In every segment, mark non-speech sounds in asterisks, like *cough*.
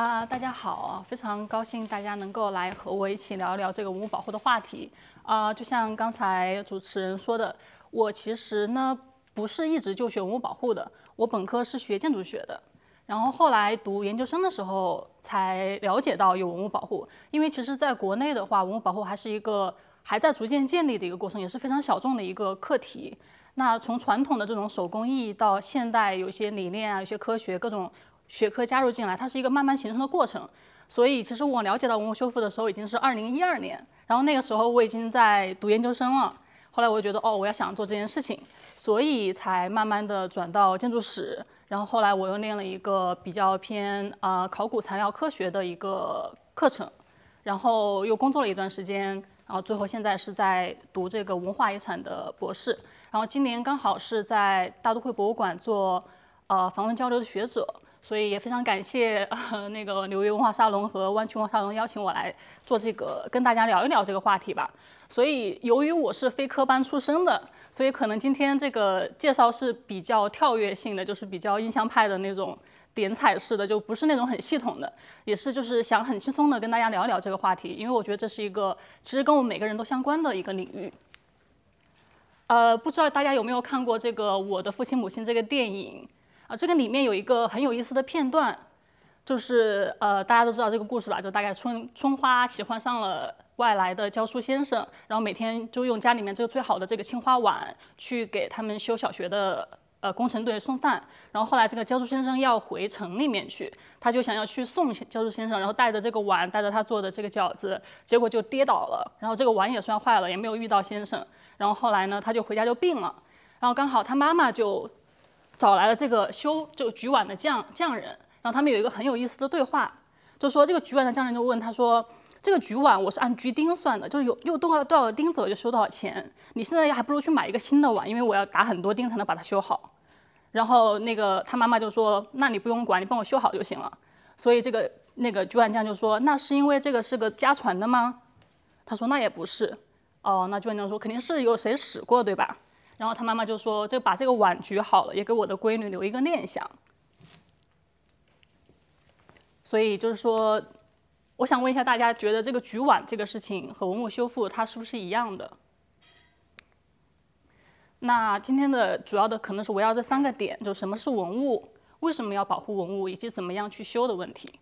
啊，大家好，非常高兴大家能够来和我一起聊一聊这个文物保护的话题。啊，就像刚才主持人说的，我其实呢不是一直就学文物保护的，我本科是学建筑学的，然后后来读研究生的时候才了解到有文物保护。因为其实在国内的话，文物保护还是一个还在逐渐建立的一个过程，也是非常小众的一个课题。那从传统的这种手工艺到现代有些理念啊，有些科学各种学科加入进来，它是一个慢慢形成的过程。所以其实我了解到文物修复的时候已经是二零一二年，然后那个时候我已经在读研究生了。后来我就觉得哦，我要想做这件事情，所以才慢慢的转到建筑史。然后后来我又念了一个比较偏啊考古材料科学的一个课程，然后又工作了一段时间，然后最后现在是在读这个文化遗产的博士。然后今年刚好是在大都会博物馆做呃访问交流的学者，所以也非常感谢呃那个纽约文化沙龙和湾区文化沙龙邀请我来做这个跟大家聊一聊这个话题吧。所以由于我是非科班出身的，所以可能今天这个介绍是比较跳跃性的，就是比较印象派的那种点彩式的，就不是那种很系统的，也是就是想很轻松的跟大家聊一聊这个话题，因为我觉得这是一个其实跟我们每个人都相关的一个领域。呃，不知道大家有没有看过这个《我的父亲母亲》这个电影啊？这个里面有一个很有意思的片段，就是呃，大家都知道这个故事吧？就大概春春花喜欢上了外来的教书先生，然后每天就用家里面这个最好的这个青花碗去给他们修小学的呃工程队送饭。然后后来这个教书先生要回城里面去，他就想要去送教书先生，然后带着这个碗，带着他做的这个饺子，结果就跌倒了，然后这个碗也摔坏了，也没有遇到先生。然后后来呢，他就回家就病了，然后刚好他妈妈就找来了这个修这个举碗的匠匠人，然后他们有一个很有意思的对话，就说这个举碗的匠人就问他说，这个举碗我是按举钉算的，就是有又多少多少个钉子我就收多少钱，你现在还不如去买一个新的碗，因为我要打很多钉才能把它修好。然后那个他妈妈就说，那你不用管，你帮我修好就行了。所以这个那个举碗匠就说，那是因为这个是个家传的吗？他说那也不是。哦，那就那样说，肯定是有谁使过，对吧？然后他妈妈就说：“这把这个碗举好了，也给我的闺女留一个念想。”所以就是说，我想问一下大家，觉得这个举碗这个事情和文物修复它是不是一样的？那今天的主要的可能是围绕这三个点，就什么是文物，为什么要保护文物，以及怎么样去修的问题。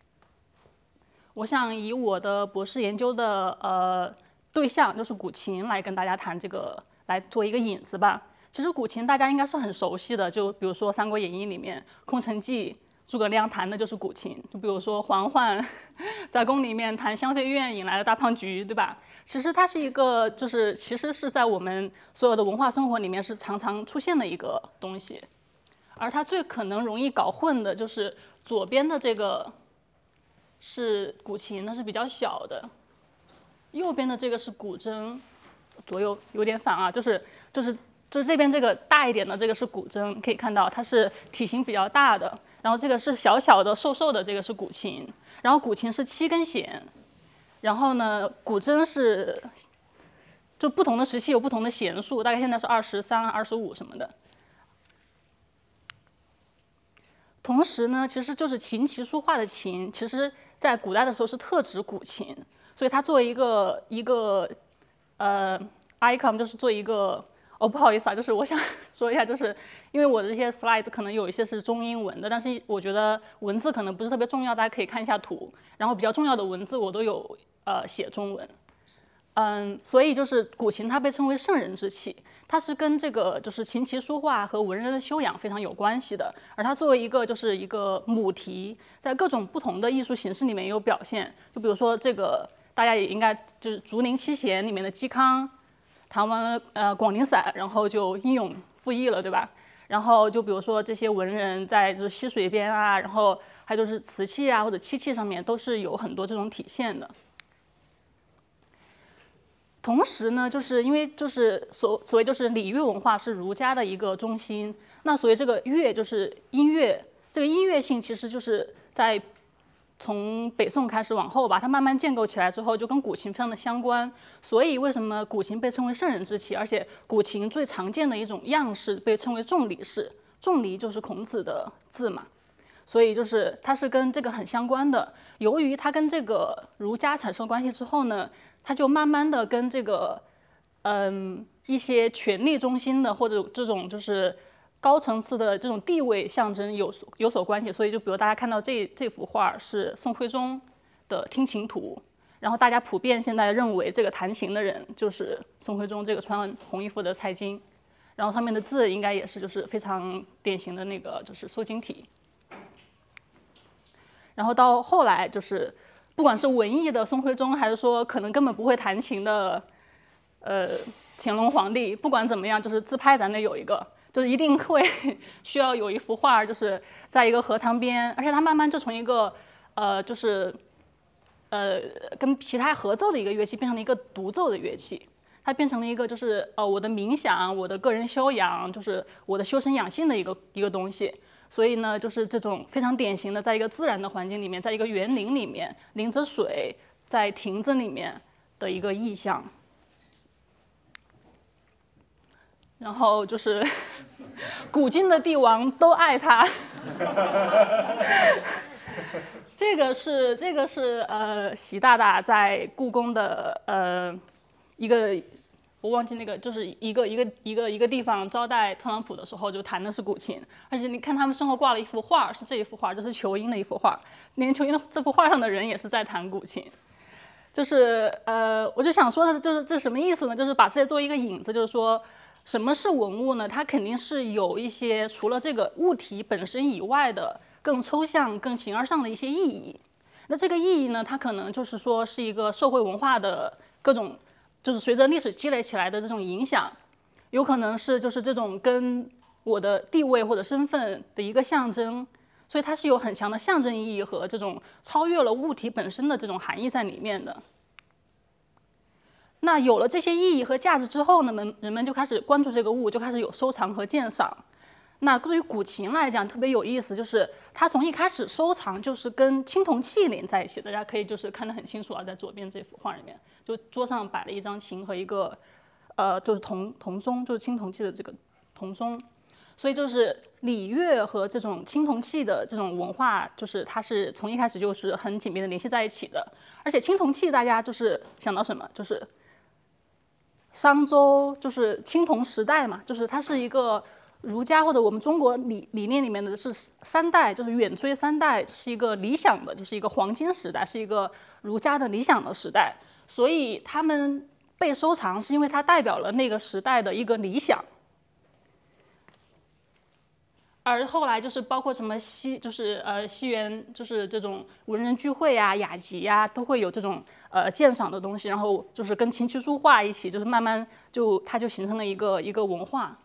我想以我的博士研究的呃。对象就是古琴，来跟大家谈这个，来做一个引子吧。其实古琴大家应该是很熟悉的，就比如说《三国演义》里面空城计，诸葛亮弹的就是古琴。就比如说嬛嬛 *laughs* 在宫里面弹香妃院引来了大胖菊，对吧？其实它是一个，就是其实是在我们所有的文化生活里面是常常出现的一个东西。而它最可能容易搞混的就是左边的这个是古琴，那是比较小的。右边的这个是古筝，左右有点反啊，就是就是就是这边这个大一点的这个是古筝，可以看到它是体型比较大的，然后这个是小小的瘦瘦的这个是古琴，然后古琴是七根弦，然后呢古筝是就不同的时期有不同的弦数，大概现在是二十三、二十五什么的。同时呢，其实就是琴棋书画的琴，其实在古代的时候是特指古琴。所以它作为一个一个呃 icon，就是做一个哦，不好意思啊，就是我想说一下，就是因为我的这些 slides 可能有一些是中英文的，但是我觉得文字可能不是特别重要，大家可以看一下图。然后比较重要的文字我都有呃写中文，嗯，所以就是古琴它被称为圣人之器，它是跟这个就是琴棋书画和文人的修养非常有关系的。而它作为一个就是一个母题，在各种不同的艺术形式里面有表现，就比如说这个。大家也应该就是竹林七贤里面的嵇康，弹完了呃广陵散，然后就英勇赴义了，对吧？然后就比如说这些文人在就是溪水边啊，然后还有就是瓷器啊或者漆器上面都是有很多这种体现的。同时呢，就是因为就是所所谓就是礼乐文化是儒家的一个中心，那所以这个乐就是音乐，这个音乐性其实就是在。从北宋开始往后吧，它慢慢建构起来之后，就跟古琴非常的相关。所以为什么古琴被称为圣人之器？而且古琴最常见的一种样式被称为重礼式，重礼就是孔子的字嘛。所以就是它是跟这个很相关的。由于它跟这个儒家产生关系之后呢，它就慢慢的跟这个，嗯，一些权力中心的或者这种就是高层次的这种地位象征有所有所关系。所以就比如大家看到这这幅画是宋徽宗的听琴图，然后大家普遍现在认为这个弹琴的人就是宋徽宗这个穿红衣服的蔡京，然后上面的字应该也是就是非常典型的那个就是瘦金体。然后到后来就是，不管是文艺的宋徽宗，还是说可能根本不会弹琴的，呃，乾隆皇帝，不管怎么样，就是自拍咱得有一个，就是一定会 *laughs* 需要有一幅画，就是在一个荷塘边，而且它慢慢就从一个，呃，就是，呃，跟其他合奏的一个乐器变成了一个独奏的乐器，它变成了一个就是呃我的冥想，我的个人修养，就是我的修身养性的一个一个东西。所以呢，就是这种非常典型的，在一个自然的环境里面，在一个园林里面淋着水，在亭子里面的一个意象。然后就是 *laughs* 古今的帝王都爱他。*laughs* 这个是这个是呃习大大在故宫的呃一个。我忘记那个，就是一个一个一个一个地方招待特朗普的时候，就弹的是古琴，而且你看他们身后挂了一幅画，是这一幅画，这是球英的一幅画，连球英的这幅画上的人也是在弹古琴，就是呃，我就想说的，就是这什么意思呢？就是把这些作为一个引子，就是说什么是文物呢？它肯定是有一些除了这个物体本身以外的更抽象、更形而上的一些意义。那这个意义呢，它可能就是说是一个社会文化的各种。就是随着历史积累起来的这种影响，有可能是就是这种跟我的地位或者身份的一个象征，所以它是有很强的象征意义和这种超越了物体本身的这种含义在里面的。那有了这些意义和价值之后呢，人人们就开始关注这个物，就开始有收藏和鉴赏。那对于古琴来讲特别有意思，就是它从一开始收藏就是跟青铜器连在一起，大家可以就是看得很清楚啊，在左边这幅画里面。就桌上摆了一张琴和一个，呃，就是铜铜钟，就是青铜器的这个铜钟，所以就是礼乐和这种青铜器的这种文化，就是它是从一开始就是很紧密的联系在一起的。而且青铜器大家就是想到什么，就是商周就是青铜时代嘛，就是它是一个儒家或者我们中国理理念里面的是三代，就是远追三代，是一个理想的，就是一个黄金时代，是一个儒家的理想的时代。所以他们被收藏，是因为它代表了那个时代的一个理想。而后来就是包括什么西，就是呃西园，就是这种文人聚会啊、雅集呀，都会有这种呃鉴赏的东西。然后就是跟琴棋书画一起，就是慢慢就它就形成了一个一个文化。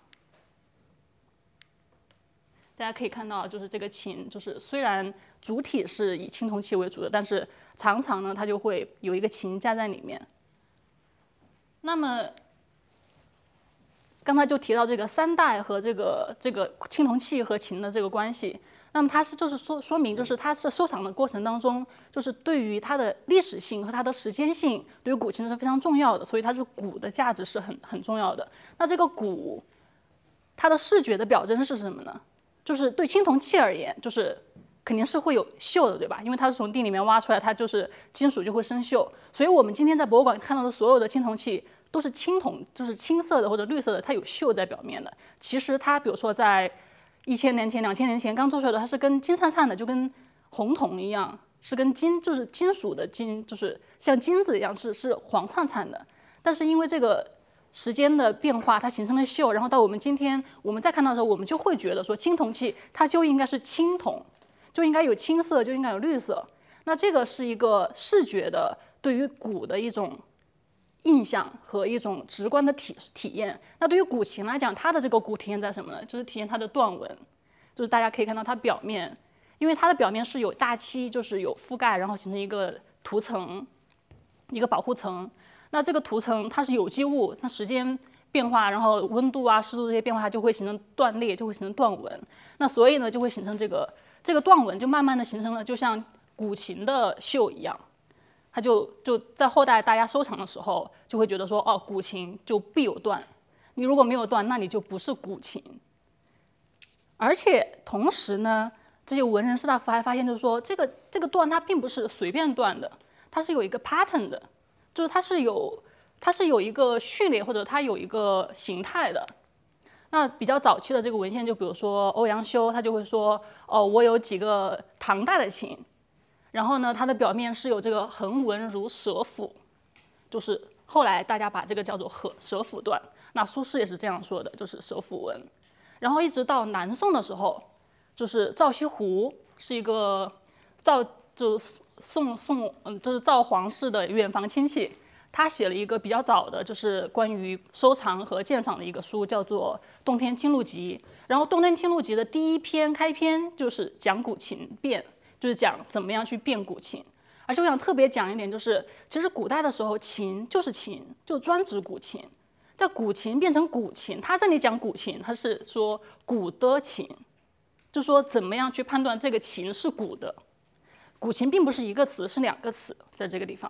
大家可以看到，就是这个琴，就是虽然主体是以青铜器为主的，但是常常呢，它就会有一个琴架在里面。那么，刚才就提到这个三代和这个这个青铜器和琴的这个关系，那么它是就是说说明，就是它是收藏的过程当中，就是对于它的历史性和它的时间性，对于古琴是非常重要的，所以它是古的价值是很很重要的。那这个古，它的视觉的表征是什么呢？就是对青铜器而言，就是肯定是会有锈的，对吧？因为它是从地里面挖出来，它就是金属就会生锈。所以我们今天在博物馆看到的所有的青铜器都是青铜，就是青色的或者绿色的，它有锈在表面的。其实它，比如说在一千年前、两千年前刚做出来的，它是跟金灿灿的，就跟红铜一样，是跟金，就是金属的金，就是像金子一样，是是黄灿灿的。但是因为这个。时间的变化，它形成了锈，然后到我们今天，我们再看到的时候，我们就会觉得说，青铜器它就应该是青铜，就应该有青色，就应该有绿色。那这个是一个视觉的对于古的一种印象和一种直观的体体验。那对于古琴来讲，它的这个古体现在什么呢？就是体现它的断纹，就是大家可以看到它表面，因为它的表面是有大漆，就是有覆盖，然后形成一个涂层，一个保护层。那这个涂层它是有机物，那时间变化，然后温度啊、湿度这些变化，它就会形成断裂，就会形成断纹。那所以呢，就会形成这个这个断纹，就慢慢的形成了，就像古琴的锈一样。他就就在后代大家收藏的时候，就会觉得说，哦，古琴就必有断，你如果没有断，那你就不是古琴。而且同时呢，这些文人士大夫还发现，就是说这个这个断它并不是随便断的，它是有一个 pattern 的，就是它是有它是有一个序列或者它有一个形态的。那比较早期的这个文献，就比如说欧阳修，他就会说，哦，我有几个唐代的琴，然后呢，它的表面是有这个横纹如蛇腹，就是后来大家把这个叫做蛇蛇腹断。那苏轼也是这样说的，就是蛇腹纹。然后一直到南宋的时候，就是赵西湖是一个赵，就宋宋，嗯，就是赵皇室的远房亲戚。他写了一个比较早的，就是关于收藏和鉴赏的一个书，叫做《洞天清录集》。然后《洞天清录集》的第一篇开篇就是讲古琴变，就是讲怎么样去变古琴。而且我想特别讲一点，就是其实古代的时候，琴就是琴，就专指古琴。在古琴变成古琴，他这里讲古琴，他是说古的琴，就说怎么样去判断这个琴是古的。古琴并不是一个词，是两个词，在这个地方。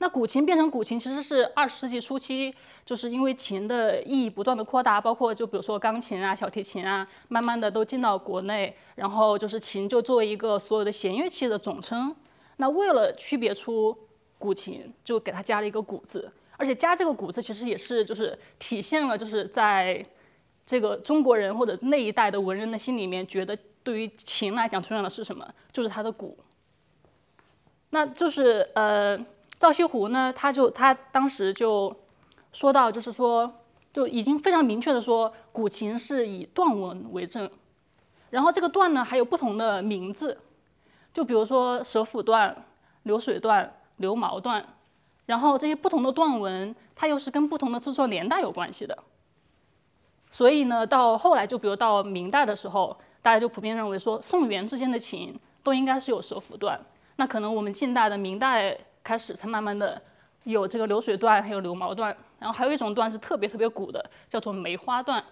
那古琴变成古琴，其实是二十世纪初期，就是因为琴的意义不断的扩大，包括就比如说钢琴啊、小提琴啊，慢慢的都进到国内，然后就是琴就作为一个所有的弦乐器的总称。那为了区别出古琴，就给它加了一个“古”字，而且加这个“古”字，其实也是就是体现了就是在这个中国人或者那一代的文人的心里面，觉得对于琴来讲重要的是什么？就是它的“古”。那就是呃。赵西湖呢，他就他当时就说到，就是说就已经非常明确的说，古琴是以断纹为证，然后这个断呢还有不同的名字，就比如说蛇腹断、流水断、流毛断，然后这些不同的断纹，它又是跟不同的制作年代有关系的。所以呢，到后来就比如到明代的时候，大家就普遍认为说，宋元之间的琴都应该是有蛇腹断，那可能我们近代的明代。开始才慢慢的有这个流水段，还有流毛段，然后还有一种段是特别特别古的，叫做梅花段。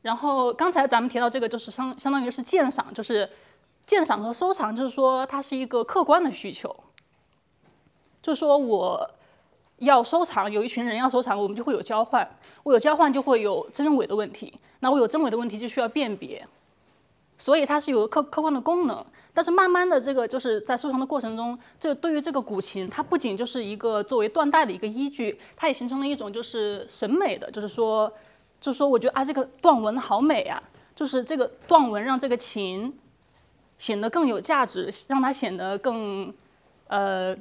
然后刚才咱们提到这个，就是相相当于是鉴赏，就是鉴赏和收藏，就是说它是一个客观的需求。就是说我要收藏，有一群人要收藏，我们就会有交换，我有交换就会有真伪的问题，那我有真伪的问题就需要辨别，所以它是有客客观的功能。但是慢慢的，这个就是在收藏的过程中，这对于这个古琴，它不仅就是一个作为断代的一个依据，它也形成了一种就是审美的，就是说，就是说，我觉得啊，这个断纹好美啊，就是这个断纹让这个琴显得更有价值，让它显得更，呃，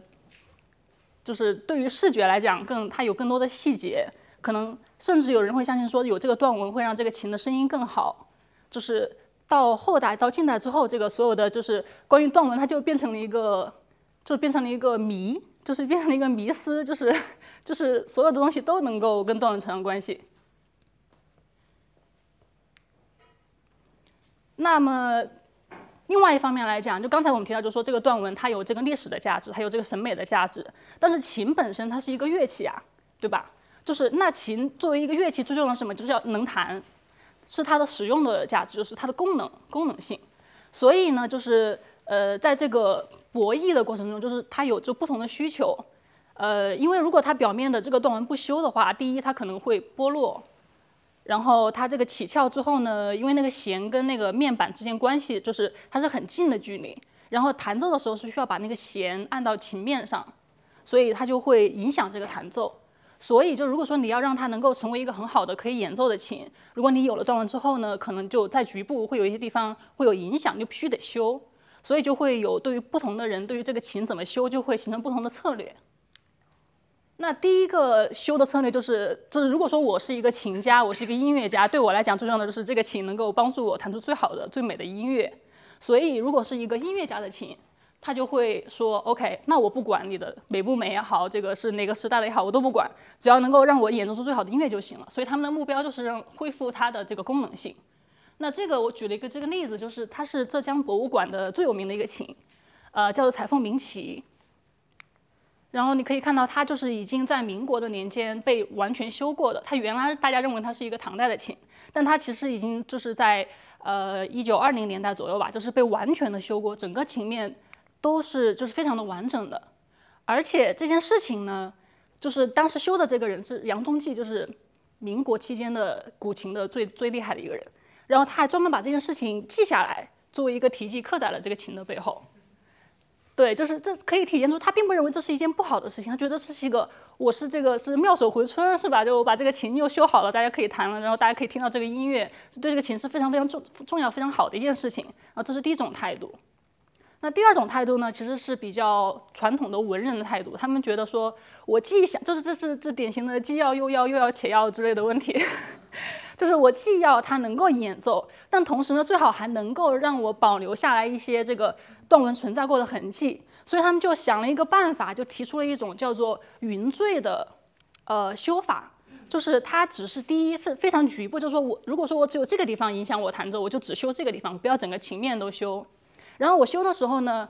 就是对于视觉来讲，更它有更多的细节，可能甚至有人会相信说，有这个断纹会让这个琴的声音更好，就是。到后代到近代之后，这个所有的就是关于断纹，它就变成了一个，就变成了一个谜，就是变成了一个迷思，就是就是所有的东西都能够跟断纹扯上关系。那么，另外一方面来讲，就刚才我们提到，就说这个断纹它有这个历史的价值，它有这个审美的价值。但是琴本身它是一个乐器啊，对吧？就是那琴作为一个乐器，最重要的什么？就是要能弹。是它的使用的价值，就是它的功能功能性。所以呢，就是呃，在这个博弈的过程中，就是它有着不同的需求。呃，因为如果它表面的这个断纹不修的话，第一它可能会剥落，然后它这个起翘之后呢，因为那个弦跟那个面板之间关系就是它是很近的距离，然后弹奏的时候是需要把那个弦按到琴面上，所以它就会影响这个弹奏。所以，就如果说你要让它能够成为一个很好的可以演奏的琴，如果你有了断纹之后呢，可能就在局部会有一些地方会有影响，就必须得修。所以就会有对于不同的人，对于这个琴怎么修，就会形成不同的策略。那第一个修的策略就是，就是如果说我是一个琴家，我是一个音乐家，对我来讲最重要的就是这个琴能够帮助我弹出最好的、最美的音乐。所以，如果是一个音乐家的琴。他就会说，OK，那我不管你的美不美也好，这个是哪个时代的也好，我都不管，只要能够让我演奏出最好的音乐就行了。所以他们的目标就是让恢复它的这个功能性。那这个我举了一个这个例子，就是它是浙江博物馆的最有名的一个琴，呃，叫做彩凤鸣琴。然后你可以看到，它就是已经在民国的年间被完全修过的。它原来大家认为它是一个唐代的琴，但它其实已经就是在呃一九二零年代左右吧，就是被完全的修过，整个琴面。都是就是非常的完整的，而且这件事情呢，就是当时修的这个人是杨宗济，就是民国期间的古琴的最最厉害的一个人。然后他还专门把这件事情记下来，作为一个题记刻在了这个琴的背后。对，就是这可以体现出他并不认为这是一件不好的事情，他觉得这是一个，我是这个是妙手回春，是吧？就我把这个琴又修好了，大家可以弹了，然后大家可以听到这个音乐，是对这个琴是非常非常重重要、非常好的一件事情啊，这是第一种态度。那第二种态度呢，其实是比较传统的文人的态度，他们觉得说我既想，就是这是这典型的既要又要又要且要之类的问题。*laughs* 就是我既要它能够演奏，但同时呢，最好还能够让我保留下来一些这个段文存在过的痕迹。所以他们就想了一个办法，就提出了一种叫做云缀的呃修法，就是它只是第一非非常局部，就是说我如果说我只有这个地方影响我弹奏，我就只修这个地方，不要整个琴面都修。然后我修的时候呢，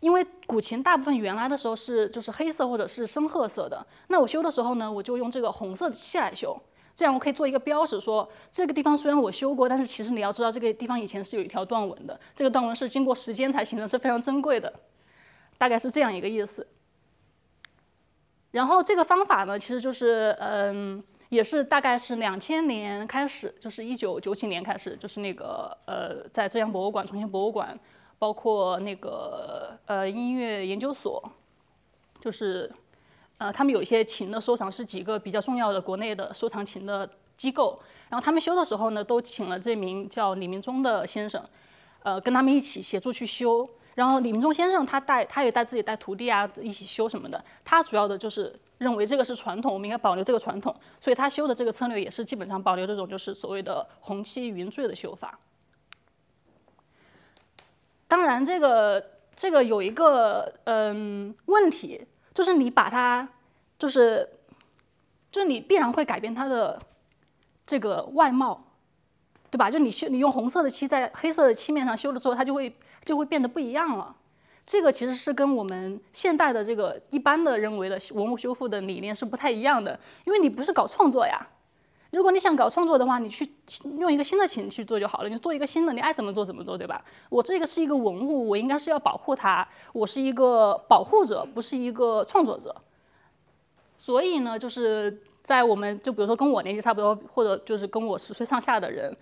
因为古琴大部分原来的时候是就是黑色或者是深褐色的，那我修的时候呢，我就用这个红色的漆来修。这样我可以做一个标识，说这个地方虽然我修过，但是其实你要知道，这个地方以前是有一条断纹的，这个断纹是经过时间才形成，是非常珍贵的，大概是这样一个意思。然后这个方法呢，其实就是嗯，也是大概是两千年开始，就是一九九几年开始，就是那个呃，在浙江博物馆、重庆博物馆，包括那个呃音乐研究所，就是。呃，他们有一些琴的收藏是几个比较重要的国内的收藏琴的机构，然后他们修的时候呢，都请了这名叫李明忠的先生，呃，跟他们一起协助去修。然后李明忠先生他带，他也带自己带徒弟啊，一起修什么的。他主要的就是认为这个是传统，我们应该保留这个传统，所以他修的这个策略也是基本上保留这种就是所谓的红漆云缀的修法。当然，这个这个有一个嗯问题。就是你把它，就是，就你必然会改变它的这个外貌，对吧？就你修，你用红色的漆在黑色的漆面上修了之后，它就会就会变得不一样了。这个其实是跟我们现代的这个一般的认为的文物修复的理念是不太一样的，因为你不是搞创作呀。如果你想搞创作的话，你去用一个新的琴去做就好了。你做一个新的，你爱怎么做怎么做，对吧？我这个是一个文物，我应该是要保护它。我是一个保护者，不是一个创作者。所以呢，就是在我们就比如说跟我年纪差不多，或者就是跟我十岁上下的人，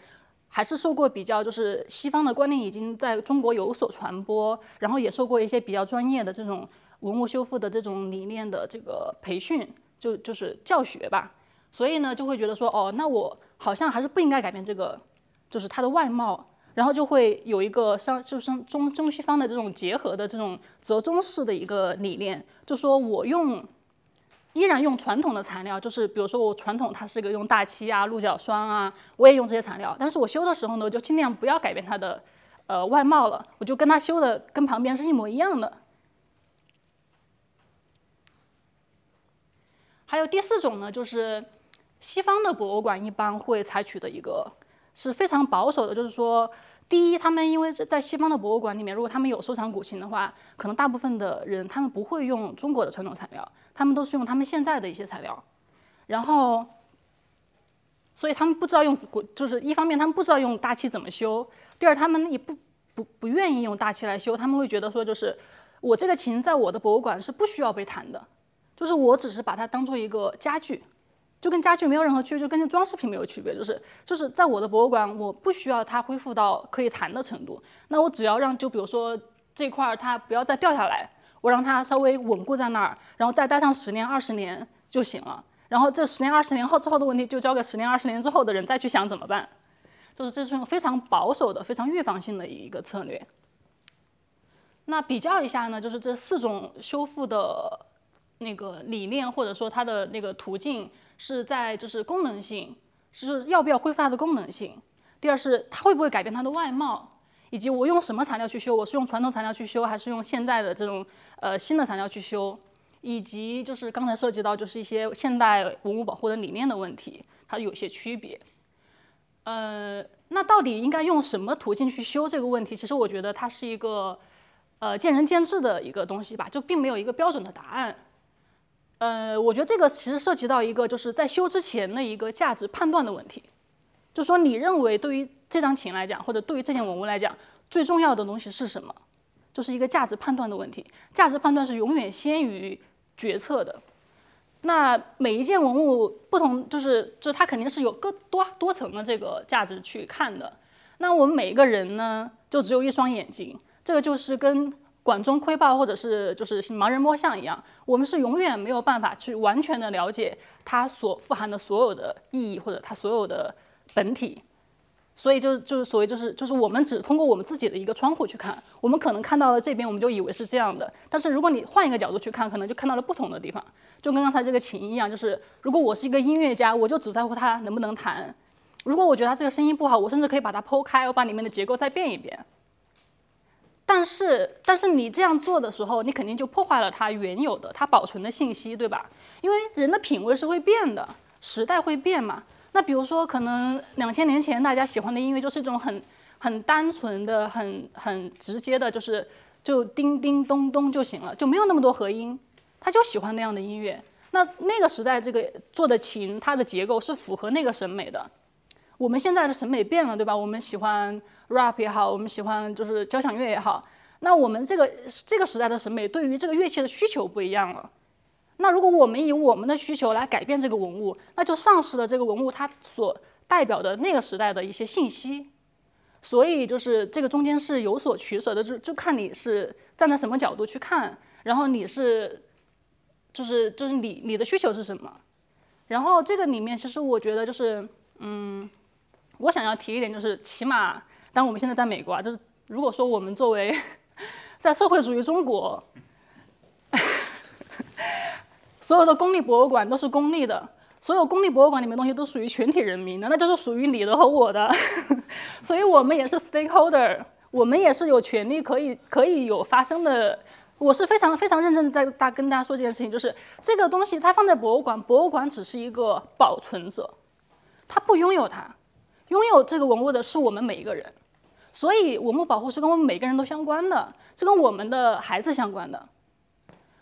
还是受过比较就是西方的观念已经在中国有所传播，然后也受过一些比较专业的这种文物修复的这种理念的这个培训，就就是教学吧。所以呢，就会觉得说，哦，那我好像还是不应该改变这个，就是它的外貌，然后就会有一个像就是中中西方的这种结合的这种折中式的一个理念，就说我用依然用传统的材料，就是比如说我传统它是一个用大漆啊、鹿角霜啊，我也用这些材料，但是我修的时候呢，就尽量不要改变它的呃外貌了，我就跟它修的跟旁边是一模一样的。还有第四种呢，就是。西方的博物馆一般会采取的一个是非常保守的，就是说，第一，他们因为在西方的博物馆里面，如果他们有收藏古琴的话，可能大部分的人他们不会用中国的传统材料，他们都是用他们现在的一些材料，然后，所以他们不知道用古，就是一方面他们不知道用大漆怎么修，第二他们也不不不愿意用大漆来修，他们会觉得说，就是我这个琴在我的博物馆是不需要被弹的，就是我只是把它当做一个家具。就跟家具没有任何区别，就跟那装饰品没有区别，就是就是在我的博物馆，我不需要它恢复到可以弹的程度，那我只要让就比如说这块儿它不要再掉下来，我让它稍微稳固在那儿，然后再待上十年二十年就行了。然后这十年二十年后之后的问题就交给十年二十年之后的人再去想怎么办，就是这是种非常保守的、非常预防性的一个策略。那比较一下呢，就是这四种修复的那个理念或者说它的那个途径。是在就是功能性，是要不要恢复它的功能性。第二是它会不会改变它的外貌，以及我用什么材料去修，我是用传统材料去修，还是用现在的这种呃新的材料去修，以及就是刚才涉及到就是一些现代文物保护的理念的问题，它有些区别。呃，那到底应该用什么途径去修这个问题，其实我觉得它是一个呃见仁见智的一个东西吧，就并没有一个标准的答案。呃，我觉得这个其实涉及到一个就是在修之前的一个价值判断的问题，就说你认为对于这张琴来讲，或者对于这件文物来讲，最重要的东西是什么？就是一个价值判断的问题。价值判断是永远先于决策的。那每一件文物不同，就是就是它肯定是有各多多层的这个价值去看的。那我们每一个人呢，就只有一双眼睛，这个就是跟管中窥豹或者是就是盲人摸象一样，我们是永远没有办法去完全的了解它所富含的所有的意义或者它所有的本体。所以就是就是所谓就是就是我们只通过我们自己的一个窗户去看，我们可能看到了这边，我们就以为是这样的。但是如果你换一个角度去看，可能就看到了不同的地方。就跟刚才这个琴一样，就是如果我是一个音乐家，我就只在乎它能不能弹。如果我觉得它这个声音不好，我甚至可以把它剖开，我把里面的结构再变一变。但是但是你这样做的时候，你肯定就破坏了它原有的它保存的信息，对吧？因为人的品味是会变的，时代会变嘛。那比如说，可能两千年前大家喜欢的音乐就是一种很很单纯的、很很直接的，就是就叮叮咚咚就行了，就没有那么多和音，他就喜欢那样的音乐。那那个时代这个做的琴，它的结构是符合那个审美的。我们现在的审美变了，对吧？我们喜欢 rap 也好，我们喜欢就是交响乐也好，那我们这个这个时代的审美对于这个乐器的需求不一样了。那如果我们以我们的需求来改变这个文物，那就丧失了这个文物它所代表的那个时代的一些信息。所以就是这个中间是有所取舍的，就就看你是站在什么角度去看，然后你是，就是就是你你的需求是什么。然后这个里面其实我觉得就是，嗯，我想要提一点就是，起码当我们现在在美国啊，就是如果说我们作为 *laughs* 在社会主义中国。所有的公立博物馆都是公立的，所有公立博物馆里面东西都属于全体人民的，那就是属于你的和我的，*laughs* 所以我们也是 stakeholder，我们也是有权利可以可以有发声的。我是非常非常认真的在大跟大家说这件事情，就是这个东西它放在博物馆，博物馆只是一个保存者，它不拥有它，拥有这个文物的是我们每一个人，所以文物保护是跟我们每个人都相关的，是跟我们的孩子相关的。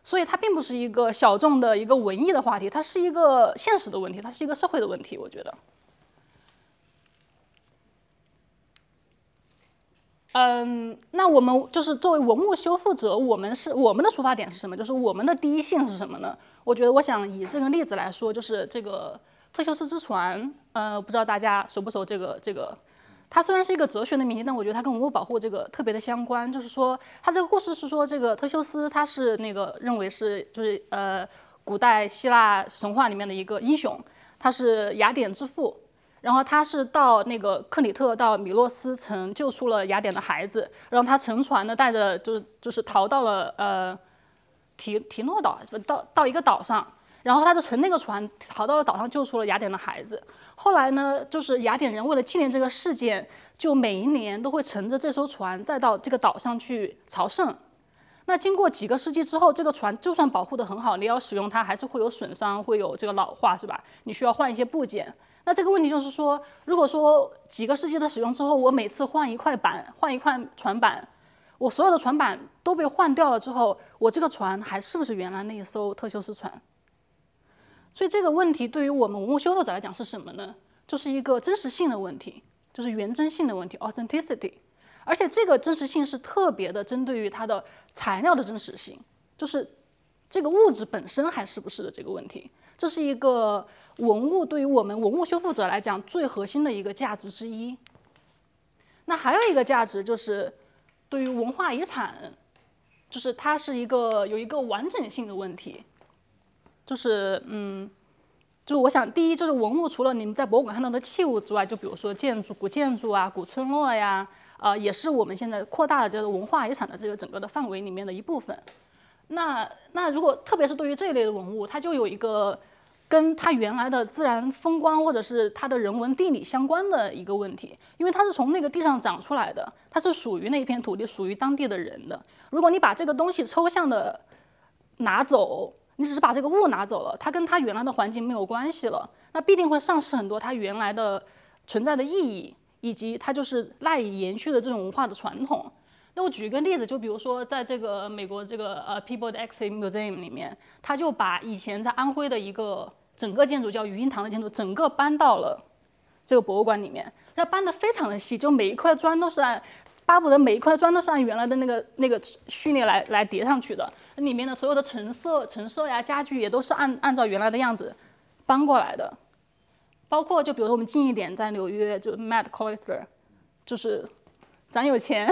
所以它并不是一个小众的一个文艺的话题，它是一个现实的问题，它是一个社会的问题。我觉得，嗯，那我们就是作为文物修复者，我们是我们的出发点是什么？就是我们的第一性是什么呢？我觉得，我想以这个例子来说，就是这个特修斯之船，呃，不知道大家熟不熟这个这个。它虽然是一个哲学的谜题，但我觉得它跟文物保护这个特别的相关。就是说，它这个故事是说，这个特修斯他是那个认为是就是呃古代希腊神话里面的一个英雄，他是雅典之父。然后他是到那个克里特到米洛斯城救出了雅典的孩子，然后他乘船呢带着就是就是逃到了呃提提诺岛，到到一个岛上，然后他就乘那个船逃到了岛上救出了雅典的孩子。后来呢，就是雅典人为了纪念这个事件，就每一年都会乘着这艘船再到这个岛上去朝圣。那经过几个世纪之后，这个船就算保护得很好，你要使用它还是会有损伤，会有这个老化，是吧？你需要换一些部件。那这个问题就是说，如果说几个世纪的使用之后，我每次换一块板，换一块船板，我所有的船板都被换掉了之后，我这个船还是不是原来那一艘特修斯船？所以这个问题对于我们文物修复者来讲是什么呢？就是一个真实性的问题，就是原真性的问题 （authenticity）。而且这个真实性是特别的针对于它的材料的真实性，就是这个物质本身还是不是的这个问题。这是一个文物对于我们文物修复者来讲最核心的一个价值之一。那还有一个价值就是对于文化遗产，就是它是一个有一个完整性的问题。就是嗯，就是我想，第一就是文物，除了你们在博物馆看到的器物之外，就比如说建筑、古建筑啊、古村落呀，呃，也是我们现在扩大了这个文化遗产的这个整个的范围里面的一部分。那那如果特别是对于这一类的文物，它就有一个跟它原来的自然风光或者是它的人文地理相关的一个问题，因为它是从那个地上长出来的，它是属于那一片土地、属于当地的人的。如果你把这个东西抽象的拿走，你只是把这个物拿走了，它跟它原来的环境没有关系了，那必定会丧失很多它原来的存在的意义，以及它就是赖以延续的这种文化的传统。那我举一个例子，就比如说在这个美国这个呃 People e x i t Museum 里面，他就把以前在安徽的一个整个建筑叫余荫堂的建筑，整个搬到了这个博物馆里面，那搬的非常的细，就每一块砖都是按。巴不得每一块砖都是按原来的那个那个序列来来叠上去的，里面的所有的陈设陈设呀、家具也都是按按照原来的样子搬过来的。包括就比如说我们近一点，在纽约就 Met Chrysler，就是咱有钱，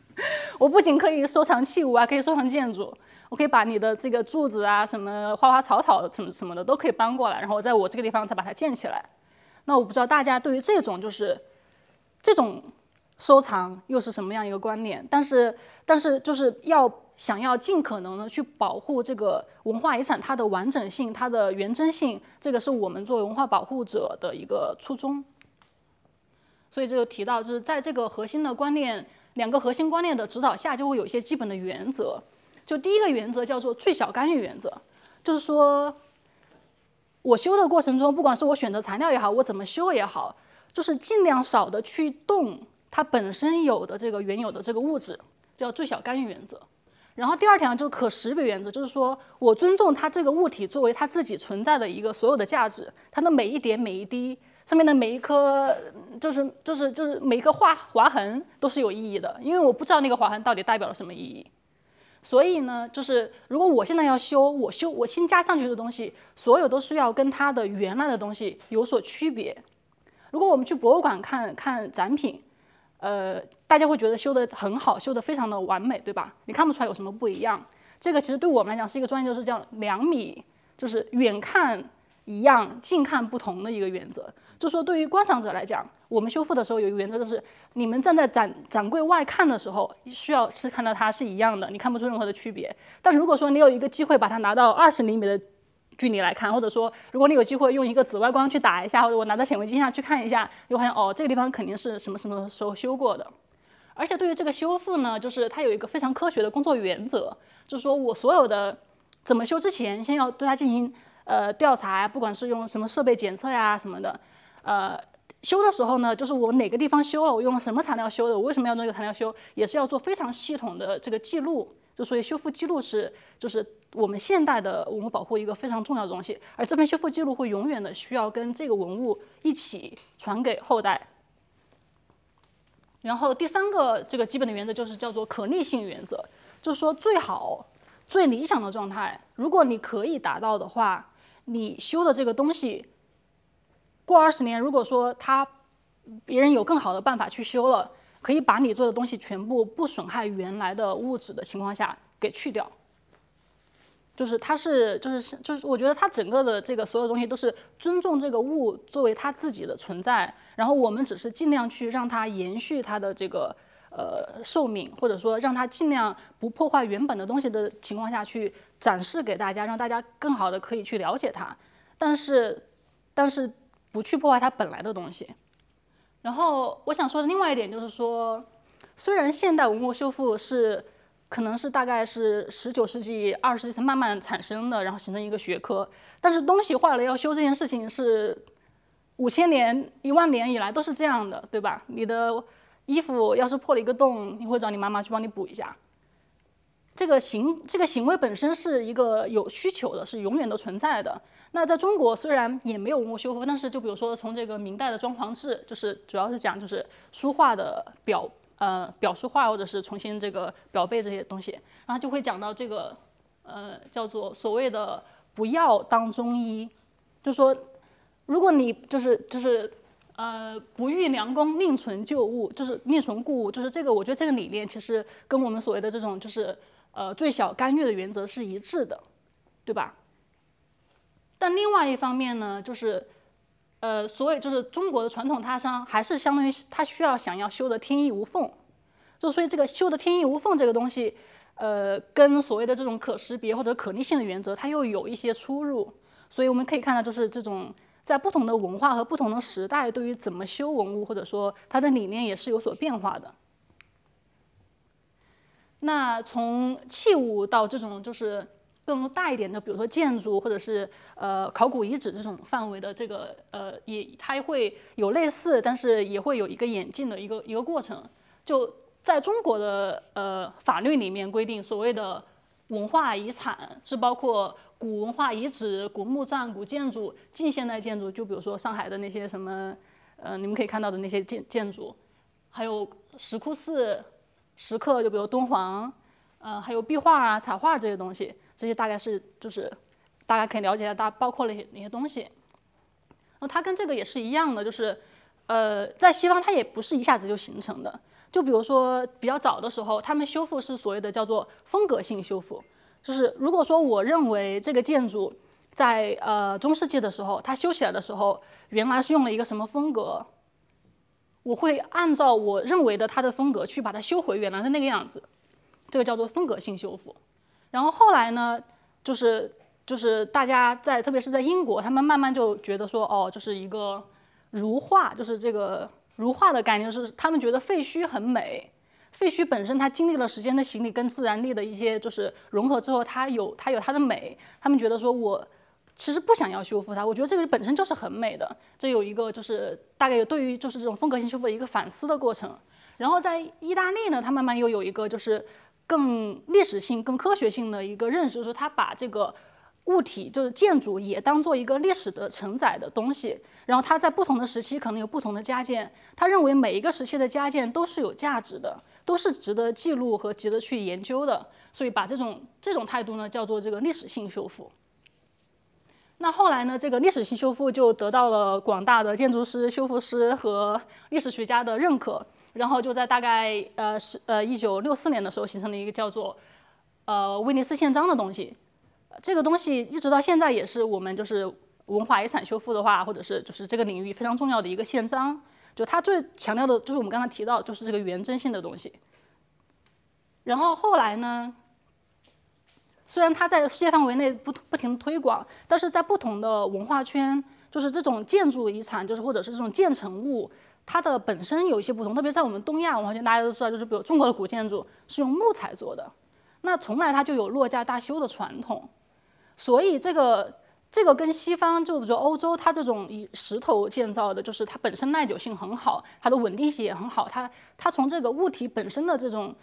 *laughs* 我不仅可以收藏器物啊，可以收藏建筑，我可以把你的这个柱子啊、什么花花草草什么什么的都可以搬过来，然后在我这个地方再把它建起来。那我不知道大家对于这种就是这种收藏又是什么样一个观念？但是但是就是要想要尽可能的去保护这个文化遗产它的完整性、它的原真性，这个是我们作为文化保护者的一个初衷。所以这就提到，就是在这个核心的观念，两个核心观念的指导下，就会有一些基本的原则。就第一个原则叫做最小干预原则，就是说，我修的过程中，不管是我选择材料也好，我怎么修也好，就是尽量少的去动它本身有的这个原有的这个物质，叫最小干预原则。然后第二条就是可识别原则，就是说我尊重它这个物体作为它自己存在的一个所有的价值，它的每一点每一滴。上面的每一颗，就是就是就是每一个划划痕都是有意义的，因为我不知道那个划痕到底代表了什么意义。所以呢，就是如果我现在要修，我修我新加上去的东西，所有都是要跟它的原来的东西有所区别。如果我们去博物馆看看展品，呃，大家会觉得修得很好，修得非常的完美，对吧？你看不出来有什么不一样。这个其实对我们来讲是一个专业，就是叫两米，就是远看一样，近看不同的一个原则。就说对于观赏者来讲，我们修复的时候有一个原则，就是你们站在展展柜外看的时候，需要是看到它是一样的，你看不出任何的区别。但是如果说你有一个机会把它拿到二十厘米的距离来看，或者说如果你有机会用一个紫外光去打一下，或者我拿到显微镜下去看一下，你会发现哦，这个地方肯定是什么什么时候修过的。而且对于这个修复呢，就是它有一个非常科学的工作原则，就是说我所有的怎么修之前，先要对它进行呃调查，不管是用什么设备检测呀什么的。呃，修的时候呢，就是我哪个地方修了，我用什么材料修的，我为什么要用这个材料修，也是要做非常系统的这个记录。就所以修复记录是，就是我们现代的文物保护一个非常重要的东西。而这份修复记录会永远的需要跟这个文物一起传给后代。然后第三个这个基本的原则就是叫做可逆性原则，就是说最好、最理想的状态，如果你可以达到的话，你修的这个东西。过二十年，如果说他别人有更好的办法去修了，可以把你做的东西全部不损害原来的物质的情况下给去掉。就是它是就是就是我觉得它整个的这个所有东西都是尊重这个物作为它自己的存在，然后我们只是尽量去让它延续它的这个呃寿命，或者说让它尽量不破坏原本的东西的情况下去展示给大家，让大家更好的可以去了解它。但是但是。不去破坏它本来的东西。然后我想说的另外一点就是说，虽然现代文物修复是可能是大概是十九世纪、二十世纪才慢慢产生的，然后形成一个学科，但是东西坏了要修这件事情是五千年、一万年以来都是这样的，对吧？你的衣服要是破了一个洞，你会找你妈妈去帮你补一下。这个行这个行为本身是一个有需求的，是永远都存在的。那在中国虽然也没有文物修复，但是就比如说从这个明代的装潢志，就是主要是讲就是书画的表呃表述化或者是重新这个表背这些东西，然后就会讲到这个呃叫做所谓的不要当中医，就说如果你就是就是呃不遇良工另存旧物，就是另存故物，就是这个我觉得这个理念其实跟我们所谓的这种就是呃最小干预的原则是一致的，对吧？但另外一方面呢，就是，呃，所以就是中国的传统踏伤还是相当于他需要想要修的天衣无缝，就所以这个修的天衣无缝这个东西，呃，跟所谓的这种可识别或者可逆性的原则，它又有一些出入。所以我们可以看到，就是这种在不同的文化和不同的时代，对于怎么修文物或者说它的理念也是有所变化的。那从器物到这种就是。更大一点的，比如说建筑或者是呃考古遗址这种范围的这个呃也它会有类似，但是也会有一个演进的一个一个过程。就在中国的呃法律里面规定，所谓的文化遗产是包括古文化遗址、古墓葬、古建筑、近现代建筑，就比如说上海的那些什么呃你们可以看到的那些建建筑，还有石窟寺、石刻，就比如敦煌，呃还有壁画啊、彩画这些东西。这些大概是就是大家可以了解一下，大包括了哪些哪些东西。然后它跟这个也是一样的，就是呃，在西方它也不是一下子就形成的。就比如说比较早的时候，他们修复是所谓的叫做风格性修复，就是如果说我认为这个建筑在呃中世纪的时候它修起来的时候，原来是用了一个什么风格，我会按照我认为的它的风格去把它修回原来的那个样子，这个叫做风格性修复。然后后来呢，就是就是大家在特别是在英国，他们慢慢就觉得说，哦，就是一个如画，就是这个。如画的概念是，他们觉得废墟很美，废墟本身它经历了时间的洗礼跟自然力的一些就是融合之后，它有它有它的美。他们觉得说，我其实不想要修复它，我觉得这个本身就是很美的。这有一个就是大概有对于就是这种风格性修复的一个反思的过程。然后在意大利呢，它慢慢又有一个就是更历史性、更科学性的一个认识，就是它把这个。物体就是建筑，也当做一个历史的承载的东西。然后它在不同的时期可能有不同的加建。他认为每一个时期的加建都是有价值的，都是值得记录和值得去研究的。所以把这种这种态度呢叫做这个历史性修复。那后来呢，这个历史性修复就得到了广大的建筑师、修复师和历史学家的认可。然后就在大概呃是呃一九六四年的时候形成了一个叫做呃威尼斯宪章的东西。这个东西一直到现在也是我们就是文化遗产修复的话，或者是就是这个领域非常重要的一个宪章。就它最强调的就是我们刚才提到，就是这个原真性的东西。然后后来呢，虽然它在世界范围内不不停推广，但是在不同的文化圈，就是这种建筑遗产，就是或者是这种建成物，它的本身有一些不同。特别在我们东亚文化圈，大家都知道，就是比如中国的古建筑是用木材做的，那从来它就有落架大修的传统。所以这个这个跟西方，就比如欧洲，它这种以石头建造的，就是它本身耐久性很好，它的稳定性也很好，它它从这个物体本身的这种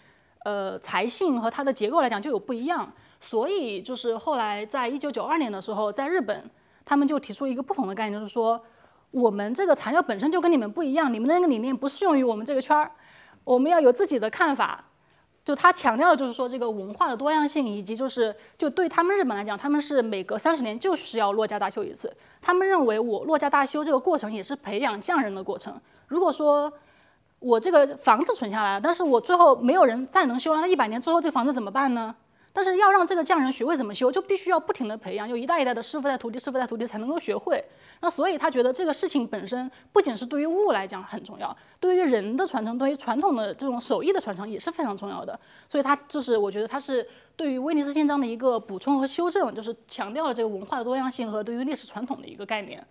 呃材性和它的结构来讲就有不一样。所以就是后来在一九九二年的时候，在日本，他们就提出一个不同的概念，就是说我们这个材料本身就跟你们不一样，你们的那个理念不适用于我们这个圈儿，我们要有自己的看法。就他强调的就是说这个文化的多样性，以及就是就对他们日本来讲，他们是每隔三十年就是要落家大修一次。他们认为我落家大修这个过程也是培养匠人的过程。如果说我这个房子存下来了，但是我最后没有人再能修了，那一百年之后这房子怎么办呢？但是要让这个匠人学会怎么修，就必须要不停的培养，就一代一代的师傅带徒弟，师傅带徒弟才能够学会。那所以他觉得这个事情本身不仅是对于物来讲很重要，对于人的传承，对于传统的这种手艺的传承也是非常重要的。所以他就是我觉得他是对于威尼斯宪章的一个补充和修正，就是强调了这个文化的多样性和对于历史传统的一个概念。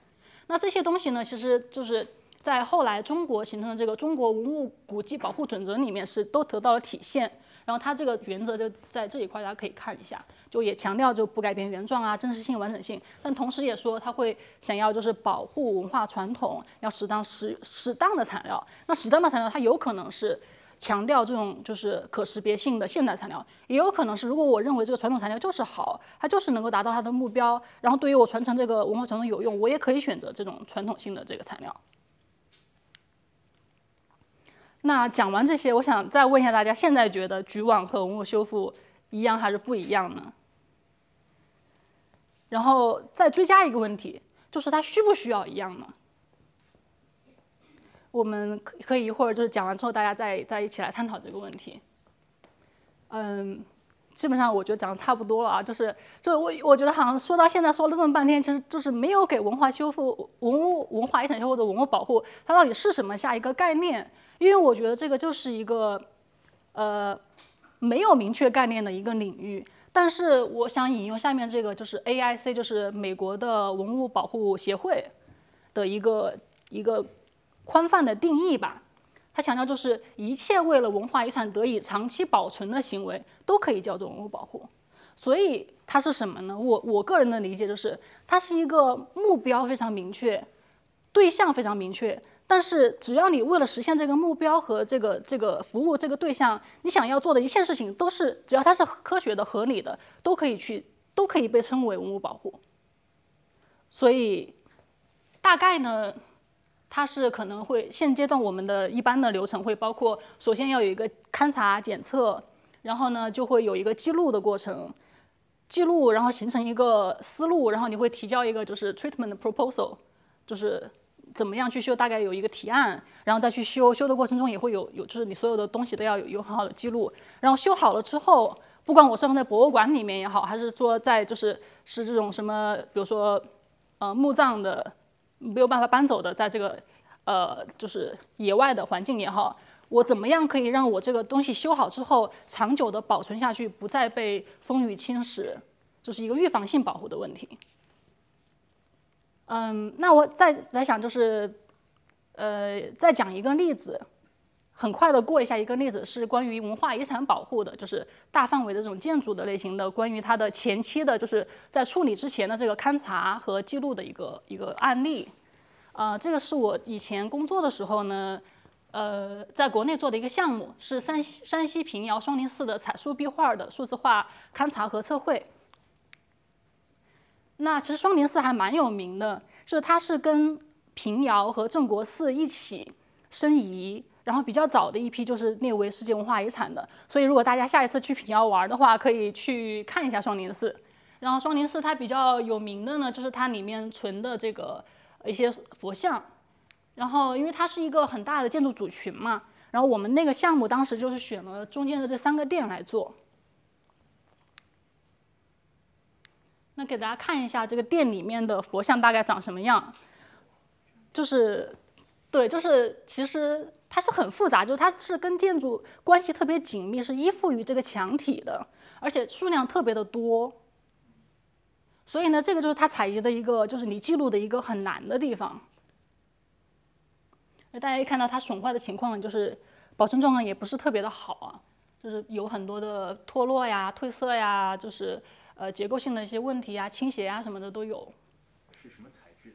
那这些东西呢，其实就是在后来中国形成的这个中国文物古迹保护准则里面是都得到了体现。然后它这个原则就在这一块，大家可以看一下，就也强调就不改变原状啊，真实性、完整性，但同时也说他会想要就是保护文化传统，要适当适适当的材料。那适当的材料，它有可能是强调这种就是可识别性的现代材料，也有可能是如果我认为这个传统材料就是好，它就是能够达到它的目标，然后对于我传承这个文化传统有用，我也可以选择这种传统性的这个材料。那讲完这些，我想再问一下大家，现在觉得局网和文物修复一样还是不一样呢？然后再追加一个问题，就是它需不需要一样呢？我们可可以一会儿就是讲完之后，大家再再一起来探讨这个问题。嗯，基本上我觉得讲的差不多了啊，就是就我我觉得好像说到现在说了这么半天，其实就是没有给文化修复、文物文化遗产修复的文物保护，它到底是什么下一个概念？因为我觉得这个就是一个，呃，没有明确概念的一个领域。但是我想引用下面这个，就是 AIC，就是美国的文物保护协会的一个一个宽泛的定义吧。他强调就是一切为了文化遗产得以长期保存的行为都可以叫做文物保护。所以它是什么呢？我我个人的理解就是，它是一个目标非常明确，对象非常明确。但是，只要你为了实现这个目标和这个这个服务这个对象，你想要做的一切事情都是，只要它是科学的、合理的，都可以去，都可以被称为文物保护。所以，大概呢，它是可能会现阶段我们的一般的流程会包括，首先要有一个勘察检测，然后呢就会有一个记录的过程，记录然后形成一个思路，然后你会提交一个就是 treatment proposal，就是。怎么样去修，大概有一个提案，然后再去修。修的过程中也会有有，就是你所有的东西都要有有很好的记录。然后修好了之后，不管我是放在博物馆里面也好，还是说在就是是这种什么，比如说呃墓葬的没有办法搬走的，在这个呃就是野外的环境也好，我怎么样可以让我这个东西修好之后长久的保存下去，不再被风雨侵蚀，就是一个预防性保护的问题。嗯，那我再再想，就是，呃，再讲一个例子，很快的过一下一个例子，是关于文化遗产保护的，就是大范围的这种建筑的类型的，关于它的前期的，就是在处理之前的这个勘察和记录的一个一个案例。呃，这个是我以前工作的时候呢，呃，在国内做的一个项目，是山西山西平遥双林寺的彩塑壁画的数字化勘察和测绘。那其实双林寺还蛮有名的，是它是跟平遥和镇国寺一起申遗，然后比较早的一批就是列为世界文化遗产的。所以如果大家下一次去平遥玩的话，可以去看一下双林寺。然后双林寺它比较有名的呢，就是它里面存的这个一些佛像。然后因为它是一个很大的建筑组群嘛，然后我们那个项目当时就是选了中间的这三个殿来做。那给大家看一下这个殿里面的佛像大概长什么样，就是，对，就是其实它是很复杂，就是它是跟建筑关系特别紧密，是依附于这个墙体的，而且数量特别的多。所以呢，这个就是它采集的一个，就是你记录的一个很难的地方。那大家一看到它损坏的情况，就是保存状况也不是特别的好啊，就是有很多的脱落呀、褪色呀，就是。呃，结构性的一些问题啊，倾斜啊什么的都有。是什么材质？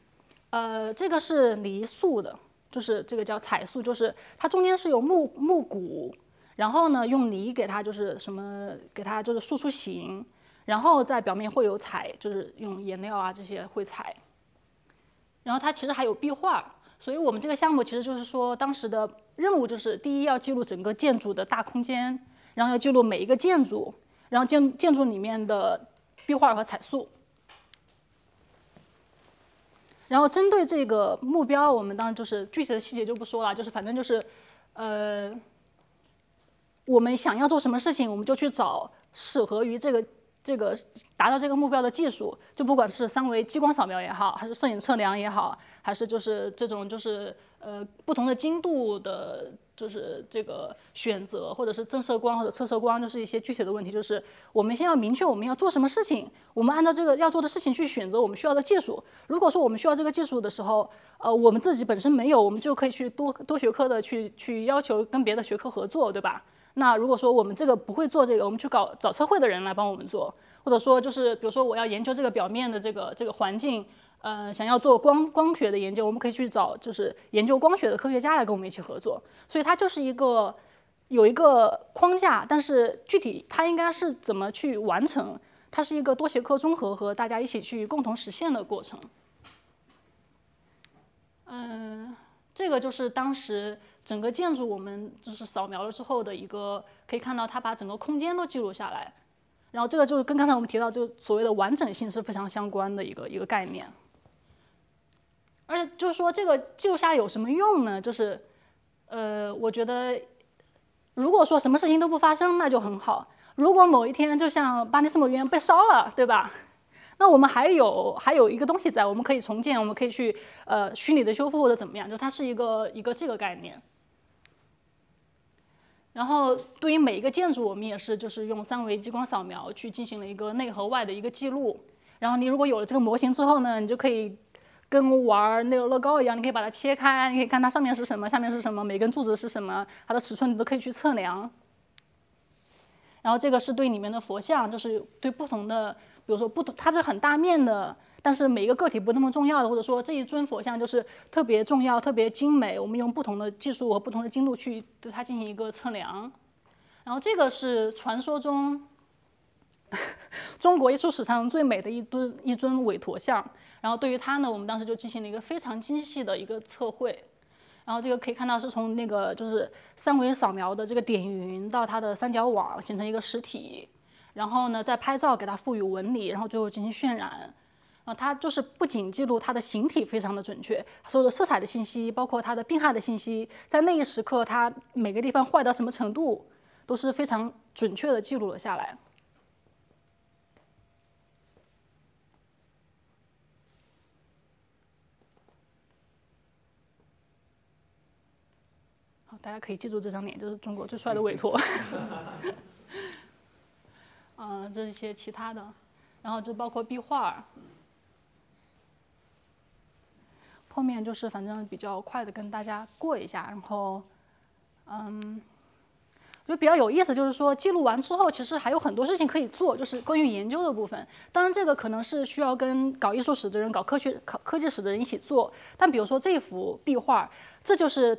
呃，这个是泥塑的，就是这个叫彩塑，就是它中间是有木木骨，然后呢用泥给它就是什么，给它就是塑出形，然后在表面会有彩，就是用颜料啊这些会彩。然后它其实还有壁画，所以我们这个项目其实就是说当时的任务就是第一要记录整个建筑的大空间，然后要记录每一个建筑。然后建建筑里面的壁画和彩塑，然后针对这个目标，我们当然就是具体的细节就不说了，就是反正就是，呃，我们想要做什么事情，我们就去找适合于这个这个达到这个目标的技术，就不管是三维激光扫描也好，还是摄影测量也好，还是就是这种就是呃不同的精度的。就是这个选择，或者是正色光或者侧色光，就是一些具体的问题。就是我们先要明确我们要做什么事情，我们按照这个要做的事情去选择我们需要的技术。如果说我们需要这个技术的时候，呃，我们自己本身没有，我们就可以去多多学科的去去要求跟别的学科合作，对吧？那如果说我们这个不会做这个，我们去搞找测绘的人来帮我们做，或者说就是比如说我要研究这个表面的这个这个环境。呃，想要做光光学的研究，我们可以去找就是研究光学的科学家来跟我们一起合作。所以它就是一个有一个框架，但是具体它应该是怎么去完成，它是一个多学科综合和大家一起去共同实现的过程。嗯，这个就是当时整个建筑我们就是扫描了之后的一个，可以看到它把整个空间都记录下来。然后这个就是跟刚才我们提到就所谓的完整性是非常相关的一个一个概念。而且就是说，这个记录下来有什么用呢？就是，呃，我觉得，如果说什么事情都不发生，那就很好。如果某一天就像巴黎圣母院被烧了，对吧？那我们还有还有一个东西在，我们可以重建，我们可以去呃虚拟的修复或者怎么样，就它是一个一个这个概念。然后对于每一个建筑，我们也是就是用三维激光扫描去进行了一个内和外的一个记录。然后你如果有了这个模型之后呢，你就可以。跟玩那个乐高一样，你可以把它切开，你可以看它上面是什么，下面是什么，每根柱子是什么，它的尺寸你都可以去测量。然后这个是对里面的佛像，就是对不同的，比如说不同，它是很大面的，但是每一个个体不那么重要的，或者说这一尊佛像就是特别重要、特别精美，我们用不同的技术和不同的精度去对它进行一个测量。然后这个是传说中 *laughs* 中国艺术史上最美的一尊一尊韦陀像。然后对于它呢，我们当时就进行了一个非常精细的一个测绘，然后这个可以看到是从那个就是三维扫描的这个点云到它的三角网形成一个实体，然后呢再拍照给它赋予纹理，然后最后进行渲染，啊，它就是不仅记录它的形体非常的准确，所有的色彩的信息，包括它的病害的信息，在那一时刻它每个地方坏到什么程度，都是非常准确的记录了下来。大家可以记住这张脸，就是中国最帅的委托。*laughs* 嗯，这是一些其他的，然后就包括壁画。后面就是反正比较快的跟大家过一下，然后，嗯，我觉得比较有意思，就是说记录完之后，其实还有很多事情可以做，就是关于研究的部分。当然，这个可能是需要跟搞艺术史的人、搞科学、科科技史的人一起做。但比如说这幅壁画，这就是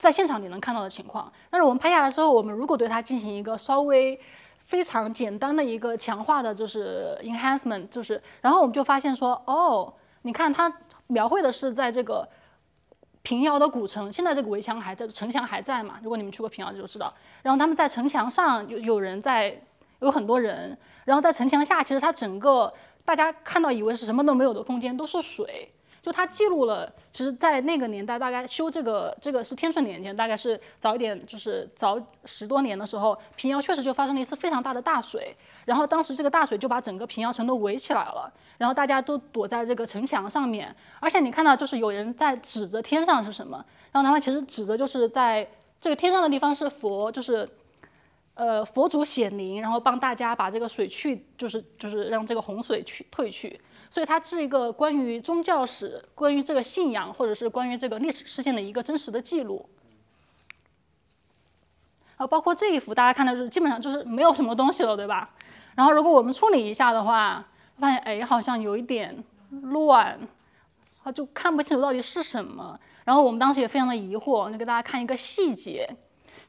在现场你能看到的情况。但是我们拍下来之后，我们如果对它进行一个稍微非常简单的一个强化的，就是 enhancement，就是，然后我们就发现说，哦。你看，它描绘的是在这个平遥的古城，现在这个围墙还在，城墙还在嘛？如果你们去过平遥就知道。然后他们在城墙上有有人在，有很多人。然后在城墙下，其实它整个大家看到以为是什么都没有的空间都是水。就它记录了，其实，在那个年代，大概修这个这个是天顺年间，大概是早一点，就是早十多年的时候，平遥确实就发生了一次非常大的大水，然后当时这个大水就把整个平遥城都围起来了，然后大家都躲在这个城墙上面，而且你看到就是有人在指着天上是什么，然后他们其实指着就是在这个天上的地方是佛，就是呃佛祖显灵，然后帮大家把这个水去，就是就是让这个洪水去退去。所以它是一个关于宗教史、关于这个信仰，或者是关于这个历史事件的一个真实的记录。啊，包括这一幅，大家看的是基本上就是没有什么东西了，对吧？然后如果我们处理一下的话，发现哎，好像有一点乱，啊，就看不清楚到底是什么。然后我们当时也非常的疑惑，就给大家看一个细节，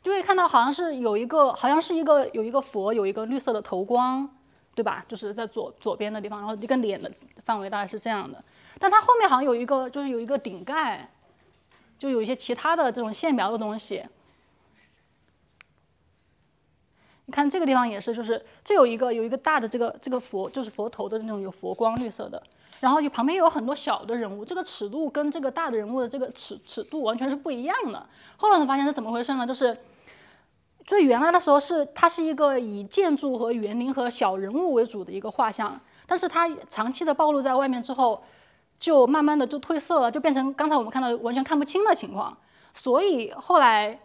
就会看到好像是有一个，好像是一个有一个佛，有一个绿色的头光。对吧？就是在左左边的地方，然后一个脸的范围大概是这样的，但它后面好像有一个，就是有一个顶盖，就有一些其他的这种线描的东西。你看这个地方也是，就是这有一个有一个大的这个这个佛，就是佛头的那种有佛光绿色的，然后就旁边有很多小的人物，这个尺度跟这个大的人物的这个尺尺度完全是不一样的。后来才发现是怎么回事呢？就是。所以原来的时候是它是一个以建筑和园林和小人物为主的一个画像，但是它长期的暴露在外面之后，就慢慢的就褪色了，就变成刚才我们看到完全看不清的情况。所以后来，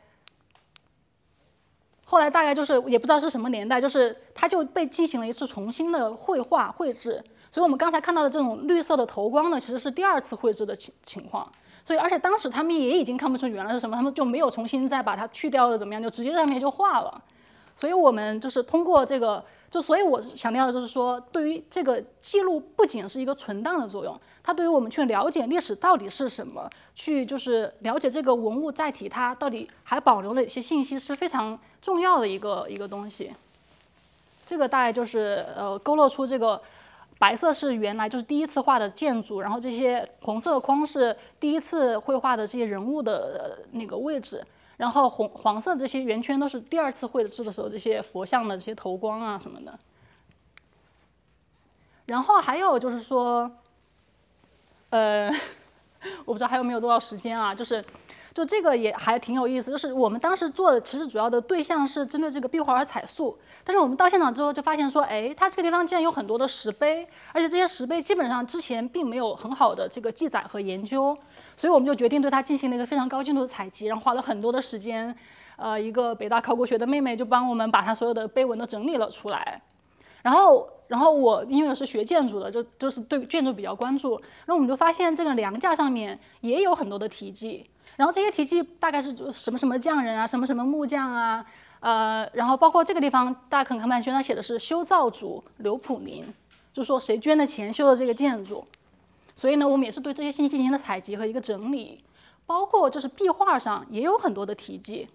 后来大概就是也不知道是什么年代，就是它就被进行了一次重新的绘画绘制。所以我们刚才看到的这种绿色的头光呢，其实是第二次绘制的情情况。所以，而且当时他们也已经看不出原来是什么，他们就没有重新再把它去掉的怎么样，就直接在上面就画了。所以我们就是通过这个，就所以我强调的就是说，对于这个记录不仅是一个存档的作用，它对于我们去了解历史到底是什么，去就是了解这个文物载体它到底还保留了一些信息是非常重要的一个一个东西。这个大概就是呃勾勒出这个。白色是原来就是第一次画的建筑，然后这些红色框是第一次绘画的这些人物的那个位置，然后红黄色这些圆圈都是第二次绘制的时候这些佛像的这些头光啊什么的。然后还有就是说，呃，*laughs* 我不知道还有没有多少时间啊，就是。就这个也还挺有意思，就是我们当时做的，其实主要的对象是针对这个壁画和彩塑，但是我们到现场之后就发现说，哎，它这个地方竟然有很多的石碑，而且这些石碑基本上之前并没有很好的这个记载和研究，所以我们就决定对它进行了一个非常高精度的采集，然后花了很多的时间，呃，一个北大考古学的妹妹就帮我们把它所有的碑文都整理了出来，然后，然后我因为是学建筑的，就就是对建筑比较关注，那我们就发现这个梁架上面也有很多的题记。然后这些题记大概是什么什么匠人啊，什么什么木匠啊，呃，然后包括这个地方，大家可能看不见，它写的是修造主刘普林，就说谁捐的钱修的这个建筑。所以呢，我们也是对这些信息进行了采集和一个整理，包括就是壁画上也有很多的题记，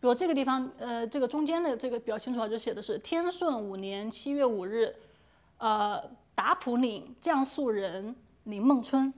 比如这个地方，呃，这个中间的这个比较清楚啊，就写的是天顺五年七月五日，呃，达普岭降宿人林梦春。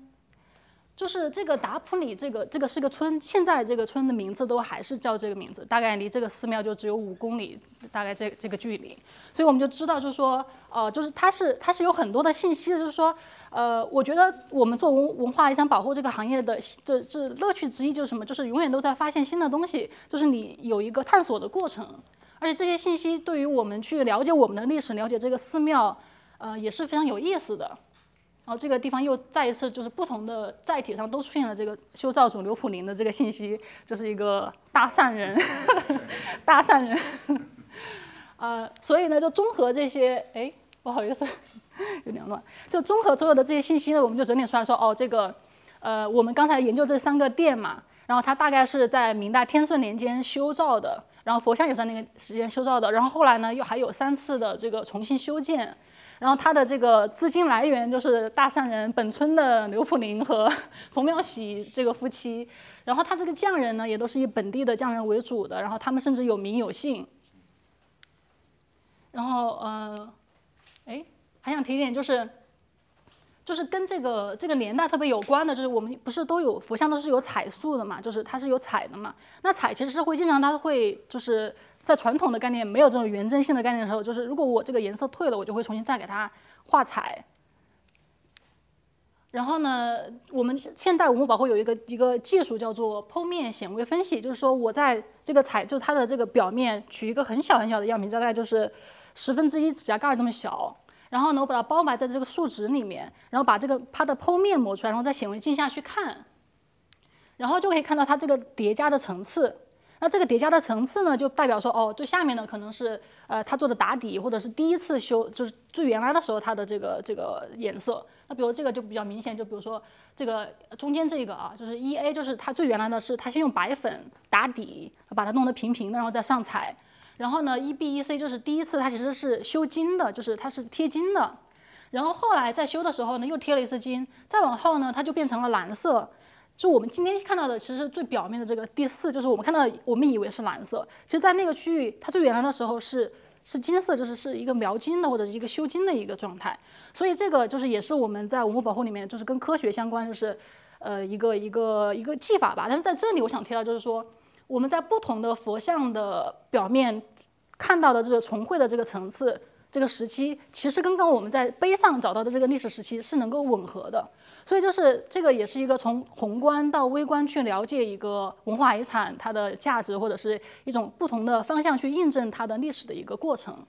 就是这个达普里，这个这个是个村，现在这个村的名字都还是叫这个名字，大概离这个寺庙就只有五公里，大概这这个距离，所以我们就知道，就是说，呃，就是它是它是有很多的信息的，就是说，呃，我觉得我们做文文化遗产保护这个行业的这这乐趣之一就是什么，就是永远都在发现新的东西，就是你有一个探索的过程，而且这些信息对于我们去了解我们的历史，了解这个寺庙，呃，也是非常有意思的。然后这个地方又再一次就是不同的载体上都出现了这个修造主刘普林的这个信息，就是一个大善人，*laughs* 大善人，呃，所以呢就综合这些，哎，不好意思，有点乱，就综合所有的这些信息呢，我们就整理出来说，哦，这个，呃，我们刚才研究这三个殿嘛，然后它大概是在明代天顺年间修造的，然后佛像也在那个时间修造的，然后后来呢又还有三次的这个重新修建。然后它的这个资金来源就是大善人本村的刘普林和 *laughs* 冯妙喜这个夫妻，然后他这个匠人呢也都是以本地的匠人为主的，然后他们甚至有名有姓。然后呃，哎，还想提一点就是，就是跟这个这个年代特别有关的，就是我们不是都有佛像都是有彩塑的嘛，就是它是有彩的嘛，那彩其实是会经常它会就是。在传统的概念没有这种原真性的概念的时候，就是如果我这个颜色退了，我就会重新再给它画彩。然后呢，我们现代文物保护有一个一个技术叫做剖面显微分析，就是说我在这个彩，就它的这个表面取一个很小很小的样品，大概就是十分之一指甲盖这么小。然后呢，我把它包埋在这个树脂里面，然后把这个它的剖面磨出来，然后在显微镜下去看，然后就可以看到它这个叠加的层次。那这个叠加的层次呢，就代表说，哦，最下面呢可能是，呃，他做的打底，或者是第一次修，就是最原来的时候它的这个这个颜色。那比如这个就比较明显，就比如说这个中间这个啊，就是一 A，就是它最原来的是它先用白粉打底，把它弄得平平的，然后再上彩。然后呢，一 B 一 C 就是第一次它其实是修金的，就是它是贴金的。然后后来在修的时候呢，又贴了一次金，再往后呢，它就变成了蓝色。就我们今天看到的，其实最表面的这个第四，就是我们看到，我们以为是蓝色，其实，在那个区域，它最原来的时候是是金色，就是是一个描金的或者是一个修金的一个状态。所以这个就是也是我们在文物保护里面，就是跟科学相关，就是呃一个一个一个技法吧。但是在这里，我想提到就是说，我们在不同的佛像的表面看到的这个重绘的这个层次，这个时期，其实跟刚刚我们在碑上找到的这个历史时期是能够吻合的。所以就是这个也是一个从宏观到微观去了解一个文化遗产它的价值，或者是一种不同的方向去印证它的历史的一个过程。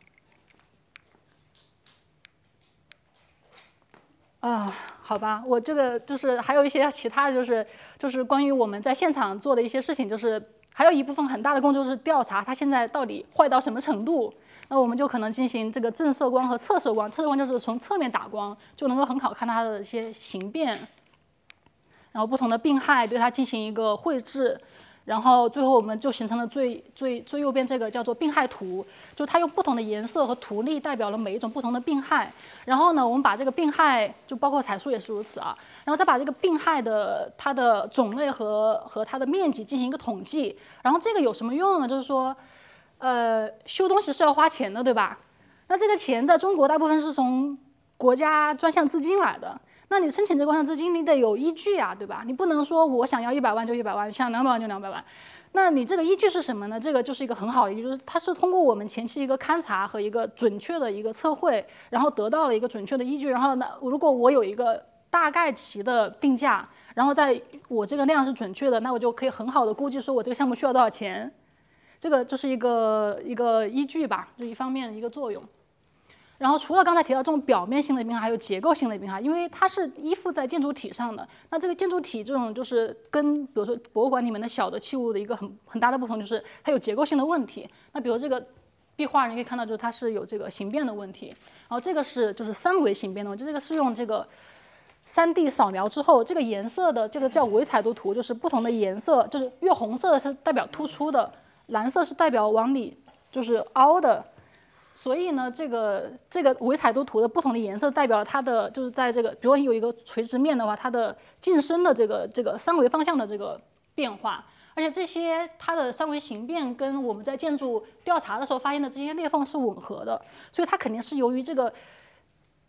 啊，好吧，我这个就是还有一些其他的就是就是关于我们在现场做的一些事情，就是还有一部分很大的工作是调查它现在到底坏到什么程度。那我们就可能进行这个正色光和侧色光，侧色光就是从侧面打光，就能够很好看它的一些形变，然后不同的病害对它进行一个绘制，然后最后我们就形成了最最最右边这个叫做病害图，就它用不同的颜色和图例代表了每一种不同的病害，然后呢，我们把这个病害就包括彩树也是如此啊，然后再把这个病害的它的种类和和它的面积进行一个统计，然后这个有什么用呢？就是说。呃，修东西是要花钱的，对吧？那这个钱在中国大部分是从国家专项资金来的。那你申请这个专项资金，你得有依据啊，对吧？你不能说我想要一百万就一百万，想两百万就两百万。那你这个依据是什么呢？这个就是一个很好的依据，就是它是通过我们前期一个勘察和一个准确的一个测绘，然后得到了一个准确的依据。然后呢，如果我有一个大概齐的定价，然后在我这个量是准确的，那我就可以很好的估计说我这个项目需要多少钱。这个就是一个一个依据吧，就一方面一个作用。然后除了刚才提到这种表面性的病害，还有结构性的病害，因为它是依附在建筑体上的。那这个建筑体这种就是跟比如说博物馆里面的小的器物的一个很很大的不同，就是它有结构性的问题。那比如这个壁画，你可以看到就是它是有这个形变的问题。然后这个是就是三维形变的问题，这个是用这个三 D 扫描之后，这个颜色的这个叫微彩度图，就是不同的颜色，就是越红色的是代表突出的。蓝色是代表往里就是凹的，所以呢，这个这个微彩度图的不同的颜色代表了它的就是在这个，比如你有一个垂直面的话，它的进深的这个这个三维方向的这个变化，而且这些它的三维形变跟我们在建筑调查的时候发现的这些裂缝是吻合的，所以它肯定是由于这个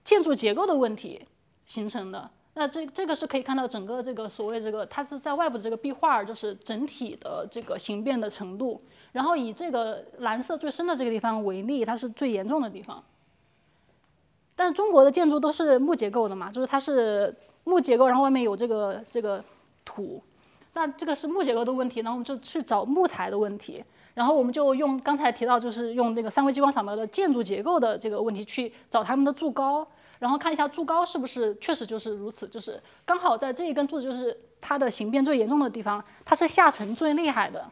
建筑结构的问题形成的。那这这个是可以看到整个这个所谓这个它是在外部这个壁画，就是整体的这个形变的程度。然后以这个蓝色最深的这个地方为例，它是最严重的地方。但中国的建筑都是木结构的嘛，就是它是木结构，然后外面有这个这个土。那这个是木结构的问题，那我们就去找木材的问题。然后我们就用刚才提到，就是用这个三维激光扫描的建筑结构的这个问题去找它们的柱高。然后看一下柱高是不是确实就是如此，就是刚好在这一根柱子就是它的形变最严重的地方，它是下沉最厉害的，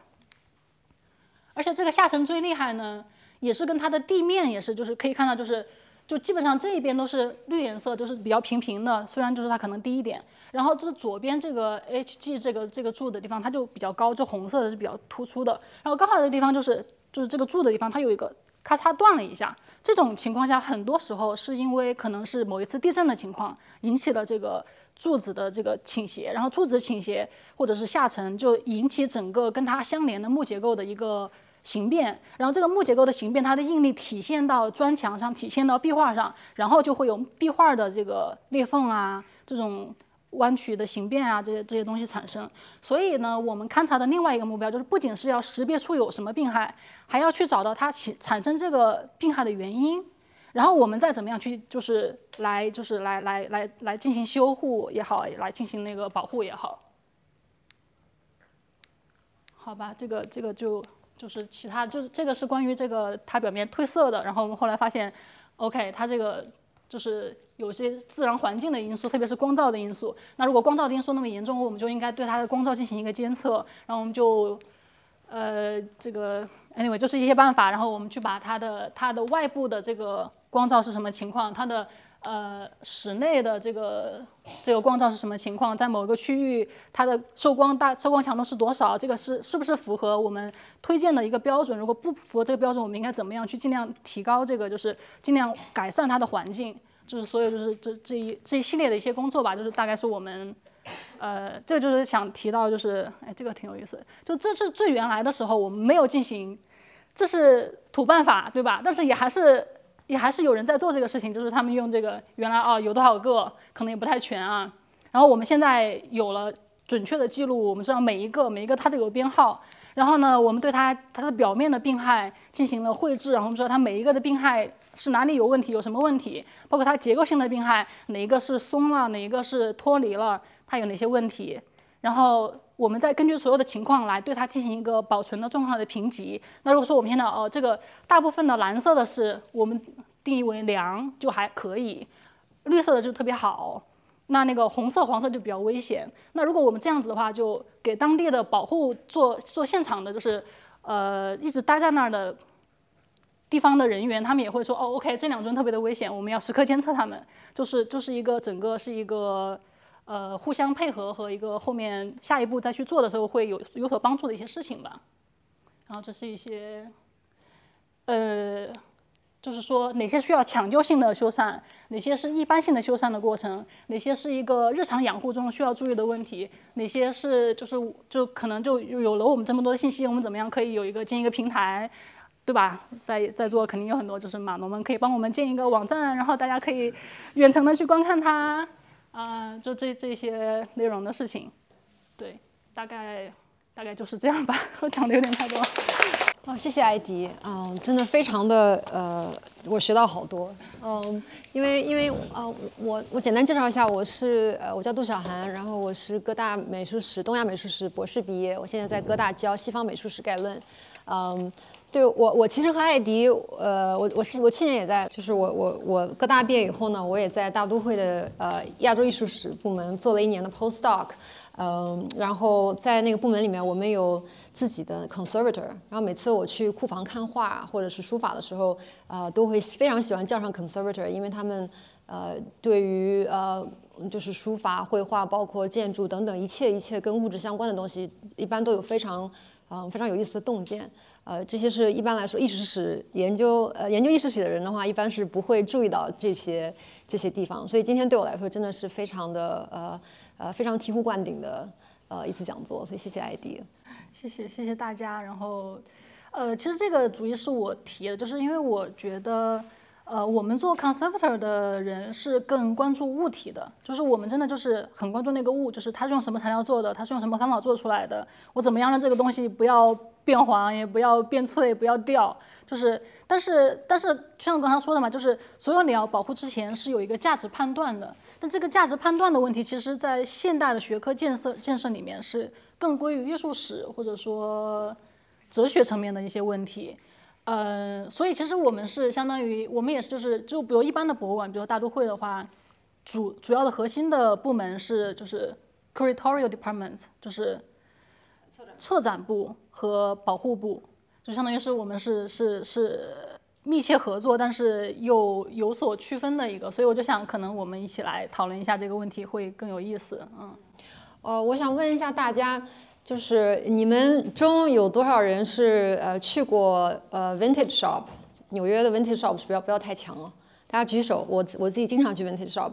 而且这个下沉最厉害呢，也是跟它的地面也是，就是可以看到就是就基本上这一边都是绿颜色，就是比较平平的，虽然就是它可能低一点，然后这左边这个 HG 这个这个柱的地方它就比较高，就红色的是比较突出的，然后刚好这个地方就是就是这个柱的地方它有一个。咔嚓断了一下，这种情况下，很多时候是因为可能是某一次地震的情况引起了这个柱子的这个倾斜，然后柱子倾斜或者是下沉，就引起整个跟它相连的木结构的一个形变，然后这个木结构的形变，它的应力体现到砖墙上，体现到壁画上，然后就会有壁画的这个裂缝啊，这种。弯曲的形变啊，这些这些东西产生，所以呢，我们勘察的另外一个目标就是，不仅是要识别出有什么病害，还要去找到它起产生这个病害的原因，然后我们再怎么样去，就是来就是来来来来进行修护也好，来进行那个保护也好，好吧，这个这个就就是其他就是这个是关于这个它表面褪色的，然后我们后来发现，OK，它这个。就是有些自然环境的因素，特别是光照的因素。那如果光照的因素那么严重，我们就应该对它的光照进行一个监测。然后我们就，呃，这个 anyway 就是一些办法。然后我们去把它的它的外部的这个光照是什么情况，它的呃室内的这个这个光照是什么情况，在某个区域它的受光大受光强度是多少？这个是是不是符合我们推荐的一个标准？如果不符合这个标准，我们应该怎么样去尽量提高这个，就是尽量改善它的环境？就是所有就是这这一这一系列的一些工作吧，就是大概是我们，呃，这就是想提到，就是哎，这个挺有意思。就这是最原来的时候，我们没有进行，这是土办法，对吧？但是也还是也还是有人在做这个事情，就是他们用这个原来啊有多少个，可能也不太全啊。然后我们现在有了准确的记录，我们知道每一个每一个它都有编号。然后呢，我们对它它的表面的病害进行了绘制，然后我们知道它每一个的病害。是哪里有问题，有什么问题？包括它结构性的病害，哪一个是松了，哪一个是脱离了，它有哪些问题？然后我们再根据所有的情况来对它进行一个保存的状况的评级。那如果说我们现在哦，这个大部分的蓝色的是我们定义为良，就还可以；绿色的就特别好。那那个红色、黄色就比较危险。那如果我们这样子的话，就给当地的保护做做现场的，就是呃一直待在那儿的。地方的人员，他们也会说，哦，OK，这两尊特别的危险，我们要时刻监测他们，就是就是一个整个是一个，呃，互相配合和一个后面下一步再去做的时候会有有所帮助的一些事情吧。然后这是一些，呃，就是说哪些需要抢救性的修缮，哪些是一般性的修缮的过程，哪些是一个日常养护中需要注意的问题，哪些是就是就可能就有了我们这么多的信息，我们怎么样可以有一个建一个平台。对吧？在在座肯定有很多就是码农们，可以帮我们建一个网站，然后大家可以远程的去观看它，啊，就这这些内容的事情，对，大概大概就是这样吧。*laughs* 我讲的有点太多。好，谢谢艾迪，嗯，真的非常的呃，我学到好多，嗯，因为因为呃，我我简单介绍一下，我是呃，我叫杜小涵，然后我是哥大美术史东亚美术史博士毕业，我现在在哥大教西方美术史概论，嗯。对我，我其实和艾迪，呃，我我是我去年也在，就是我我我各大毕业以后呢，我也在大都会的呃亚洲艺术史部门做了一年的 postdoc，嗯，然后在那个部门里面，我们有自己的 conservator，然后每次我去库房看画或者是书法的时候，呃，都会非常喜欢叫上 conservator，因为他们呃对于呃就是书法、绘画，包括建筑等等一切一切跟物质相关的东西，一般都有非常嗯非常有意思的洞见。呃，这些是一般来说艺术史研究，呃，研究艺术史的人的话，一般是不会注意到这些这些地方。所以今天对我来说真的是非常的呃呃非常醍醐灌顶的呃一次讲座。所以谢谢艾迪，谢谢谢谢大家。然后，呃，其实这个主意是我提的，就是因为我觉得，呃，我们做 conservator 的人是更关注物体的，就是我们真的就是很关注那个物，就是它是用什么材料做的，它是用什么方法做出来的，我怎么样让这个东西不要变黄，也不要变脆，不要掉，就是但是但是像我刚才说的嘛，就是所有你要保护之前是有一个价值判断的，但这个价值判断的问题，其实在现代的学科建设建设里面是更归于艺术史或者说哲学层面的一些问题。嗯，所以其实我们是相当于，我们也是就是就比如一般的博物馆，比如大都会的话，主主要的核心的部门是就是 curatorial department，就是策展部和保护部，就相当于是我们是是是密切合作，但是又有所区分的一个，所以我就想可能我们一起来讨论一下这个问题会更有意思，嗯。呃，我想问一下大家。就是你们中有多少人是呃去过呃 vintage shop？纽约的 vintage shop 是不要不要太强了，大家举手。我我自己经常去 vintage shop，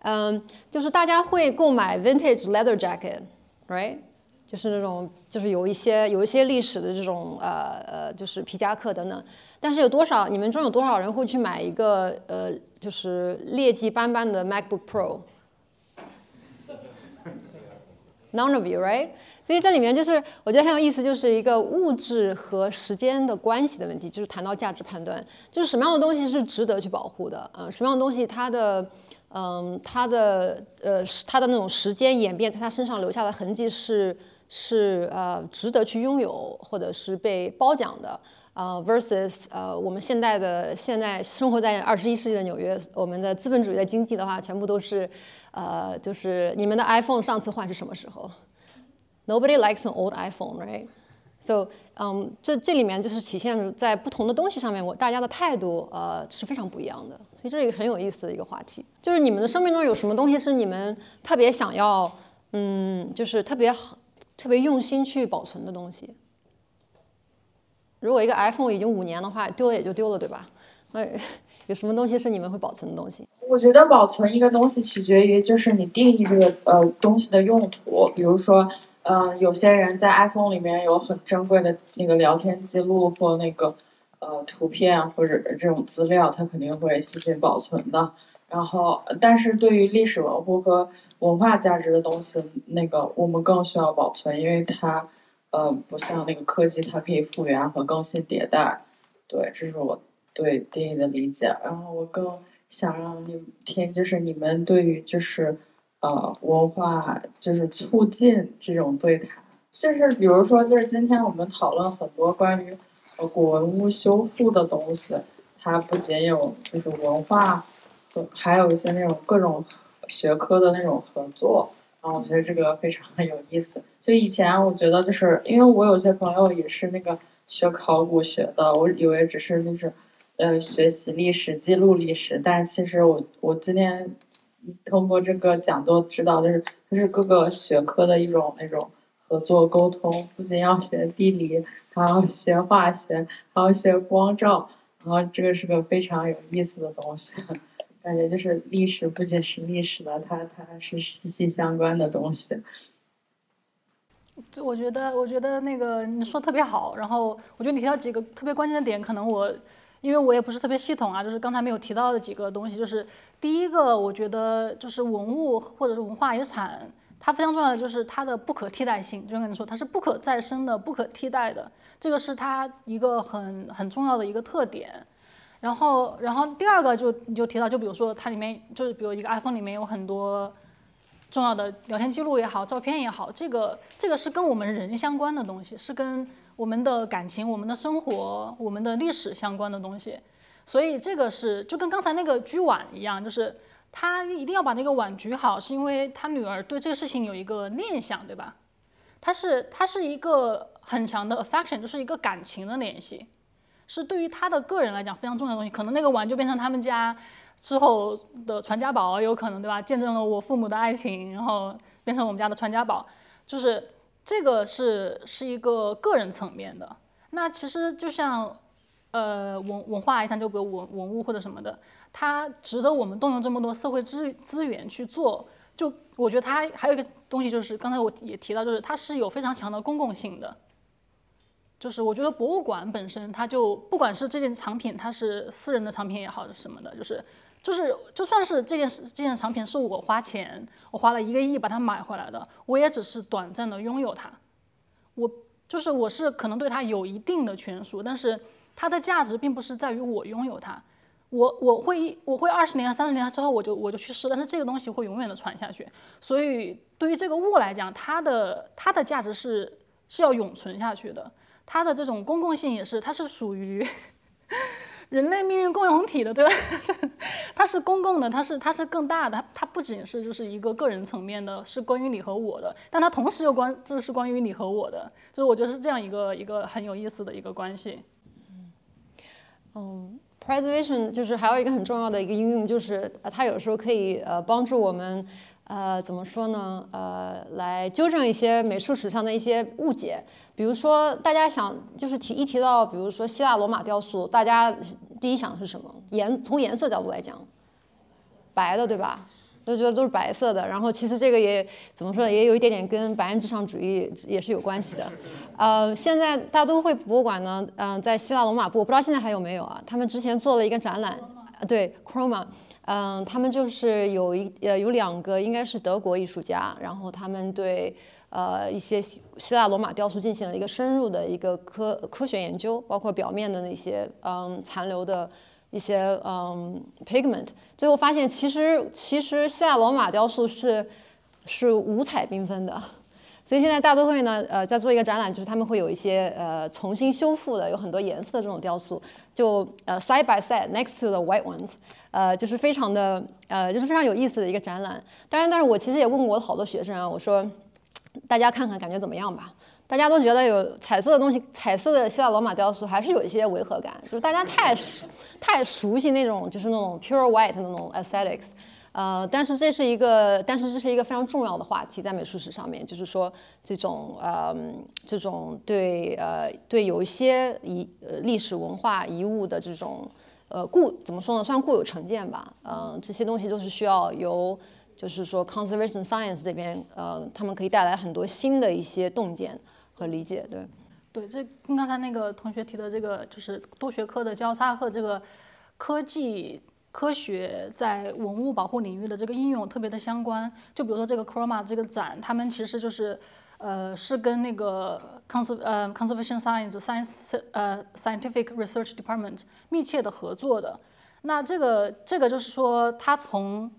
嗯，就是大家会购买 vintage leather jacket，right？就是那种就是有一些有一些历史的这种呃呃就是皮夹克等等。但是有多少你们中有多少人会去买一个呃就是劣迹斑斑的 MacBook Pro？None of you，right？所以这里面就是我觉得很有意思，就是一个物质和时间的关系的问题，就是谈到价值判断，就是什么样的东西是值得去保护的，呃，什么样的东西它的，嗯，它的呃它的那种时间演变在它身上留下的痕迹是是呃值得去拥有或者是被褒奖的，呃，versus 呃我们现在的现在生活在二十一世纪的纽约，我们的资本主义的经济的话，全部都是呃就是你们的 iPhone 上次换是什么时候？？Nobody likes an old iPhone, right? So, 嗯，这这里面就是体现在不同的东西上面，我大家的态度呃是非常不一样的。所以这是一个很有意思的一个话题。就是你们的生命中有什么东西是你们特别想要，嗯，就是特别好、特别用心去保存的东西？如果一个 iPhone 已经五年的话，丢了也就丢了，对吧？那有什么东西是你们会保存的东西？我觉得保存一个东西取决于就是你定义这个呃东西的用途，比如说。嗯，有些人在 iPhone 里面有很珍贵的那个聊天记录或那个呃图片或者这种资料，他肯定会细心保存的。然后，但是对于历史文物和文化价值的东西，那个我们更需要保存，因为它呃不像那个科技，它可以复原和更新迭代。对，这是我对定义的理解。然后我更想让你听，就是你们对于就是。呃，文化就是促进这种对谈，就是比如说，就是今天我们讨论很多关于呃古文物修复的东西，它不仅有就是文化，还有一些那种各种学科的那种合作，然后我觉得这个非常的有意思。就以前我觉得就是因为我有些朋友也是那个学考古学的，我以为只是就是呃学习历史、记录历史，但其实我我今天。通过这个讲座知道，就是它是各个学科的一种那种合作沟通，不仅要学地理，还要学化学，还要学光照，然后这个是个非常有意思的东西。*laughs* 感觉就是历史不仅是历史了，它它是息息相关的东西。就我觉得，我觉得那个你说特别好，然后我觉得你提到几个特别关键的点，可能我。因为我也不是特别系统啊，就是刚才没有提到的几个东西，就是第一个，我觉得就是文物或者是文化遗产，它非常重要的就是它的不可替代性。就像跟你说，它是不可再生的、不可替代的，这个是它一个很很重要的一个特点。然后，然后第二个就你就提到，就比如说它里面就是比如一个 iPhone 里面有很多重要的聊天记录也好、照片也好，这个这个是跟我们人相关的东西，是跟。我们的感情、我们的生活、我们的历史相关的东西，所以这个是就跟刚才那个举碗一样，就是他一定要把那个碗举好，是因为他女儿对这个事情有一个念想，对吧？他是他是一个很强的 affection，就是一个感情的联系，是对于他的个人来讲非常重要的东西。可能那个碗就变成他们家之后的传家宝，有可能对吧？见证了我父母的爱情，然后变成我们家的传家宝，就是。这个是是一个个人层面的，那其实就像，呃，文文化遗产，就比如文文物或者什么的，它值得我们动用这么多社会资资源去做。就我觉得它还有一个东西，就是刚才我也提到，就是它是有非常强的公共性的。就是我觉得博物馆本身，它就不管是这件藏品，它是私人的藏品也好什么的，就是就是就算是这件事这件藏品是我花钱，我花了一个亿把它买回来的，我也只是短暂的拥有它。我就是我是可能对它有一定的权属，但是它的价值并不是在于我拥有它。我我会我会二十年三十年之后我就我就去世，但是这个东西会永远的传下去。所以对于这个物来讲，它的它的价值是是要永存下去的。它的这种公共性也是，它是属于人类命运共同体的，对吧？*laughs* 它是公共的，它是它是更大的，它它不仅是就是一个个人层面的，是关于你和我的，但它同时又关就是关于你和我的，就是我觉得是这样一个一个很有意思的一个关系。嗯，preservation 就是还有一个很重要的一个应用，就是它有时候可以呃帮助我们呃怎么说呢呃来纠正一些美术史上的一些误解。比如说大家想就是提一提到比如说希腊罗马雕塑，大家第一想的是什么？颜从颜色角度来讲，白的对吧？都觉得都是白色的，然后其实这个也怎么说呢，也有一点点跟白人至上主义也是有关系的。呃，现在大都会博物馆呢，嗯、在希腊罗马部，我不知道现在还有没有啊？他们之前做了一个展览，对，Chroma，嗯、他们就是有一呃有两个应该是德国艺术家，然后他们对呃一些希希腊罗马雕塑进行了一个深入的一个科科学研究，包括表面的那些嗯残留的。一些嗯 pigment，最后发现其实其实希腊罗马雕塑是是五彩缤纷的，所以现在大都会呢呃在做一个展览，就是他们会有一些呃重新修复的有很多颜色的这种雕塑，就呃 side by side next to the white ones，呃就是非常的呃就是非常有意思的一个展览。当然，但是我其实也问过我好多学生啊，我说大家看看感觉怎么样吧。大家都觉得有彩色的东西，彩色的希腊罗马雕塑还是有一些违和感，就是大家太熟太熟悉那种就是那种 pure white 那种 aesthetics，呃，但是这是一个，但是这是一个非常重要的话题，在美术史上面，就是说这种呃这种对呃对有一些遗呃历史文化遗物的这种呃固怎么说呢，算固有成见吧，嗯、这些东西都是需要由就是说 conservation science 这边呃他们可以带来很多新的一些洞见。和理解，对，对，这跟刚才那个同学提的这个就是多学科的交叉和这个科技科学在文物保护领域的这个应用特别的相关。就比如说这个 Chroma 这个展，他们其实就是呃是跟那个 cons 呃 conservation science science 呃 scientific research department 密切的合作的。那这个这个就是说，它从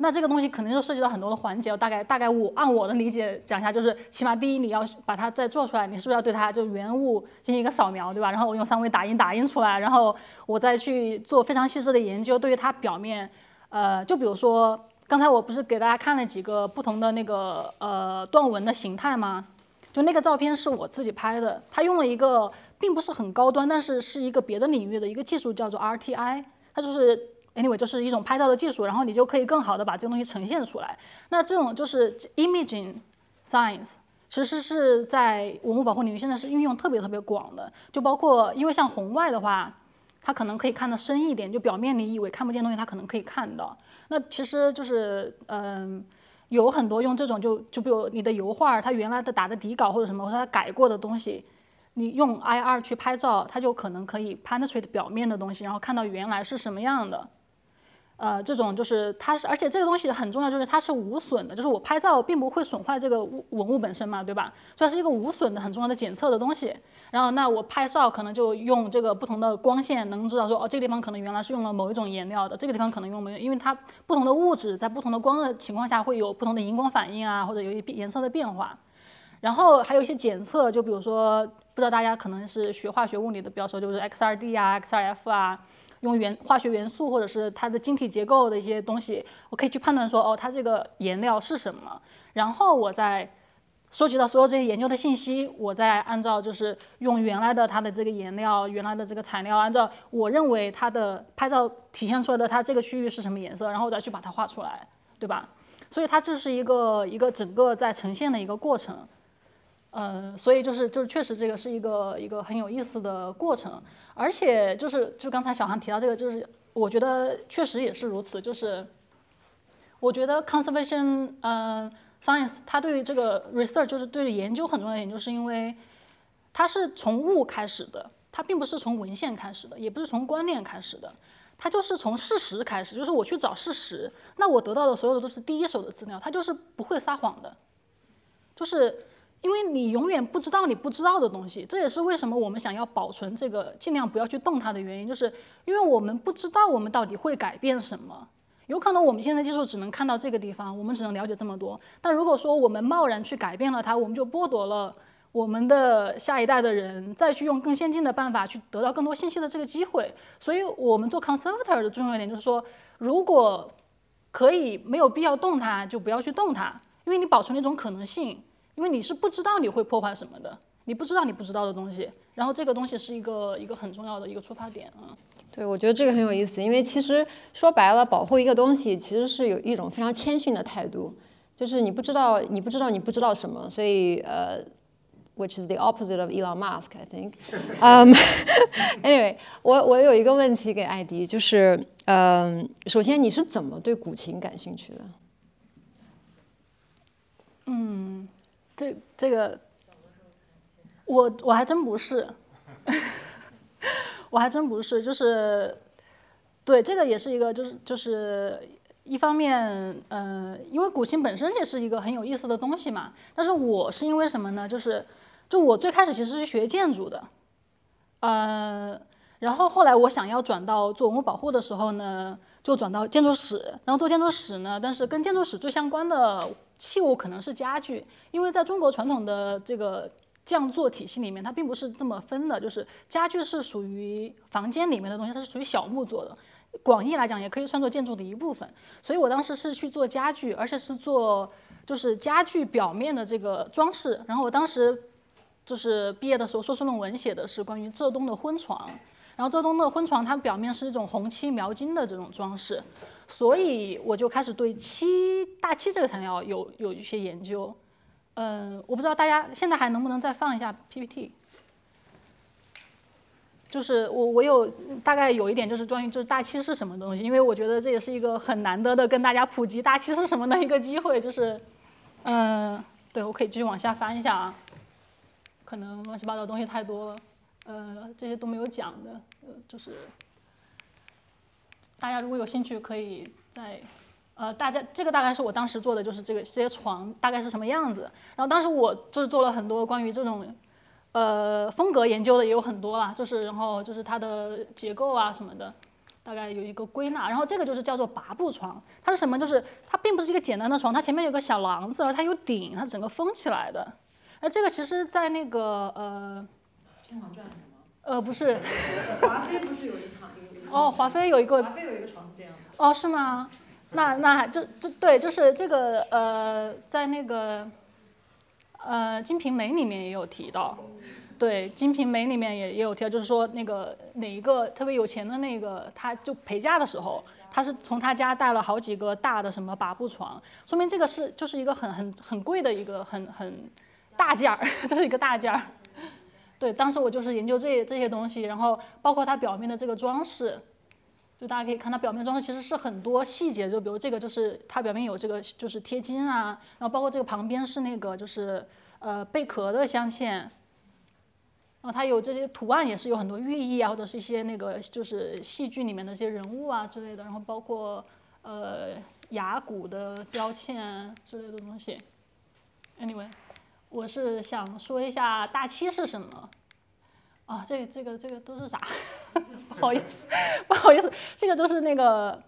那这个东西肯定就涉及到很多的环节，大概大概我按我的理解讲一下，就是起码第一你要把它再做出来，你是不是要对它就原物进行一个扫描，对吧？然后我用三维打印打印出来，然后我再去做非常细致的研究，对于它表面，呃，就比如说刚才我不是给大家看了几个不同的那个呃断纹的形态吗？就那个照片是我自己拍的，它用了一个并不是很高端，但是是一个别的领域的一个技术，叫做 RTI，它就是 anyway 就是一种拍照的技术，然后你就可以更好的把这个东西呈现出来。那这种就是 imaging science，其实是在文物保护领域现在是运用特别特别广的，就包括因为像红外的话，它可能可以看得深一点，就表面你以为看不见东西，它可能可以看到。那其实就是嗯。有很多用这种就就比如你的油画，它原来的打的底稿或者什么，或者它改过的东西，你用 IR 去拍照，它就可能可以 penetrate 表面的东西，然后看到原来是什么样的。呃，这种就是它是，而且这个东西很重要，就是它是无损的，就是我拍照并不会损坏这个物文物本身嘛，对吧？所以是一个无损的很重要的检测的东西。然后那我拍照可能就用这个不同的光线，能知道说哦，这个地方可能原来是用了某一种颜料的，这个地方可能用没有，因为它不同的物质在不同的光的情况下会有不同的荧光反应啊，或者有一颜色的变化。然后还有一些检测，就比如说不知道大家可能是学化学物理的比较熟，就是 XRD 啊、XRF 啊。用元化学元素或者是它的晶体结构的一些东西，我可以去判断说，哦，它这个颜料是什么，然后我再收集到所有这些研究的信息，我再按照就是用原来的它的这个颜料、原来的这个材料，按照我认为它的拍照体现出来的它这个区域是什么颜色，然后我再去把它画出来，对吧？所以它这是一个一个整个在呈现的一个过程。呃，所以就是就是确实这个是一个一个很有意思的过程，而且就是就刚才小韩提到这个，就是我觉得确实也是如此，就是我觉得 conservation 嗯、science 它对于这个 research 就是对于研究很重要的研究，是因为它是从物开始的，它并不是从文献开始的，也不是从观念开始的，它就是从事实开始，就是我去找事实，那我得到的所有的都是第一手的资料，它就是不会撒谎的，就是因为你永远不知道你不知道的东西，这也是为什么我们想要保存这个，尽量不要去动它的原因，就是因为我们不知道我们到底会改变什么。有可能我们现在技术只能看到这个地方，我们只能了解这么多。但如果说我们贸然去改变了它，我们就剥夺了我们的下一代的人再去用更先进的办法去得到更多信息的这个机会。所以，我们做 conservator 的重要一点就是说，如果可以没有必要动它，就不要去动它，因为你保存了一种可能性，因为你是不知道你会破坏什么的，你不知道你不知道的东西。然后这个东西是一个一个很重要的一个出发点啊。对，我觉得这个很有意思，因为其实说白了，保护一个东西其实是有一种非常谦逊的态度，就是你不知道，你不知道，你不知道什么，所以呃，which is the opposite of Elon Musk, I think. Um, *laughs* anyway，我我有一个问题给艾迪，就是嗯，首先你是怎么对古琴感兴趣的？嗯，这这个，我我还真不是。*laughs* 我还真不是，就是，对，这个也是一个，就是就是一方面，嗯，因为古琴本身也是一个很有意思的东西嘛。但是我是因为什么呢？就是，就我最开始其实是学建筑的，呃，然后后来我想要转到做文物保护的时候呢，就转到建筑史。然后做建筑史呢，但是跟建筑史最相关的器物可能是家具，因为在中国传统的这个。匠作体系里面，它并不是这么分的，就是家具是属于房间里面的东西，它是属于小木做的。广义来讲，也可以算作建筑的一部分。所以我当时是去做家具，而且是做就是家具表面的这个装饰。然后我当时就是毕业的时候，硕士论文写的是关于浙东的婚床。然后浙东的婚床，它表面是一种红漆描金的这种装饰，所以我就开始对七大七这个材料有有一些研究。嗯，我不知道大家现在还能不能再放一下 PPT。就是我我有大概有一点就是关于就是大漆是什么东西，因为我觉得这也是一个很难得的跟大家普及大漆是什么的一个机会。就是，嗯，对我可以继续往下翻一下啊。可能乱七八糟东西太多了，呃，这些都没有讲的，呃，就是大家如果有兴趣可以在。呃，大家这个大概是我当时做的，就是这个这些床大概是什么样子。然后当时我就是做了很多关于这种，呃，风格研究的也有很多啦，就是然后就是它的结构啊什么的，大概有一个归纳。然后这个就是叫做拔步床，它是什么？就是它并不是一个简单的床，它前面有个小廊子，而它有顶，它整个封起来的。那这个其实，在那个呃，《天王传》是吗？呃，不是。*laughs* 华妃不是有一场？哦，华妃有一个。华妃有一个床是这样的。哦，是吗？那那还就就对，就是这个呃，在那个呃《金瓶梅》里面也有提到，对，《金瓶梅》里面也也有提到，就是说那个哪一个特别有钱的那个，他就陪嫁的时候，他是从他家带了好几个大的什么八步床，说明这个是就是一个很很很贵的一个很很大件儿，*laughs* 就是一个大件儿。对，当时我就是研究这这些东西，然后包括它表面的这个装饰。就大家可以看到，表面装饰其实是很多细节，就比如这个就是它表面有这个就是贴金啊，然后包括这个旁边是那个就是呃贝壳的镶嵌，然后它有这些图案也是有很多寓意啊，或者是一些那个就是戏剧里面的一些人物啊之类的，然后包括呃牙骨的标签之类的东西。Anyway，我是想说一下大漆是什么。啊，这这个这个都是啥？*laughs* 不好意思，不好意思，这个都是那个，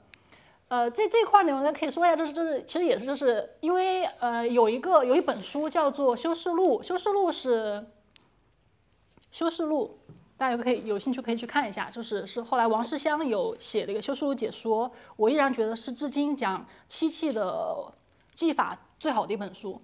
呃，这这块呢，我可以说一下，就是就是，其实也是就是因为呃，有一个有一本书叫做《修饰录》，《修饰录》是《修饰录》，大家可以有兴趣可以去看一下，就是是后来王世襄有写了一个《修饰录》解说，我依然觉得是至今讲漆器的技法最好的一本书。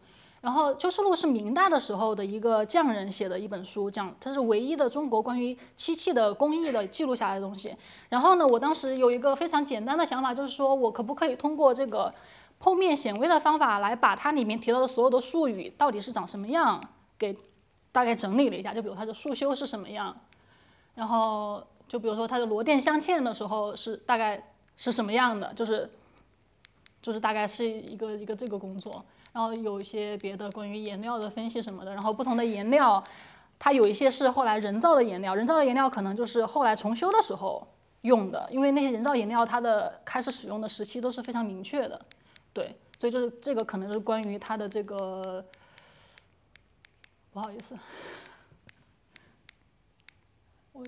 然后《修饰录》是明代的时候的一个匠人写的一本书，讲它是唯一的中国关于漆器的工艺的记录下来的东西。然后呢，我当时有一个非常简单的想法，就是说我可不可以通过这个剖面显微的方法来把它里面提到的所有的术语到底是长什么样给大概整理了一下。就比如它的束修是什么样，然后就比如说它的螺钿镶嵌的时候是大概是什么样的，就是就是大概是一个一个这个工作。然后有一些别的关于颜料的分析什么的，然后不同的颜料，它有一些是后来人造的颜料，人造的颜料可能就是后来重修的时候用的，因为那些人造颜料它的开始使用的时期都是非常明确的，对，所以就是这个可能是关于它的这个，不好意思，我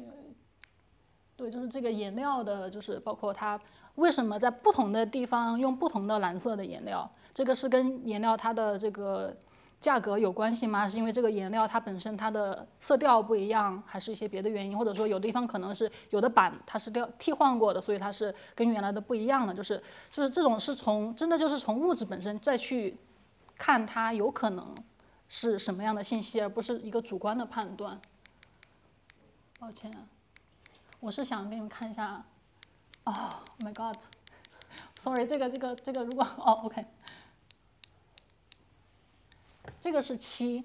对，就是这个颜料的，就是包括它为什么在不同的地方用不同的蓝色的颜料，这个是跟颜料它的这个。价格有关系吗？是因为这个颜料它本身它的色调不一样，还是一些别的原因？或者说有的地方可能是有的版它是调替换过的，所以它是跟原来的不一样的。就是就是这种是从真的就是从物质本身再去看它有可能是什么样的信息，而不是一个主观的判断。抱歉，我是想给你们看一下。哦，My God，Sorry，*laughs* 这个这个这个如果哦，OK。这个是漆，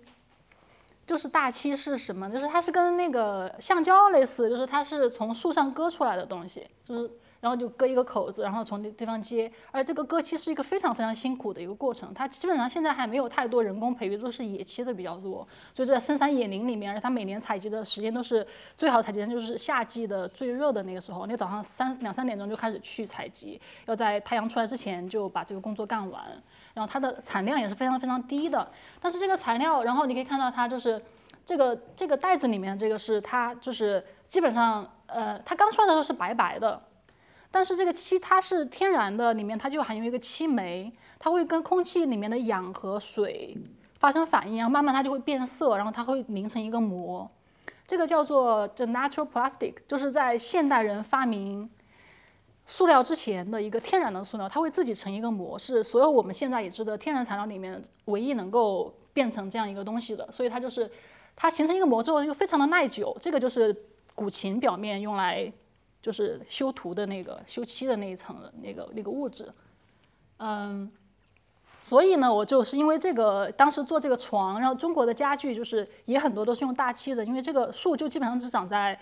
就是大漆是什么？就是它是跟那个橡胶类似，就是它是从树上割出来的东西，就是。然后就割一个口子，然后从那地方接。而这个割漆是一个非常非常辛苦的一个过程，它基本上现在还没有太多人工培育，都是野漆的比较多。所以在深山野林里面，而且它每年采集的时间都是最好采集的就是夏季的最热的那个时候，那早上三两三点钟就开始去采集，要在太阳出来之前就把这个工作干完。然后它的产量也是非常非常低的。但是这个材料，然后你可以看到它就是这个这个袋子里面这个是它就是基本上呃它刚出来的时候是白白的。但是这个漆它是天然的，里面它就含有一个漆酶，它会跟空气里面的氧和水发生反应，然后慢慢它就会变色，然后它会凝成一个膜。这个叫做就 natural plastic，就是在现代人发明塑料之前的一个天然的塑料，它会自己成一个膜，是所有我们现在已知的天然材料里面唯一能够变成这样一个东西的。所以它就是它形成一个膜之后又非常的耐久。这个就是古琴表面用来。就是修图的那个修漆的那一层的那个那个物质，嗯，所以呢，我就是因为这个，当时做这个床，然后中国的家具就是也很多都是用大漆的，因为这个树就基本上只长在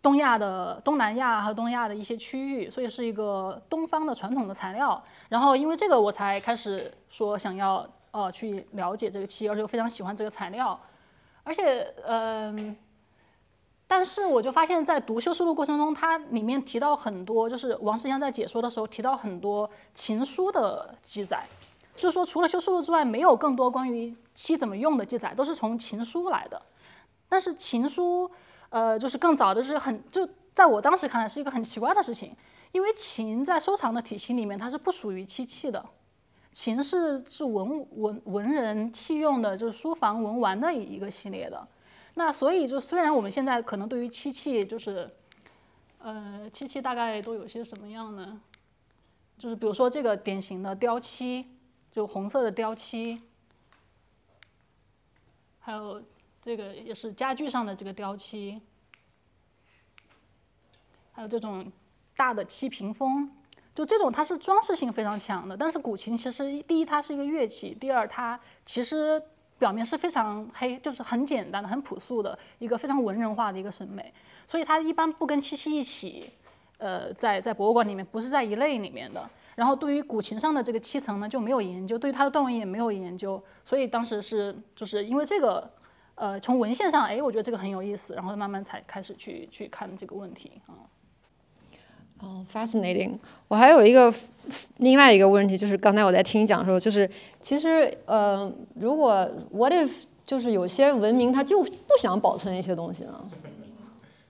东亚的东南亚和东亚的一些区域，所以是一个东方的传统的材料。然后因为这个，我才开始说想要呃去了解这个漆，而且我非常喜欢这个材料，而且嗯。但是我就发现，在读修书录过程中，它里面提到很多，就是王世襄在解说的时候提到很多情书的记载，就是说除了修书录之外，没有更多关于漆怎么用的记载，都是从情书来的。但是情书，呃，就是更早的是很，就在我当时看来是一个很奇怪的事情，因为琴在收藏的体系里面，它是不属于漆器的，琴是是文文文人器用的，就是书房文玩的一个系列的。那所以就虽然我们现在可能对于漆器就是，呃，漆器大概都有些什么样呢？就是比如说这个典型的雕漆，就红色的雕漆，还有这个也是家具上的这个雕漆，还有这种大的漆屏风，就这种它是装饰性非常强的。但是古琴其实第一它是一个乐器，第二它其实。表面是非常黑，就是很简单的、很朴素的一个非常文人化的一个审美，所以它一般不跟七七一起，呃，在在博物馆里面不是在一类里面的。然后对于古琴上的这个七层呢就没有研究，对于它的段纹也没有研究，所以当时是就是因为这个，呃，从文献上，哎，我觉得这个很有意思，然后慢慢才开始去去看这个问题啊。哦，fascinating。我还有一个另外一个问题，就是刚才我在听讲的时候，就是其实呃，如果 what if 就是有些文明它就不想保存一些东西呢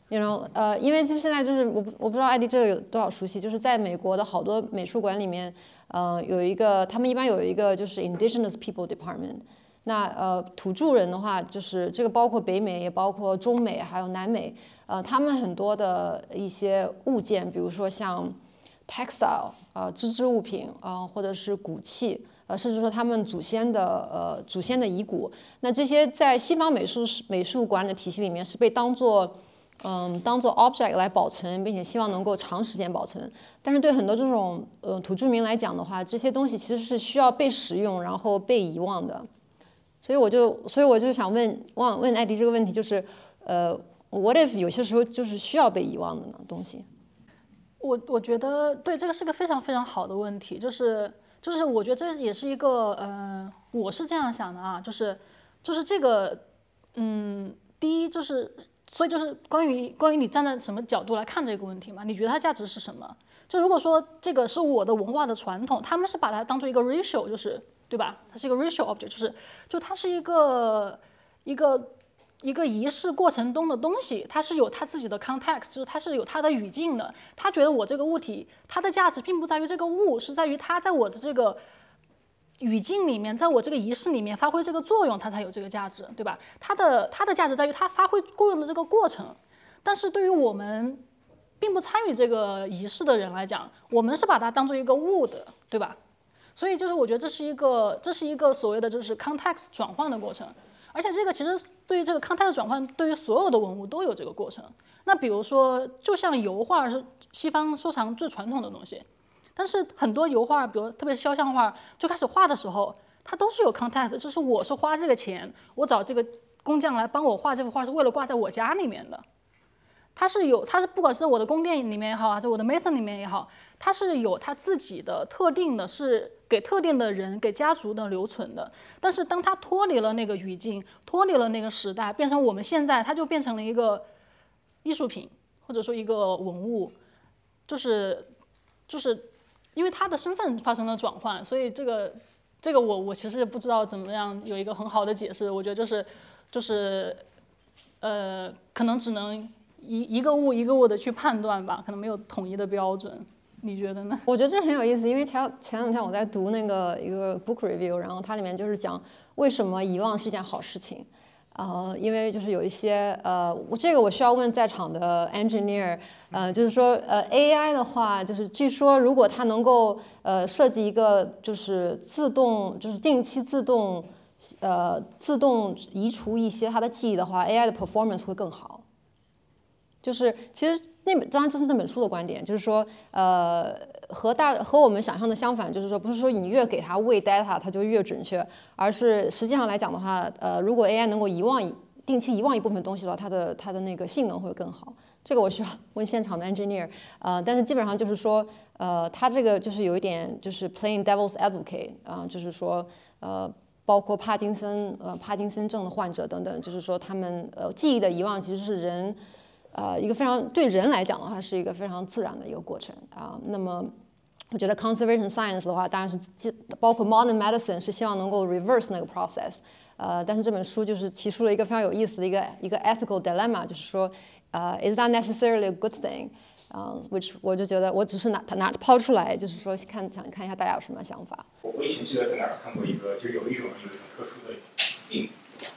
？You know，呃，因为其实现在就是我我不知道艾迪这个有多少熟悉，就是在美国的好多美术馆里面，呃，有一个他们一般有一个就是 Indigenous People Department。那呃，土著人的话，就是这个包括北美，也包括中美，还有南美。呃，他们很多的一些物件，比如说像 textile，呃，织织物品，呃，或者是骨器，呃，甚至说他们祖先的呃祖先的遗骨，那这些在西方美术美术馆的体系里面是被当做嗯当做 object 来保存，并且希望能够长时间保存。但是对很多这种呃土著民来讲的话，这些东西其实是需要被使用，然后被遗忘的。所以我就所以我就想问问问艾迪这个问题，就是呃。What if 有些时候就是需要被遗忘的呢？东西，我我觉得对这个是个非常非常好的问题，就是就是我觉得这也是一个呃，我是这样想的啊，就是就是这个嗯，第一就是，所以就是关于关于你站在什么角度来看这个问题嘛？你觉得它价值是什么？就如果说这个是我的文化的传统，他们是把它当做一个 racial，就是对吧？它是一个 racial object，就是就它是一个一个一个仪式过程中的东西，它是有它自己的 context，就是它是有它的语境的。他觉得我这个物体，它的价值并不在于这个物，是在于它在我的这个语境里面，在我这个仪式里面发挥这个作用，它才有这个价值，对吧？它的它的价值在于它发挥作用的这个过程。但是对于我们并不参与这个仪式的人来讲，我们是把它当做一个物的，对吧？所以就是我觉得这是一个这是一个所谓的就是 context 转换的过程，而且这个其实对于这个 context 转换，对于所有的文物都有这个过程。那比如说，就像油画是西方收藏最传统的东西，但是很多油画，比如特别是肖像画，最开始画的时候，它都是有 context，就是我是花这个钱，我找这个工匠来帮我画这幅画，是为了挂在我家里面的。它是有，它是不管是我的宫殿里面也好，还是我的 mason 里面也好，它是有它自己的特定的，是给特定的人、给家族的留存的。但是当它脱离了那个语境，脱离了那个时代，变成我们现在，它就变成了一个艺术品，或者说一个文物，就是就是因为它的身份发生了转换，所以这个这个我我其实也不知道怎么样有一个很好的解释。我觉得就是就是呃，可能只能。一一个物一个物的去判断吧，可能没有统一的标准，你觉得呢？我觉得这很有意思，因为前前两天我在读那个一个 book review，然后它里面就是讲为什么遗忘是一件好事情。呃，因为就是有一些呃，我这个我需要问在场的 engineer，呃，就是说呃 AI 的话，就是据说如果它能够呃设计一个就是自动就是定期自动呃自动移除一些它的记忆的话，AI 的 performance 会更好。就是其实那本，当然这是那本书的观点，就是说，呃，和大和我们想象的相反，就是说，不是说你越给它喂 data，它就越准确，而是实际上来讲的话，呃，如果 AI 能够遗忘定期遗忘一部分东西的话，它的它的那个性能会更好。这个我需要问现场的 engineer，呃，但是基本上就是说，呃，它这个就是有一点就是 playing devil's advocate，啊，就是说，呃，包括帕金森，呃，帕金森症的患者等等，就是说他们呃记忆的遗忘其实是人。呃，一个非常对人来讲的话，是一个非常自然的一个过程啊。那么，我觉得 conservation science 的话，当然是包括 modern medicine 是希望能够 reverse 那个 process。呃，但是这本书就是提出了一个非常有意思的一个一个 ethical dilemma，就是说，呃，is that necessarily a good thing？啊，which 我就觉得我只是拿它拿抛出来，就是说看想看一下大家有什么想法。我我以前记得在哪儿看过一个，就有一种有一种特殊的病，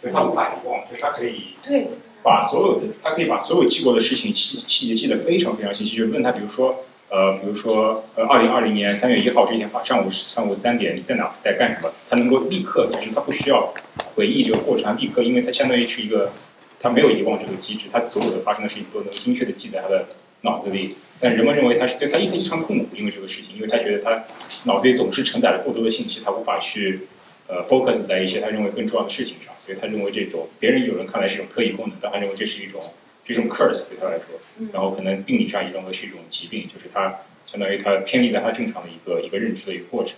就它无法遗忘，就它可以对。把所有的，他可以把所有记过的事情细细节记得非常非常清晰。就问他，比如说，呃，比如说，呃，二零二零年三月一号这一天上午上午三点，你在哪，在干什么？他能够立刻，就是他不需要回忆这个过程，他立刻，因为他相当于是一个，他没有遗忘这个机制，他所有的发生的事情都能精确的记在他的脑子里。但人们认为他是，就他一他异常痛苦，因为这个事情，因为他觉得他脑子里总是承载了过多的信息，他无法去。呃，focus 在一些他认为更重要的事情上，所以他认为这种别人有人看来是一种特异功能，但他认为这是一种这种 curse 对他来说，然后可能病理上也认为是一种疾病，就是他相当于他偏离了他正常的一个一个认知的一个过程。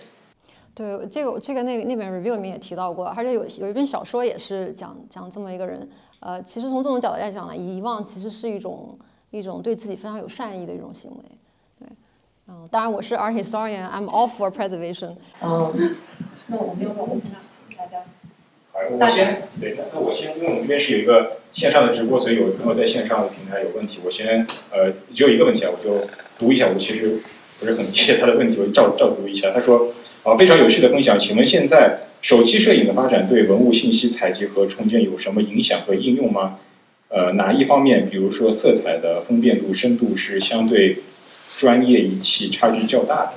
对，这个这个那那本 review 里面也提到过，而且有有一本小说也是讲讲这么一个人。呃，其实从这种角度来讲呢，遗忘其实是一种一种对自己非常有善意的一种行为。对，嗯，当然我是 art historian，I'm all for preservation。嗯。那我们要不要问一下大家？好，我先对，那我先，因为我们这边是有一个线上的直播，所以有朋友在线上的平台有问题，我先呃只有一个问题啊，我就读一下。我其实不是很理解他的问题，我照照读一下。他说啊，非常有趣的分享，请问现在手机摄影的发展对文物信息采集和重建有什么影响和应用吗？呃，哪一方面，比如说色彩的分辨度、深度是相对专业仪器差距较大的？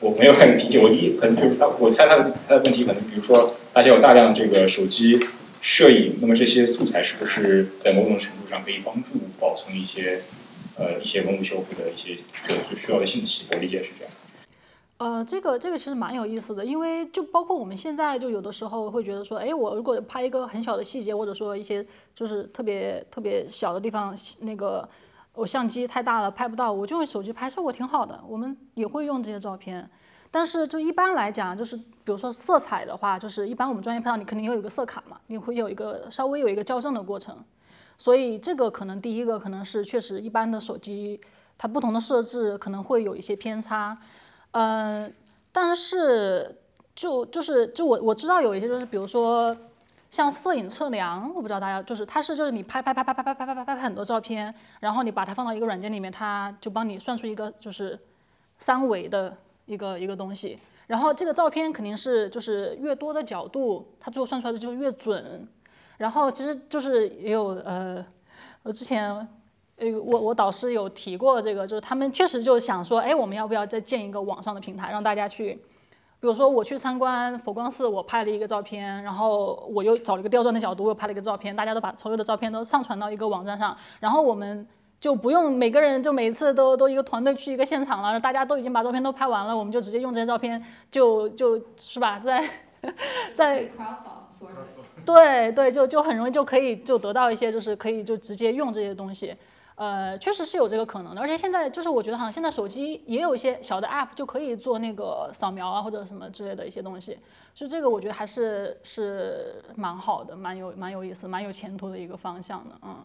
我没有很理解，我一可能就是他，我猜他的他的问题可能，比如说大家有大量这个手机摄影，那么这些素材是不是在某种程度上可以帮助保存一些呃一些文物修复的一些所需要的信息？我理解是这样。呃，这个这个其实蛮有意思的，因为就包括我们现在就有的时候会觉得说，哎，我如果拍一个很小的细节，或者说一些就是特别特别小的地方，那个。我相机太大了，拍不到，我就用手机拍，效果挺好的。我们也会用这些照片，但是就一般来讲，就是比如说色彩的话，就是一般我们专业拍照你肯定有一个色卡嘛，你会有一个稍微有一个校正的过程。所以这个可能第一个可能是确实一般的手机它不同的设置可能会有一些偏差，嗯，但是就就是就我我知道有一些就是比如说像摄影测量，我不知道大家就是它是就是你拍拍拍拍拍拍拍拍拍很多照片，然后你把它放到一个软件里面，它就帮你算出一个就是三维的一个一个东西，然后这个照片肯定是就是越多的角度，它最后算出来的就越准。然后其实就是也有呃，我之前呃我我导师有提过这个，就是他们确实就想说，哎，我们要不要再建一个网上的平台，让大家去，比如说我去参观佛光寺，我拍了一个照片，然后我又找了一个刁钻的角度，又拍了一个照片，大家都把所有的照片都上传到一个网站上，然后我们就不用每个人就每次都都一个团队去一个现场了，大家都已经把照片都拍完了，我们就直接用这些照片，就就是吧，在在。对对，就就很容易就可以就得到一些，就是可以就直接用这些东西，呃，确实是有这个可能的。而且现在就是我觉得好像现在手机也有一些小的 app 就可以做那个扫描啊或者什么之类的一些东西，就这个我觉得还是是蛮好的，蛮有蛮有意思、蛮有前途的一个方向的，嗯。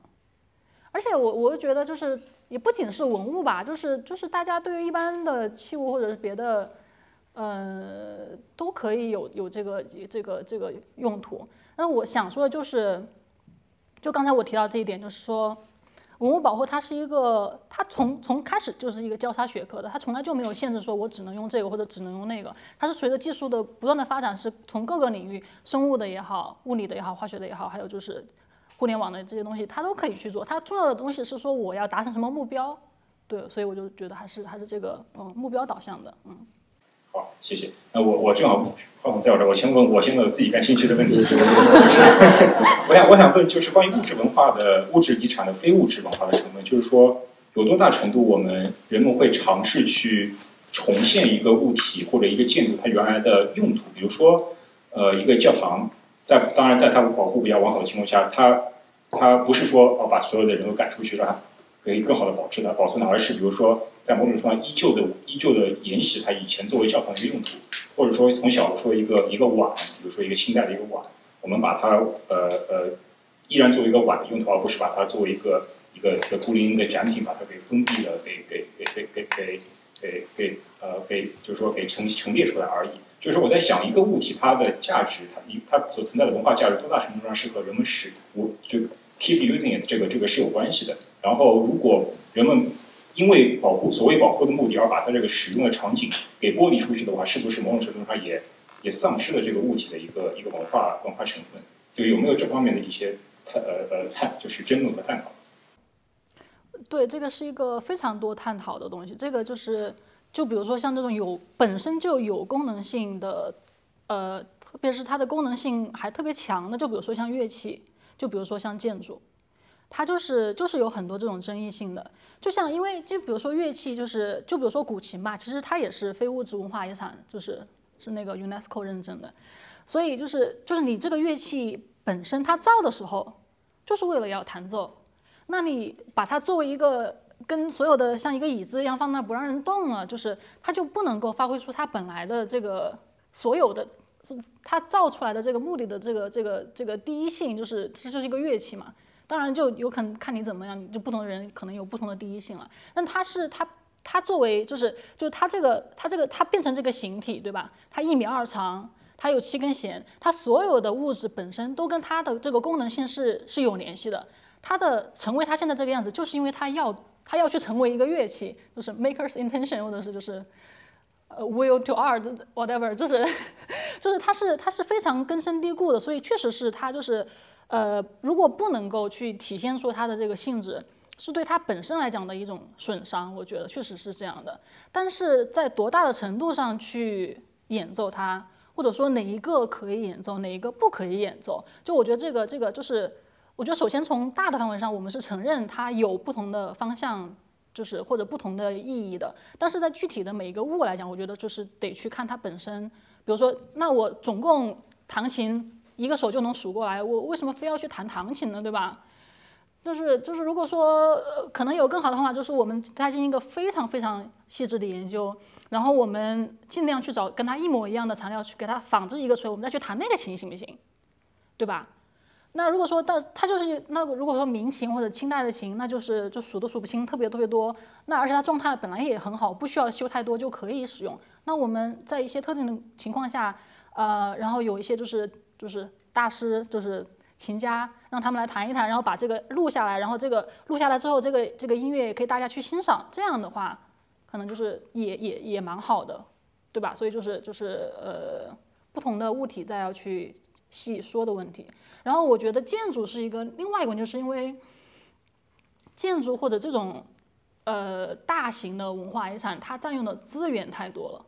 而且我我觉得就是也不仅是文物吧，就是就是大家对于一般的器物或者是别的。呃，都可以有有这个这个这个用途。那我想说的就是，就刚才我提到这一点，就是说，文物保护它是一个，它从从开始就是一个交叉学科的，它从来就没有限制说我只能用这个或者只能用那个。它是随着技术的不断的发展，是从各个领域，生物的也好，物理的也好，化学的也好，还有就是互联网的这些东西，它都可以去做。它重要的东西是说我要达成什么目标，对，所以我就觉得还是还是这个嗯目标导向的，嗯。好，谢谢。那我我正好话筒在我这儿，我先问我先问自己感兴趣的问题，就是我想我想问，就是关于物质文化的物质遗产的非物质文化的成分，就是说有多大程度我们人们会尝试去重现一个物体或者一个建筑它原来的用途，比如说呃一个教堂，在当然在它保护比较完好的情况下，它它不是说哦把所有的人都赶出去让它可以更好的保持它保存的，而是比如说。在某种程度上，依旧的依旧的沿袭它以前作为教堂的一个用途，或者说从小说一个一个碗，比如说一个清代的一个碗，我们把它呃呃依然作为一个碗的用途，而不是把它作为一个一个一个孤零零的展品，把它给封闭了，给给给给给给给给呃给就是说给陈陈列出来而已。就是我在想一个物体它的价值，它一它所存在的文化价值多大程度上是和人们使我就 keep using it 这个这个是有关系的。然后如果人们因为保护所谓保护的目的而把它这个使用的场景给剥离出去的话，是不是某种程度上也也丧失了这个物体的一个一个文化文化成分？就有没有这方面的一些探呃呃探就是争论和探讨？对，这个是一个非常多探讨的东西。这个就是就比如说像这种有本身就有功能性的，呃，特别是它的功能性还特别强的，就比如说像乐器，就比如说像建筑。它就是就是有很多这种争议性的，就像因为就比如说乐器，就是就比如说古琴吧，其实它也是非物质文化遗产，就是是那个 UNESCO 认证的，所以就是就是你这个乐器本身它造的时候就是为了要弹奏，那你把它作为一个跟所有的像一个椅子一样放那不让人动了，就是它就不能够发挥出它本来的这个所有的它造出来的这个目的的这个这个这个第一性，就是这就是一个乐器嘛。当然就有可能看你怎么样，就不同的人可能有不同的第一性了。但它是它它作为就是就是它这个它这个它变成这个形体对吧？它一米二长，它有七根弦，它所有的物质本身都跟它的这个功能性是是有联系的。它的成为它现在这个样子，就是因为它要它要去成为一个乐器，就是 maker's intention 或者是就是呃 will to art *laughs* whatever，就是就是它是它是非常根深蒂固的，所以确实是它就是。呃，如果不能够去体现出它的这个性质，是对它本身来讲的一种损伤，我觉得确实是这样的。但是在多大的程度上去演奏它，或者说哪一个可以演奏，哪一个不可以演奏，就我觉得这个这个就是，我觉得首先从大的范围上，我们是承认它有不同的方向，就是或者不同的意义的。但是在具体的每一个物来讲，我觉得就是得去看它本身。比如说，那我总共弹琴。一个手就能数过来，我为什么非要去弹弹琴呢？对吧？就是就是，如果说呃可能有更好的方法，就是我们再进行一个非常非常细致的研究，然后我们尽量去找跟它一模一样的材料去给它仿制一个锤，我们再去弹那个琴行不行？对吧？那如果说到它就是那如果说明琴或者清代的琴，那就是就数都数不清，特别特别多。那而且它状态本来也很好，不需要修太多就可以使用。那我们在一些特定的情况下，呃，然后有一些就是就是大师就是琴家。让他们来弹一弹，然后把这个录下来，然后这个录下来之后，这个这个音乐也可以大家去欣赏。这样的话，可能就是也也也蛮好的，对吧？所以就是就是呃，不同的物体再要去细说的问题。然后我觉得建筑是一个另外一个问题，就是因为建筑或者这种呃大型的文化遗产，它占用的资源太多了，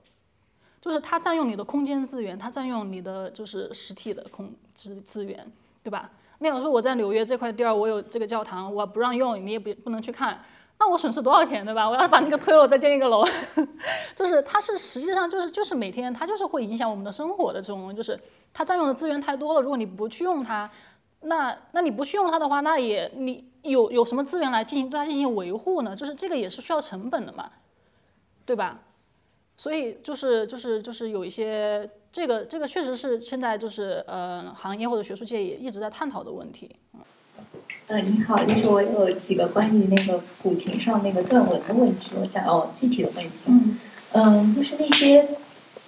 就是它占用你的空间资源，它占用你的就是实体的空资资源，对吧？那我说我在纽约这块地儿，我有这个教堂，我不让用，你也不不能去看，那我损失多少钱，对吧？我要把那个推了，再建一个楼，*laughs* 就是它是实际上就是就是每天它就是会影响我们的生活的这种，就是它占用的资源太多了。如果你不去用它，那那你不去用它的话，那也你有有什么资源来进行对它进行维护呢？就是这个也是需要成本的嘛，对吧？所以就是就是就是有一些。这个这个确实是现在就是呃行业或者学术界也一直在探讨的问题。呃，你好，就是我有几个关于那个古琴上那个断纹的问题，我想要具体的问一下。嗯嗯，就是那些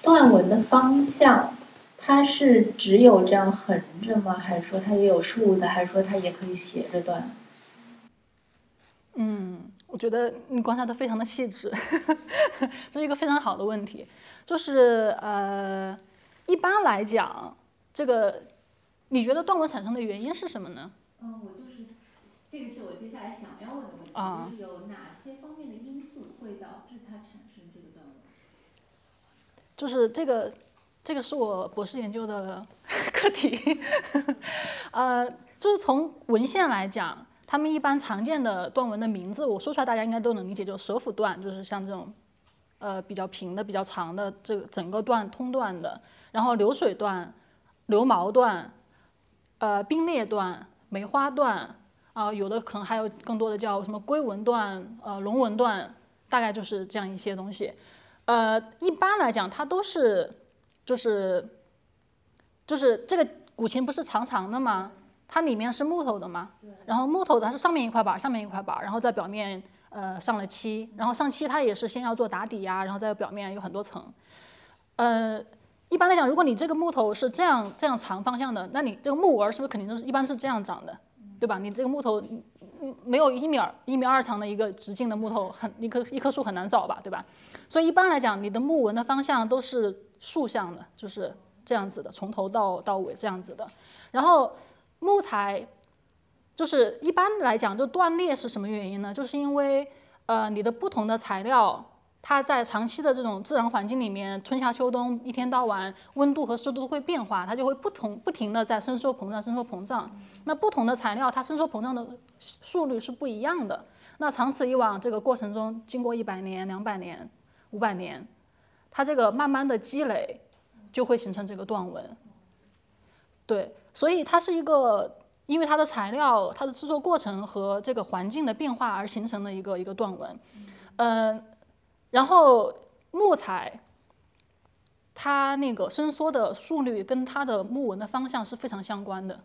断纹的方向，它是只有这样横着吗？还是说它也有竖的？还是说它也可以斜着断？嗯，我觉得你观察的非常的细致，*laughs* 这是一个非常好的问题，就是呃。一般来讲，这个你觉得断纹产生的原因是什么呢？嗯，我就是这个是我接下来想要问的问题，就是有哪些方面的因素会导致它产生这个断纹？就是这个，这个是我博士研究的 *laughs* 课题。呃，就是从文献来讲，他们一般常见的断纹的名字，我说出来大家应该都能理解，就是蛇腹断，就是像这种呃比较平的、比较长的这个整个段通段的。然后流水段、流毛段、呃冰裂段、梅花段啊，有的可能还有更多的叫什么龟纹段、呃龙纹段，大概就是这样一些东西。呃，一般来讲，它都是就是就是这个古琴不是长长的吗？它里面是木头的嘛？然后木头它是上面一块板，上面一块板，然后在表面呃上了漆，然后上漆它也是先要做打底呀，然后在表面有很多层，呃。一般来讲，如果你这个木头是这样这样长方向的，那你这个木纹是不是肯定都是一般是这样长的，对吧？你这个木头，嗯，没有一米二一米二长的一个直径的木头，很一棵一棵树很难找吧，对吧？所以一般来讲，你的木纹的方向都是竖向的，就是这样子的，从头到到尾这样子的。然后木材，就是一般来讲，就断裂是什么原因呢？就是因为呃，你的不同的材料。它在长期的这种自然环境里面，春夏秋冬一天到晚温度和湿度都会变化，它就会不同不停的在伸缩膨胀伸缩膨胀。那不同的材料，它伸缩膨胀的速率是不一样的。那长此以往，这个过程中经过一百年、两百年、五百年，它这个慢慢的积累，就会形成这个断纹。对，所以它是一个因为它的材料、它的制作过程和这个环境的变化而形成的一个一个断纹。嗯。然后木材，它那个伸缩的速率跟它的木纹的方向是非常相关的，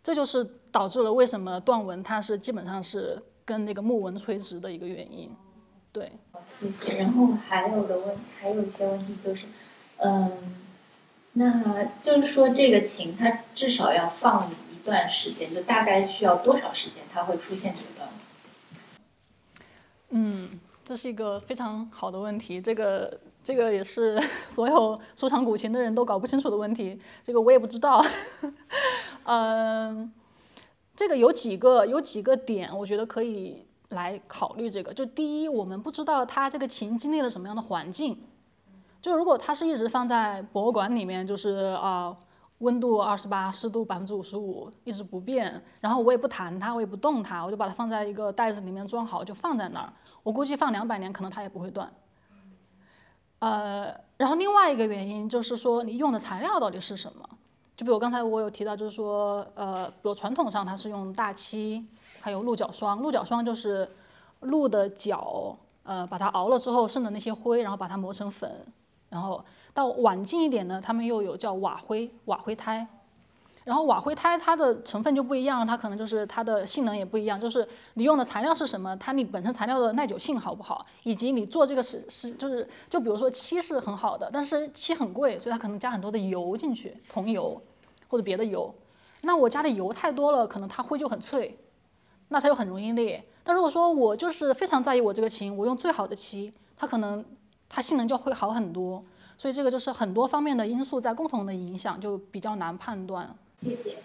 这就是导致了为什么断纹它是基本上是跟那个木纹垂直的一个原因。对，好谢谢。然后还有的问，还有一些问题就是，嗯，那就是说这个琴它至少要放一段时间，就大概需要多少时间它会出现这个段落？嗯。这是一个非常好的问题，这个这个也是 *laughs* 所有收藏古琴的人都搞不清楚的问题，这个我也不知道。*laughs* 嗯，这个有几个有几个点，我觉得可以来考虑这个。就第一，我们不知道它这个琴经历了什么样的环境，就如果它是一直放在博物馆里面，就是啊。温度二十八，湿度百分之五十五，一直不变。然后我也不弹它，我也不动它，我就把它放在一个袋子里面装好，就放在那儿。我估计放两百年，可能它也不会断。呃，然后另外一个原因就是说，你用的材料到底是什么？就比如刚才我有提到，就是说，呃，比如传统上它是用大漆，还有鹿角霜。鹿角霜就是鹿的角，呃，把它熬了之后剩的那些灰，然后把它磨成粉。然后到晚近一点呢，他们又有叫瓦灰，瓦灰胎。然后瓦灰胎它的成分就不一样，它可能就是它的性能也不一样，就是你用的材料是什么，它你本身材料的耐久性好不好，以及你做这个是是就是就比如说漆是很好的，但是漆很贵，所以它可能加很多的油进去，桐油或者别的油。那我加的油太多了，可能它灰就很脆，那它又很容易裂。但如果说我就是非常在意我这个琴，我用最好的漆，它可能它性能就会好很多。所以这个就是很多方面的因素在共同的影响，就比较难判断。谢谢。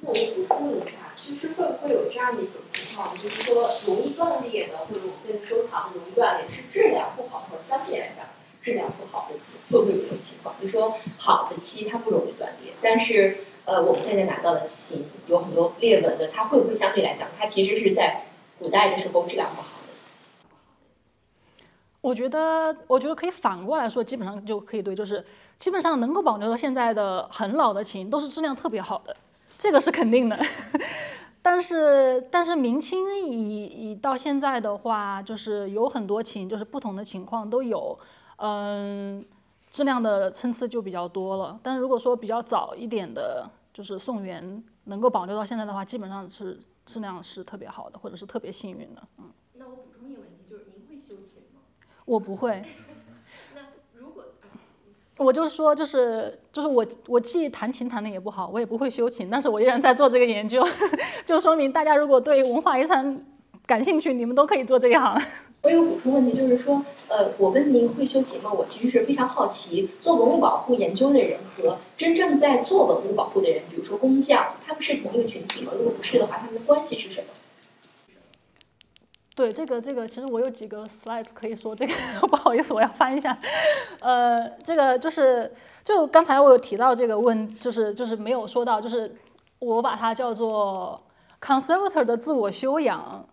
那我补充一下，其实会不会有这样的一种情况，就是说容易断裂的，或者我们现在收藏容易断裂，是质量不好，或者相对来讲质量不好的琴，会不会有这种情况？就说好的漆它不容易断裂，但是呃我们现在拿到的琴有很多裂纹的，它会不会相对来讲，它其实是在古代的时候质量不好的？我觉得，我觉得可以反过来说，基本上就可以对，就是基本上能够保留到现在的很老的琴，都是质量特别好的，这个是肯定的。*laughs* 但是，但是明清以以到现在的话，就是有很多琴，就是不同的情况都有，嗯，质量的参差就比较多了。但是如果说比较早一点的，就是宋元能够保留到现在的话，基本上是质量是特别好的，或者是特别幸运的，嗯。那我补充一个问题，就是您会修琴吗？*laughs* 我不会。*laughs* 那如果我就说，就是就是我我既弹琴弹的也不好，我也不会修琴，但是我依然在做这个研究，*laughs* 就说明大家如果对文化遗产感兴趣，你们都可以做这一行。我有补充问题，就是说，呃，我问您会修琴吗？我其实是非常好奇，做文物保护研究的人和真正在做文物保护的人，比如说工匠，他们是同一个群体吗？如果不是的话，他们的关系是什么？对这个这个，其实我有几个 slides 可以说这个，*laughs* 不好意思，我要翻一下。呃，这个就是就刚才我有提到这个问，就是就是没有说到，就是我把它叫做 conservator 的自我修养，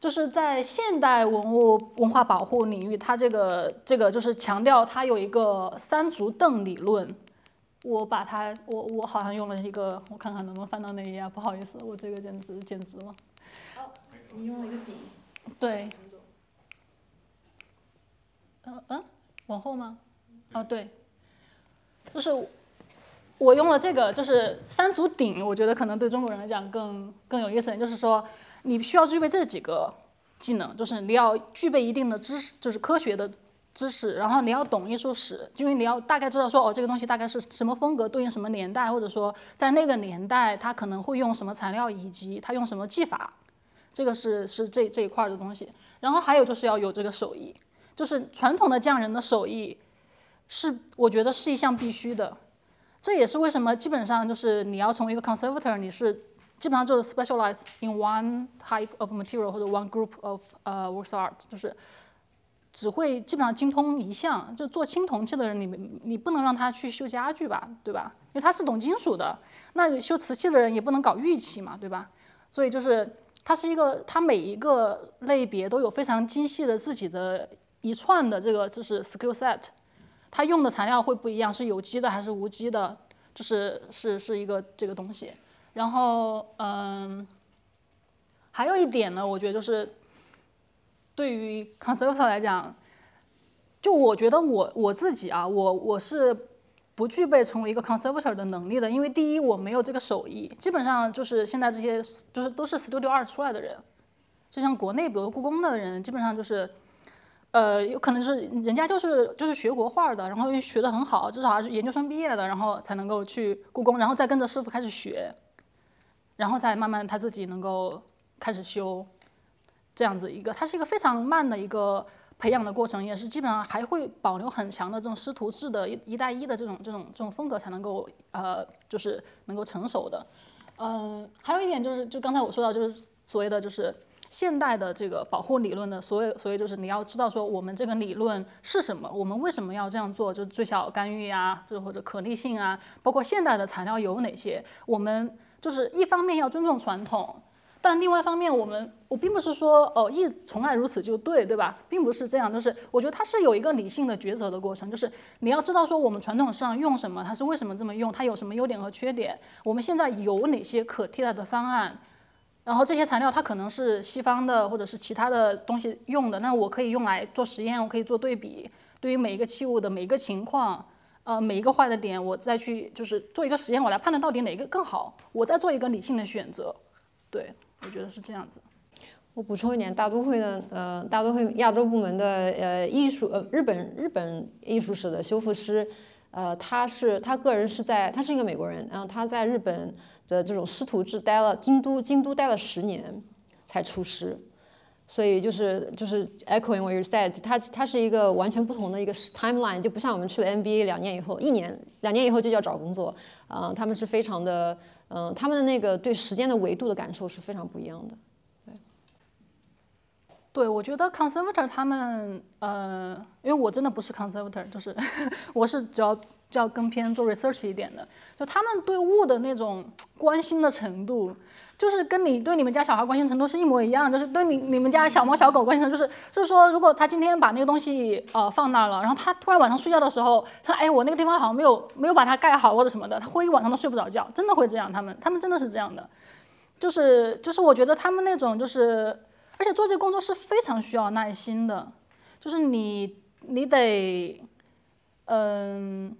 就是在现代文物文化保护领域，它这个这个就是强调它有一个三足凳理论。我把它，我我好像用了一个，我看看能不能翻到那一页，不好意思，我这个简直简直了。哦，你用了一个笔。对，嗯嗯，往后吗？哦，对，就是我用了这个，就是三足鼎，我觉得可能对中国人来讲更更有意思。就是说，你需要具备这几个技能，就是你要具备一定的知识，就是科学的知识，然后你要懂艺术史，因为你要大概知道说，哦，这个东西大概是什么风格，对应什么年代，或者说在那个年代它可能会用什么材料，以及它用什么技法。这个是是这这一块的东西，然后还有就是要有这个手艺，就是传统的匠人的手艺，是我觉得是一项必须的。这也是为什么基本上就是你要成为一个 conservator，你是基本上就是 specialize in one type of material 或者 one group of 呃 works art，就是只会基本上精通一项。就做青铜器的人，你你不能让他去修家具吧，对吧？因为他是懂金属的。那修瓷器的人也不能搞玉器嘛，对吧？所以就是。它是一个，它每一个类别都有非常精细的自己的一串的这个就是 skill set，它用的材料会不一样，是有机的还是无机的，就是是是一个这个东西。然后嗯，还有一点呢，我觉得就是对于 conservator 来讲，就我觉得我我自己啊，我我是。不具备成为一个 conservator 的能力的，因为第一我没有这个手艺，基本上就是现在这些就是都是 Studio 二出来的人，就像国内比如故宫的人，基本上就是，呃，有可能是人家就是就是学国画的，然后又学得很好，至少还是研究生毕业的，然后才能够去故宫，然后再跟着师傅开始学，然后再慢慢他自己能够开始修，这样子一个，它是一个非常慢的一个。培养的过程也是基本上还会保留很强的这种师徒制的一一带一的这种这种这种风格才能够呃就是能够成熟的，嗯，还有一点就是就刚才我说到就是所谓的就是现代的这个保护理论的所谓所谓就是你要知道说我们这个理论是什么，我们为什么要这样做，就是最小干预啊，就或者可逆性啊，包括现代的材料有哪些，我们就是一方面要尊重传统。但另外一方面，我们我并不是说哦一从来如此就对，对吧？并不是这样，就是我觉得它是有一个理性的抉择的过程，就是你要知道说我们传统上用什么，它是为什么这么用，它有什么优点和缺点，我们现在有哪些可替代的方案，然后这些材料它可能是西方的或者是其他的东西用的，那我可以用来做实验，我可以做对比，对于每一个器物的每一个情况，呃，每一个坏的点，我再去就是做一个实验，我来判断到底哪一个更好，我再做一个理性的选择。对，我觉得是这样子。我补充一点，大都会的呃，大都会亚洲部门的呃艺术呃日本日本艺术史的修复师，呃，他是他个人是在他是一个美国人，然后他在日本的这种师徒制待了京都京都待了十年才出师，所以就是就是 echoing what you said，它它是一个完全不同的一个 timeline，就不像我们去了 MBA 两年以后一年两年以后就要找工作，啊、他们是非常的嗯、他们的那个对时间的维度的感受是非常不一样的。对，我觉得 conservator 他们，呃，因为我真的不是 conservator，就是 *laughs* 我是主要叫更偏做 research 一点的，就他们对物的那种关心的程度，就是跟你对你们家小孩关心程度是一模一样，就是对你你们家小猫小狗关心程度，就是就是说，如果他今天把那个东西呃放那儿了，然后他突然晚上睡觉的时候，他哎我那个地方好像没有没有把它盖好或者什么的，他会一晚上都睡不着觉，真的会这样，他们他们真的是这样的，就是就是我觉得他们那种就是。而且做这个工作是非常需要耐心的，就是你你得，嗯，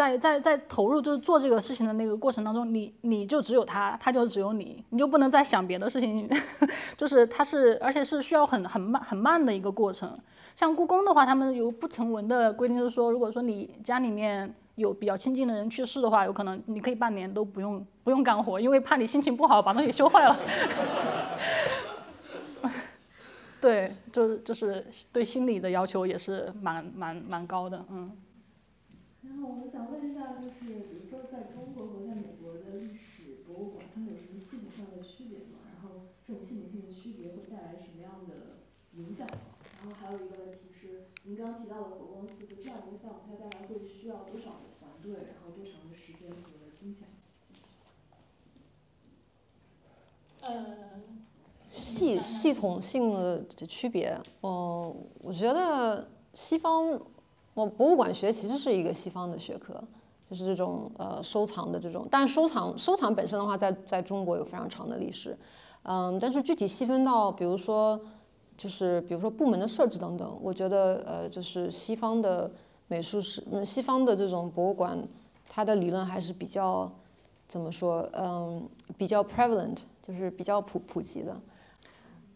在在在投入就是做这个事情的那个过程当中，你你就只有他，他就只有你，你就不能再想别的事情，*laughs* 就是他是而且是需要很很慢很慢的一个过程。像故宫的话，他们有不成文的规定，就是说，如果说你家里面有比较亲近的人去世的话，有可能你可以半年都不用不用干活，因为怕你心情不好把东西修坏了。*laughs* 对，就是就是对心理的要求也是蛮蛮蛮高的，嗯。然后我想问一下，就是比如说在中国和在美国的历史博物馆，它们有什么系统上的区别吗？然后这种系统性的区别会带来什么样的影响吗？然后还有一个问题是，您刚刚提到的佛光寺，就这样一个项目，它大概会需要多少的团队，然后多长的时间和金钱？呃，系系统性的区别，嗯，我觉得西方，我博物馆学其实是一个西方的学科，就是这种呃收藏的这种，但收藏收藏本身的话在，在中国有非常长的历史，嗯，但是具体细分到比如说就是比如说部门的设置等等，我觉得呃就是西方的美术史，嗯，西方的这种博物馆，它的理论还是比较怎么说，嗯，比较 prevalent，就是比较普普及的。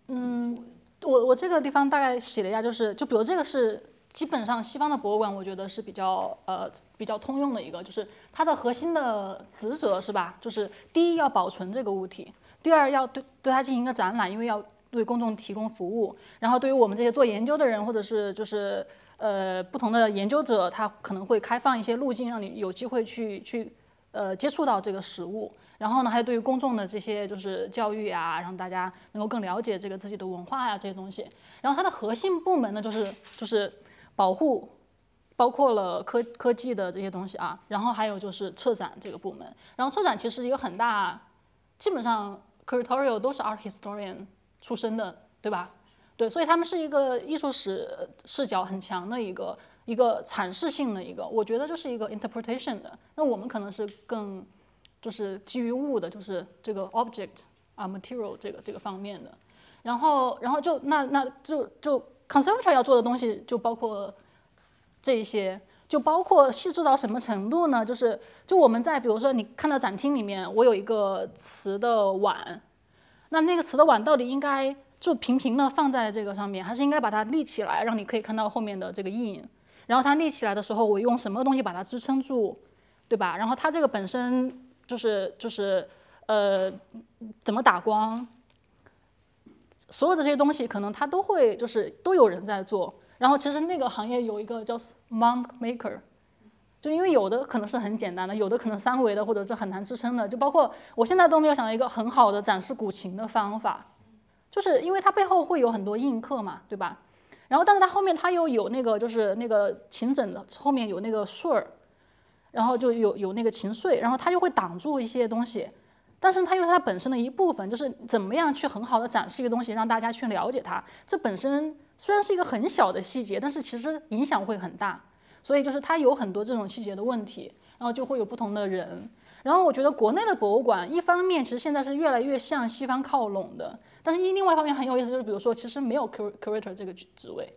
嗯，我我这个地方大概写了一下，就是就比如这个是基本上西方的博物馆，我觉得是比较呃比较通用的一个，就是它的核心的职责是吧？就是第一要保存这个物体，第二要对对它进行一个展览，因为要对公众提供服务。然后对于我们这些做研究的人，或者是就是呃不同的研究者，他可能会开放一些路径，让你有机会去去呃接触到这个实物。然后呢，还有对于公众的这些就是教育啊，让大家能够更了解这个自己的文化呀、这些东西。然后它的核心部门呢，就是就是保护，包括了科科技的这些东西啊。然后还有就是策展这个部门。然后策展其实一个很大，基本上 curatorial 都是 art historian 出身的，对吧？对，所以他们是一个艺术史视角很强的一个一个阐释性的一个，我觉得就是一个 interpretation 的。那我们可能是更。就是基于物的，就是这个 object 啊 material 这个这个方面的，然后然后就那那就就 conservator 要做的东西就包括这一些，就包括细致到什么程度呢？就是就我们在比如说你看到展厅里面，我有一个瓷的碗，那那个瓷的碗到底应该就平平的放在这个上面，还是应该把它立起来，让你可以看到后面的这个印？然后它立起来的时候，我用什么东西把它支撑住，对吧？然后它这个本身。就是就是呃，怎么打光，所有的这些东西可能它都会就是都有人在做。然后其实那个行业有一个叫 monk maker，就因为有的可能是很简单的，有的可能三维的或者是很难支撑的。就包括我现在都没有想到一个很好的展示古琴的方法，就是因为它背后会有很多印刻嘛，对吧？然后但是它后面它又有那个就是那个琴枕的后面有那个穗儿。然后就有有那个琴穗，然后它就会挡住一些东西，但是它又是它本身的一部分，就是怎么样去很好的展示一个东西，让大家去了解它。这本身虽然是一个很小的细节，但是其实影响会很大。所以就是它有很多这种细节的问题，然后就会有不同的人。然后我觉得国内的博物馆，一方面其实现在是越来越向西方靠拢的，但是另外一方面很有意思，就是比如说其实没有 curator 这个职位，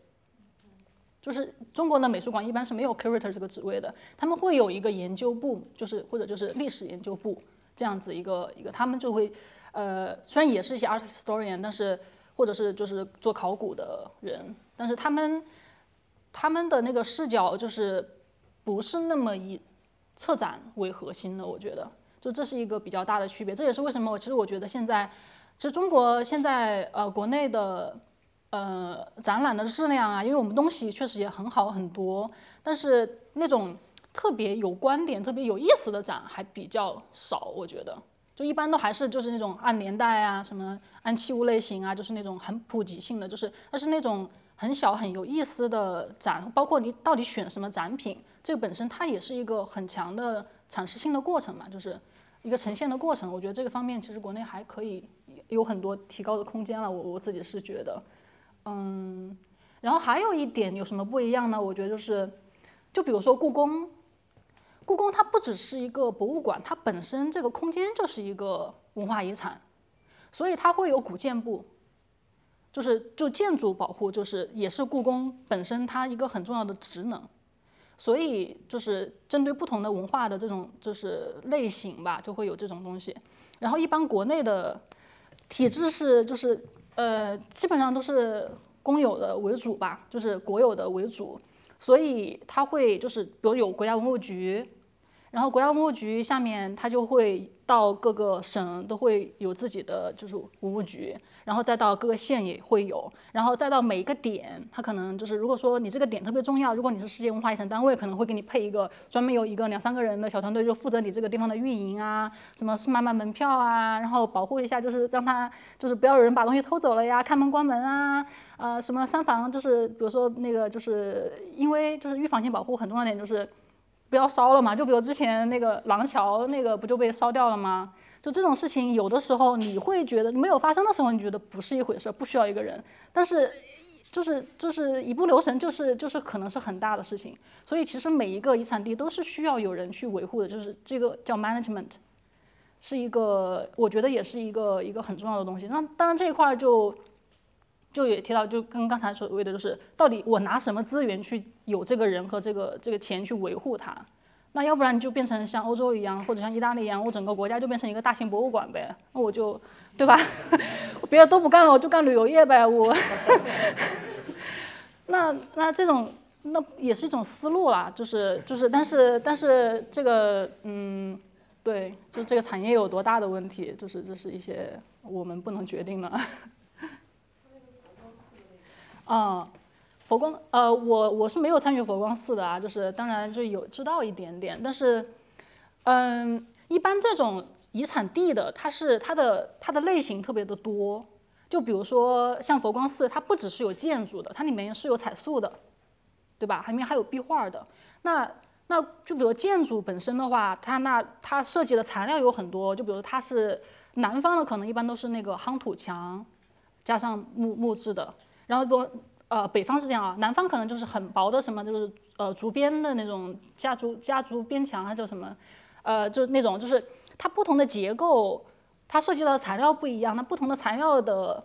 就是中国的美术馆一般是没有 curator 这个职位的，他们会有一个研究部，就是或者就是历史研究部这样子一个一个，他们就会呃虽然也是一些 art historian，但是或者是就是做考古的人，但是他们他们的那个视角就是不是那么以。策展为核心的，我觉得就这是一个比较大的区别。这也是为什么我其实我觉得现在，其实中国现在呃国内的呃展览的质量啊，因为我们东西确实也很好很多，但是那种特别有观点、特别有意思的展还比较少。我觉得就一般都还是就是那种按年代啊、什么按器物类型啊，就是那种很普及性的，就是它是那种很小很有意思的展，包括你到底选什么展品。这个本身它也是一个很强的阐释性的过程嘛，就是一个呈现的过程。我觉得这个方面其实国内还可以有很多提高的空间了。我我自己是觉得，嗯，然后还有一点有什么不一样呢？我觉得就是，就比如说故宫，故宫它不只是一个博物馆，它本身这个空间就是一个文化遗产，所以它会有古建部，就是就建筑保护，就是也是故宫本身它一个很重要的职能。所以就是针对不同的文化的这种就是类型吧，就会有这种东西。然后一般国内的体制是就是呃基本上都是公有的为主吧，就是国有的为主，所以它会就是比如有国家文物局。然后国家文物局下面，它就会到各个省都会有自己的就是文物局，然后再到各个县也会有，然后再到每一个点，它可能就是如果说你这个点特别重要，如果你是世界文化遗产单位，可能会给你配一个专门有一个两三个人的小团队，就负责你这个地方的运营啊，什么买买门票啊，然后保护一下，就是让他就是不要有人把东西偷走了呀，开门关门啊，呃，什么三防就是比如说那个就是因为就是预防性保护很重要点就是。不要烧了嘛，就比如之前那个廊桥那个不就被烧掉了吗？就这种事情，有的时候你会觉得没有发生的时候，你觉得不是一回事，不需要一个人。但是，就是就是一不留神，就是就是可能是很大的事情。所以其实每一个遗产地都是需要有人去维护的，就是这个叫 management，是一个我觉得也是一个一个很重要的东西。那当然这一块就。就也提到，就跟刚才所谓的，就是到底我拿什么资源去有这个人和这个这个钱去维护它？那要不然就变成像欧洲一样，或者像意大利一样，我整个国家就变成一个大型博物馆呗？那我就，对吧？*laughs* 我别的都不干了，我就干旅游业呗。我，*laughs* 那那这种那也是一种思路啦，就是就是，但是但是这个嗯，对，就这个产业有多大的问题，就是这是一些我们不能决定的。啊，佛光，呃，我我是没有参与佛光寺的啊，就是当然就有知道一点点，但是，嗯，一般这种遗产地的，它是它的它的类型特别的多，就比如说像佛光寺，它不只是有建筑的，它里面是有彩塑的，对吧？里面还有壁画的。那那就比如建筑本身的话，它那它设计的材料有很多，就比如它是南方的，可能一般都是那个夯土墙，加上木木质的。然后不，呃，北方是这样啊，南方可能就是很薄的什么，就是呃竹编的那种家族家族边墙啊，叫什么，呃，就那种就是它不同的结构，它涉及到的材料不一样，那不同的材料的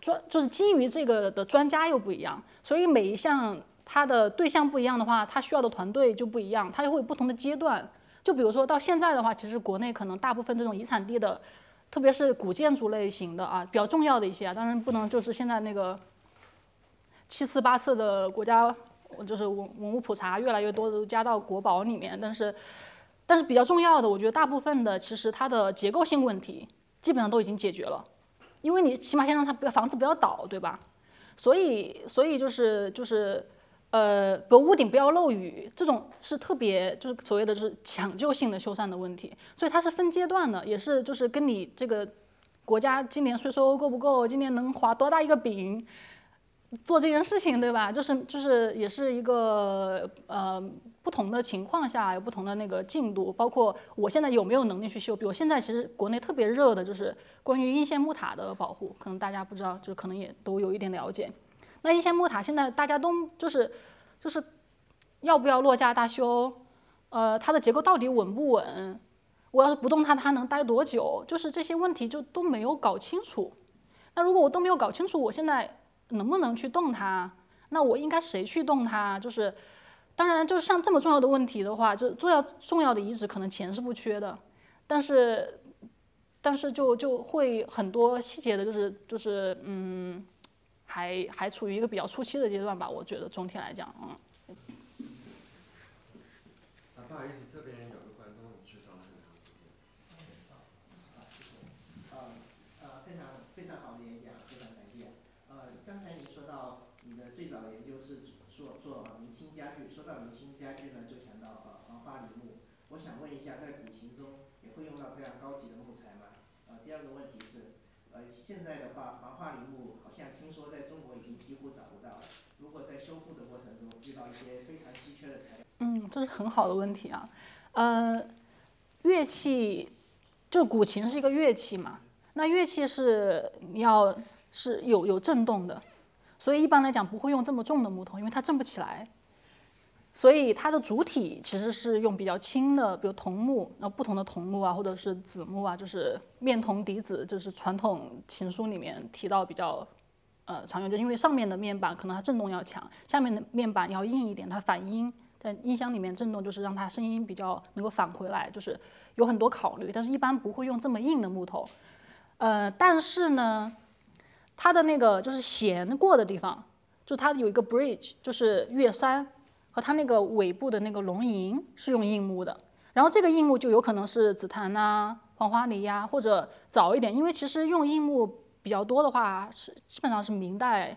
专就是基于这个的专家又不一样，所以每一项它的对象不一样的话，它需要的团队就不一样，它就会有不同的阶段。就比如说到现在的话，其实国内可能大部分这种遗产地的，特别是古建筑类型的啊，比较重要的一些啊，当然不能就是现在那个。七次八次的国家，就是文文物普查越来越多的都加到国宝里面，但是，但是比较重要的，我觉得大部分的其实它的结构性问题基本上都已经解决了，因为你起码先让它不要房子不要倒，对吧？所以，所以就是就是，呃，比如屋顶不要漏雨，这种是特别就是所谓的就是抢救性的修缮的问题，所以它是分阶段的，也是就是跟你这个国家今年税收够不够，今年能划多大一个饼。做这件事情，对吧？就是就是也是一个呃不同的情况下有不同的那个进度，包括我现在有没有能力去修？比如现在其实国内特别热的就是关于应县木塔的保护，可能大家不知道，就可能也都有一点了解。那应县木塔现在大家都就是就是要不要落架大修？呃，它的结构到底稳不稳？我要是不动它，它能待多久？就是这些问题就都没有搞清楚。那如果我都没有搞清楚，我现在能不能去动它？那我应该谁去动它？就是，当然，就是像这么重要的问题的话，就重要重要的遗址可能钱是不缺的，但是，但是就就会很多细节的，就是就是嗯，还还处于一个比较初期的阶段吧。我觉得总体来讲，嗯。不好意思，这边有个观众举手了很长时间。啊，谢谢。呃呃，非常非常好的演讲，非常感谢。呃，刚才你说到你的最早研究是做做明清家具，说到明清家具呢，就讲到呃黄花梨木。我想问一下，在古琴中也会用到这样高级的木材吗？呃，第二个问题是，呃，现在的话，黄花梨木好像听说在中国已经几乎找不如果在修复的过程中遇到一些非常稀缺的材料，嗯，这是很好的问题啊。呃，乐器，就古琴是一个乐器嘛，那乐器是要是有有震动的，所以一般来讲不会用这么重的木头，因为它震不起来。所以它的主体其实是用比较轻的，比如桐木，那不同的桐木啊，或者是紫木啊，就是面铜底子，就是传统琴书里面提到比较。呃，常用就因为上面的面板可能它震动要强，下面的面板要硬一点，它反音在音箱里面震动就是让它声音比较能够返回来，就是有很多考虑，但是一般不会用这么硬的木头。呃，但是呢，它的那个就是弦过的地方，就它有一个 bridge，就是乐山和它那个尾部的那个龙吟是用硬木的，然后这个硬木就有可能是紫檀呐、黄花梨呀，或者早一点，因为其实用硬木。比较多的话是基本上是明代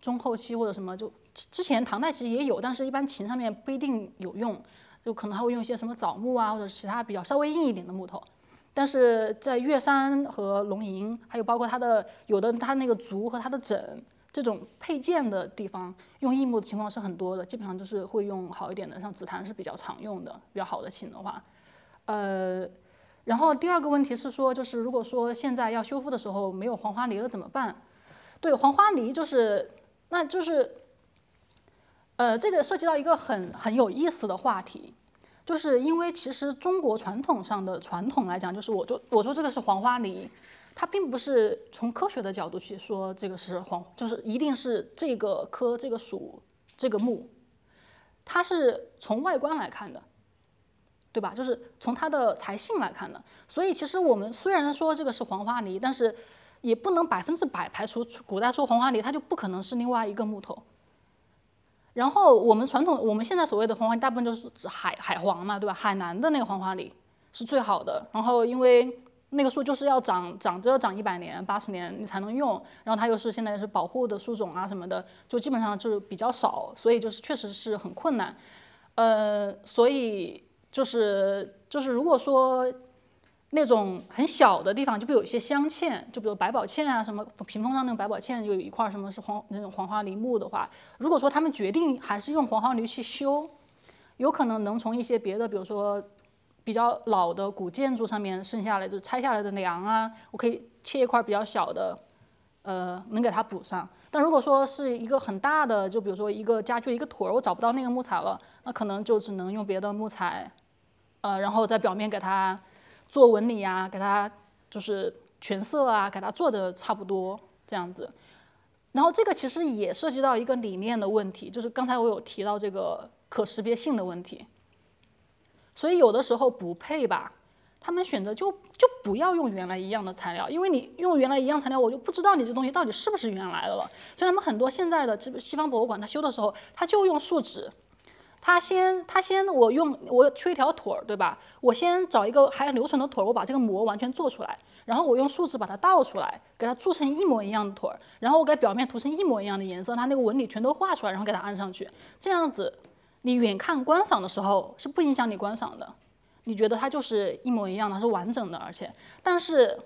中后期或者什么，就之前唐代其实也有，但是一般琴上面不一定有用，就可能还会用一些什么枣木啊或者其他比较稍微硬一点的木头。但是在乐山和龙吟，还有包括它的有的它那个足和它的枕这种配件的地方，用硬木的情况是很多的，基本上就是会用好一点的，像紫檀是比较常用的，比较好的琴的话，呃。然后第二个问题是说，就是如果说现在要修复的时候没有黄花梨了怎么办？对，黄花梨就是，那就是，呃，这个涉及到一个很很有意思的话题，就是因为其实中国传统上的传统来讲，就是我就我说这个是黄花梨，它并不是从科学的角度去说这个是黄，就是一定是这个科这个属这个木，它是从外观来看的。对吧？就是从它的材性来看的，所以其实我们虽然说这个是黄花梨，但是也不能百分之百排除古代说黄花梨，它就不可能是另外一个木头。然后我们传统我们现在所谓的黄花，大部分就是指海海黄嘛，对吧？海南的那个黄花梨是最好的。然后因为那个树就是要长长着长一百年、八十年你才能用，然后它又是现在是保护的树种啊什么的，就基本上就是比较少，所以就是确实是很困难。呃，所以。就是就是，如果说那种很小的地方，就比如有一些镶嵌，就比如百宝嵌啊，什么屏风上那种百宝嵌，就有一块什么是黄那种黄花梨木的话，如果说他们决定还是用黄花梨去修，有可能能从一些别的，比如说比较老的古建筑上面剩下来就拆下来的梁啊，我可以切一块比较小的，呃，能给它补上。但如果说是一个很大的，就比如说一个家具一个腿儿，我找不到那个木材了，那可能就只能用别的木材。呃，然后在表面给它做纹理啊，给它就是全色啊，给它做的差不多这样子。然后这个其实也涉及到一个理念的问题，就是刚才我有提到这个可识别性的问题。所以有的时候不配吧，他们选择就就不要用原来一样的材料，因为你用原来一样材料，我就不知道你这东西到底是不是原来的了。所以他们很多现在的这个西方博物馆，他修的时候，他就用树脂。他先，他先，我用我缺一条腿儿，对吧？我先找一个还留存的腿儿，我把这个模完全做出来，然后我用树脂把它倒出来，给它做成一模一样的腿儿，然后我给表面涂成一模一样的颜色，它那个纹理全都画出来，然后给它安上去。这样子，你远看观赏的时候是不影响你观赏的，你觉得它就是一模一样的，是完整的，而且，但是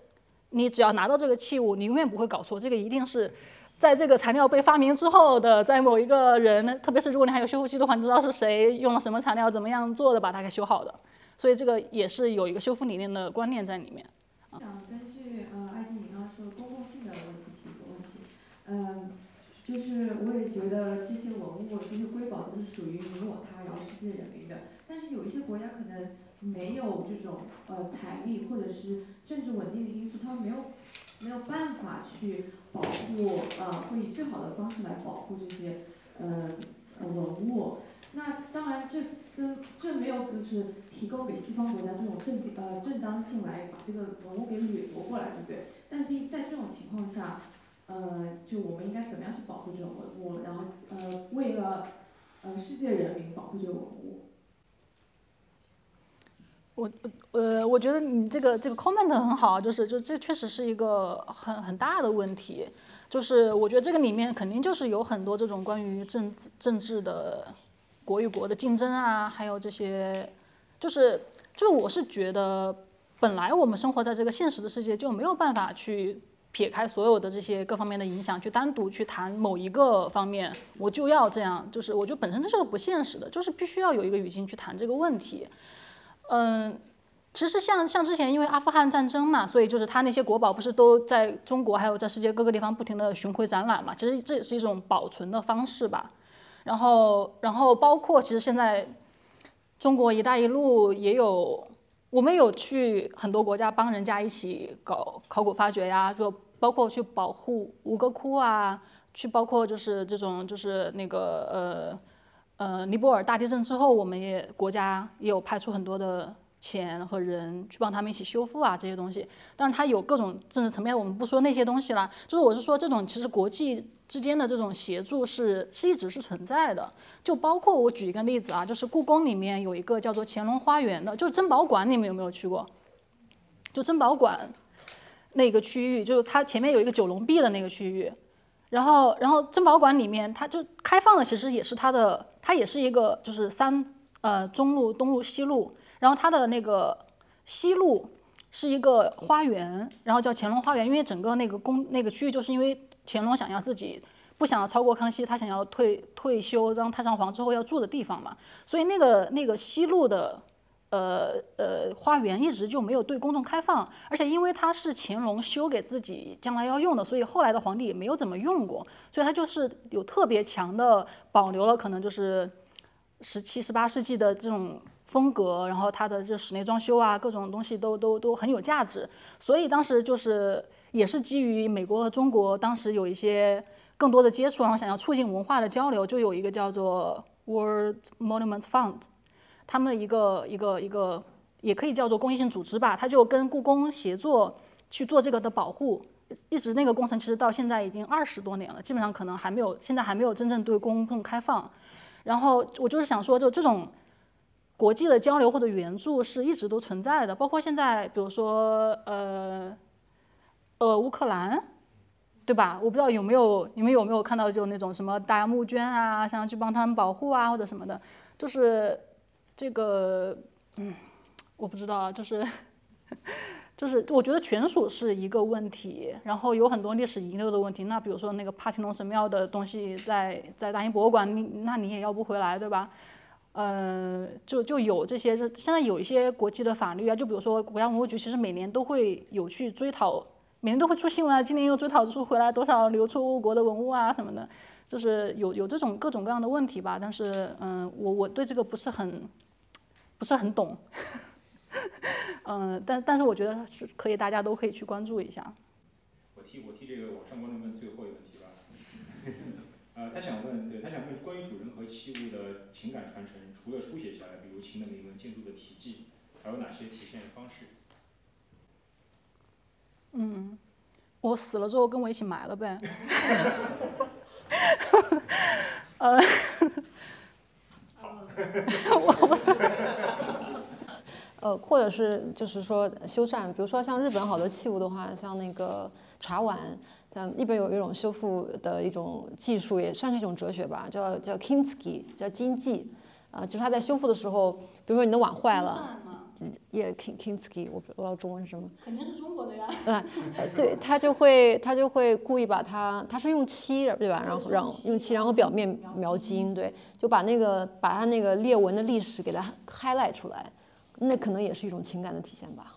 你只要拿到这个器物，你永远不会搞错，这个一定是。在这个材料被发明之后的，在某一个人，特别是如果你还有修复期的话，你知道是谁用了什么材料，怎么样做的，把它给修好的。所以这个也是有一个修复理念的观念在里面。想根据呃艾迪你刚刚说公共性的问题提一个问题，嗯，就是我也觉得这些文物、这些瑰宝都是属于你我他，然后世界人民的。但是有一些国家可能没有这种呃财力或者是政治稳定的因素，他们没有没有办法去保护呃，会以最好的方式来保护这些呃呃文物。那当然，这跟这没有就是提供给西方国家这种正呃正当性来把这个文物给掠夺过来，对不对？但是在这种情况下，呃，就我们应该怎么样去保护这种文物？然后呃，为了呃世界人民保护这个文物。我呃，我觉得你这个这个 comment 很好，就是就这确实是一个很很大的问题，就是我觉得这个里面肯定就是有很多这种关于政治政治的。国与国的竞争啊，还有这些，就是就我是觉得，本来我们生活在这个现实的世界，就没有办法去撇开所有的这些各方面的影响，去单独去谈某一个方面，我就要这样，就是我觉得本身这是个不现实的，就是必须要有一个语境去谈这个问题。嗯，其实像像之前因为阿富汗战争嘛，所以就是他那些国宝不是都在中国还有在世界各个地方不停的巡回展览嘛，其实这也是一种保存的方式吧。然后，然后包括其实现在，中国“一带一路”也有，我们有去很多国家帮人家一起搞考古发掘呀，就包括去保护吴哥窟啊，去包括就是这种就是那个呃呃尼泊尔大地震之后，我们也国家也有派出很多的。钱和人去帮他们一起修复啊，这些东西，但是它有各种政治层面，我们不说那些东西了。就是我是说，这种其实国际之间的这种协助是是一直是存在的。就包括我举一个例子啊，就是故宫里面有一个叫做乾隆花园的，就是珍宝馆，你们有没有去过？就珍宝馆那个区域，就是它前面有一个九龙壁的那个区域，然后然后珍宝馆里面它就开放的，其实也是它的，它也是一个就是三呃中路、东路、西路。然后它的那个西路是一个花园，然后叫乾隆花园，因为整个那个宫那个区域就是因为乾隆想要自己不想要超过康熙，他想要退退休当太上皇之后要住的地方嘛，所以那个那个西路的呃呃花园一直就没有对公众开放，而且因为它是乾隆修给自己将来要用的，所以后来的皇帝也没有怎么用过，所以它就是有特别强的保留了，可能就是十七十八世纪的这种。风格，然后它的这室内装修啊，各种东西都都都很有价值，所以当时就是也是基于美国和中国当时有一些更多的接触，然后想要促进文化的交流，就有一个叫做 World Monuments Fund，他们一个一个一个也可以叫做公益性组织吧，他就跟故宫协作去做这个的保护，一直那个工程其实到现在已经二十多年了，基本上可能还没有现在还没有真正对公众开放，然后我就是想说，就这种。国际的交流或者援助是一直都存在的，包括现在，比如说，呃，呃，乌克兰，对吧？我不知道有没有你们有没有看到就那种什么大家募捐啊，想要去帮他们保护啊或者什么的，就是这个，嗯，我不知道啊，就是，*laughs* 就是我觉得权属是一个问题，然后有很多历史遗留的问题。那比如说那个帕提农神庙的东西在在大英博物馆，你那你也要不回来，对吧？呃，就就有这些，这现在有一些国际的法律啊，就比如说国家文物局，其实每年都会有去追讨，每年都会出新闻啊，今年又追讨出回来多少流出国的文物啊什么的，就是有有这种各种各样的问题吧。但是，嗯，我我对这个不是很不是很懂，*laughs* 嗯，但但是我觉得是可以，大家都可以去关注一下。我替我替这个网上观众问最后一个问题吧。*laughs* 呃，他想问，对他想问关于主人和器物的情感传承，除了书写下来，比如秦的铭文、建筑的题记，还有哪些体现方式？嗯，我死了之后跟我一起埋了呗。*laughs* *laughs* 呃，*laughs* 呃，或者是就是说修缮，比如说像日本好多器物的话，像那个茶碗。像日本有一种修复的一种技术，也算是一种哲学吧，叫叫 Kinsky，叫金继，啊，就是他在修复的时候，比如说你的碗坏了，也 Kin Kinsky，我不知道中文是什么，肯定是中国的呀。嗯，对他就会他就会故意把它，他是用漆对吧？然后让用漆，然后表面描金，对，就把那个把他那个裂纹的历史给它 highlight 出来，那可能也是一种情感的体现吧。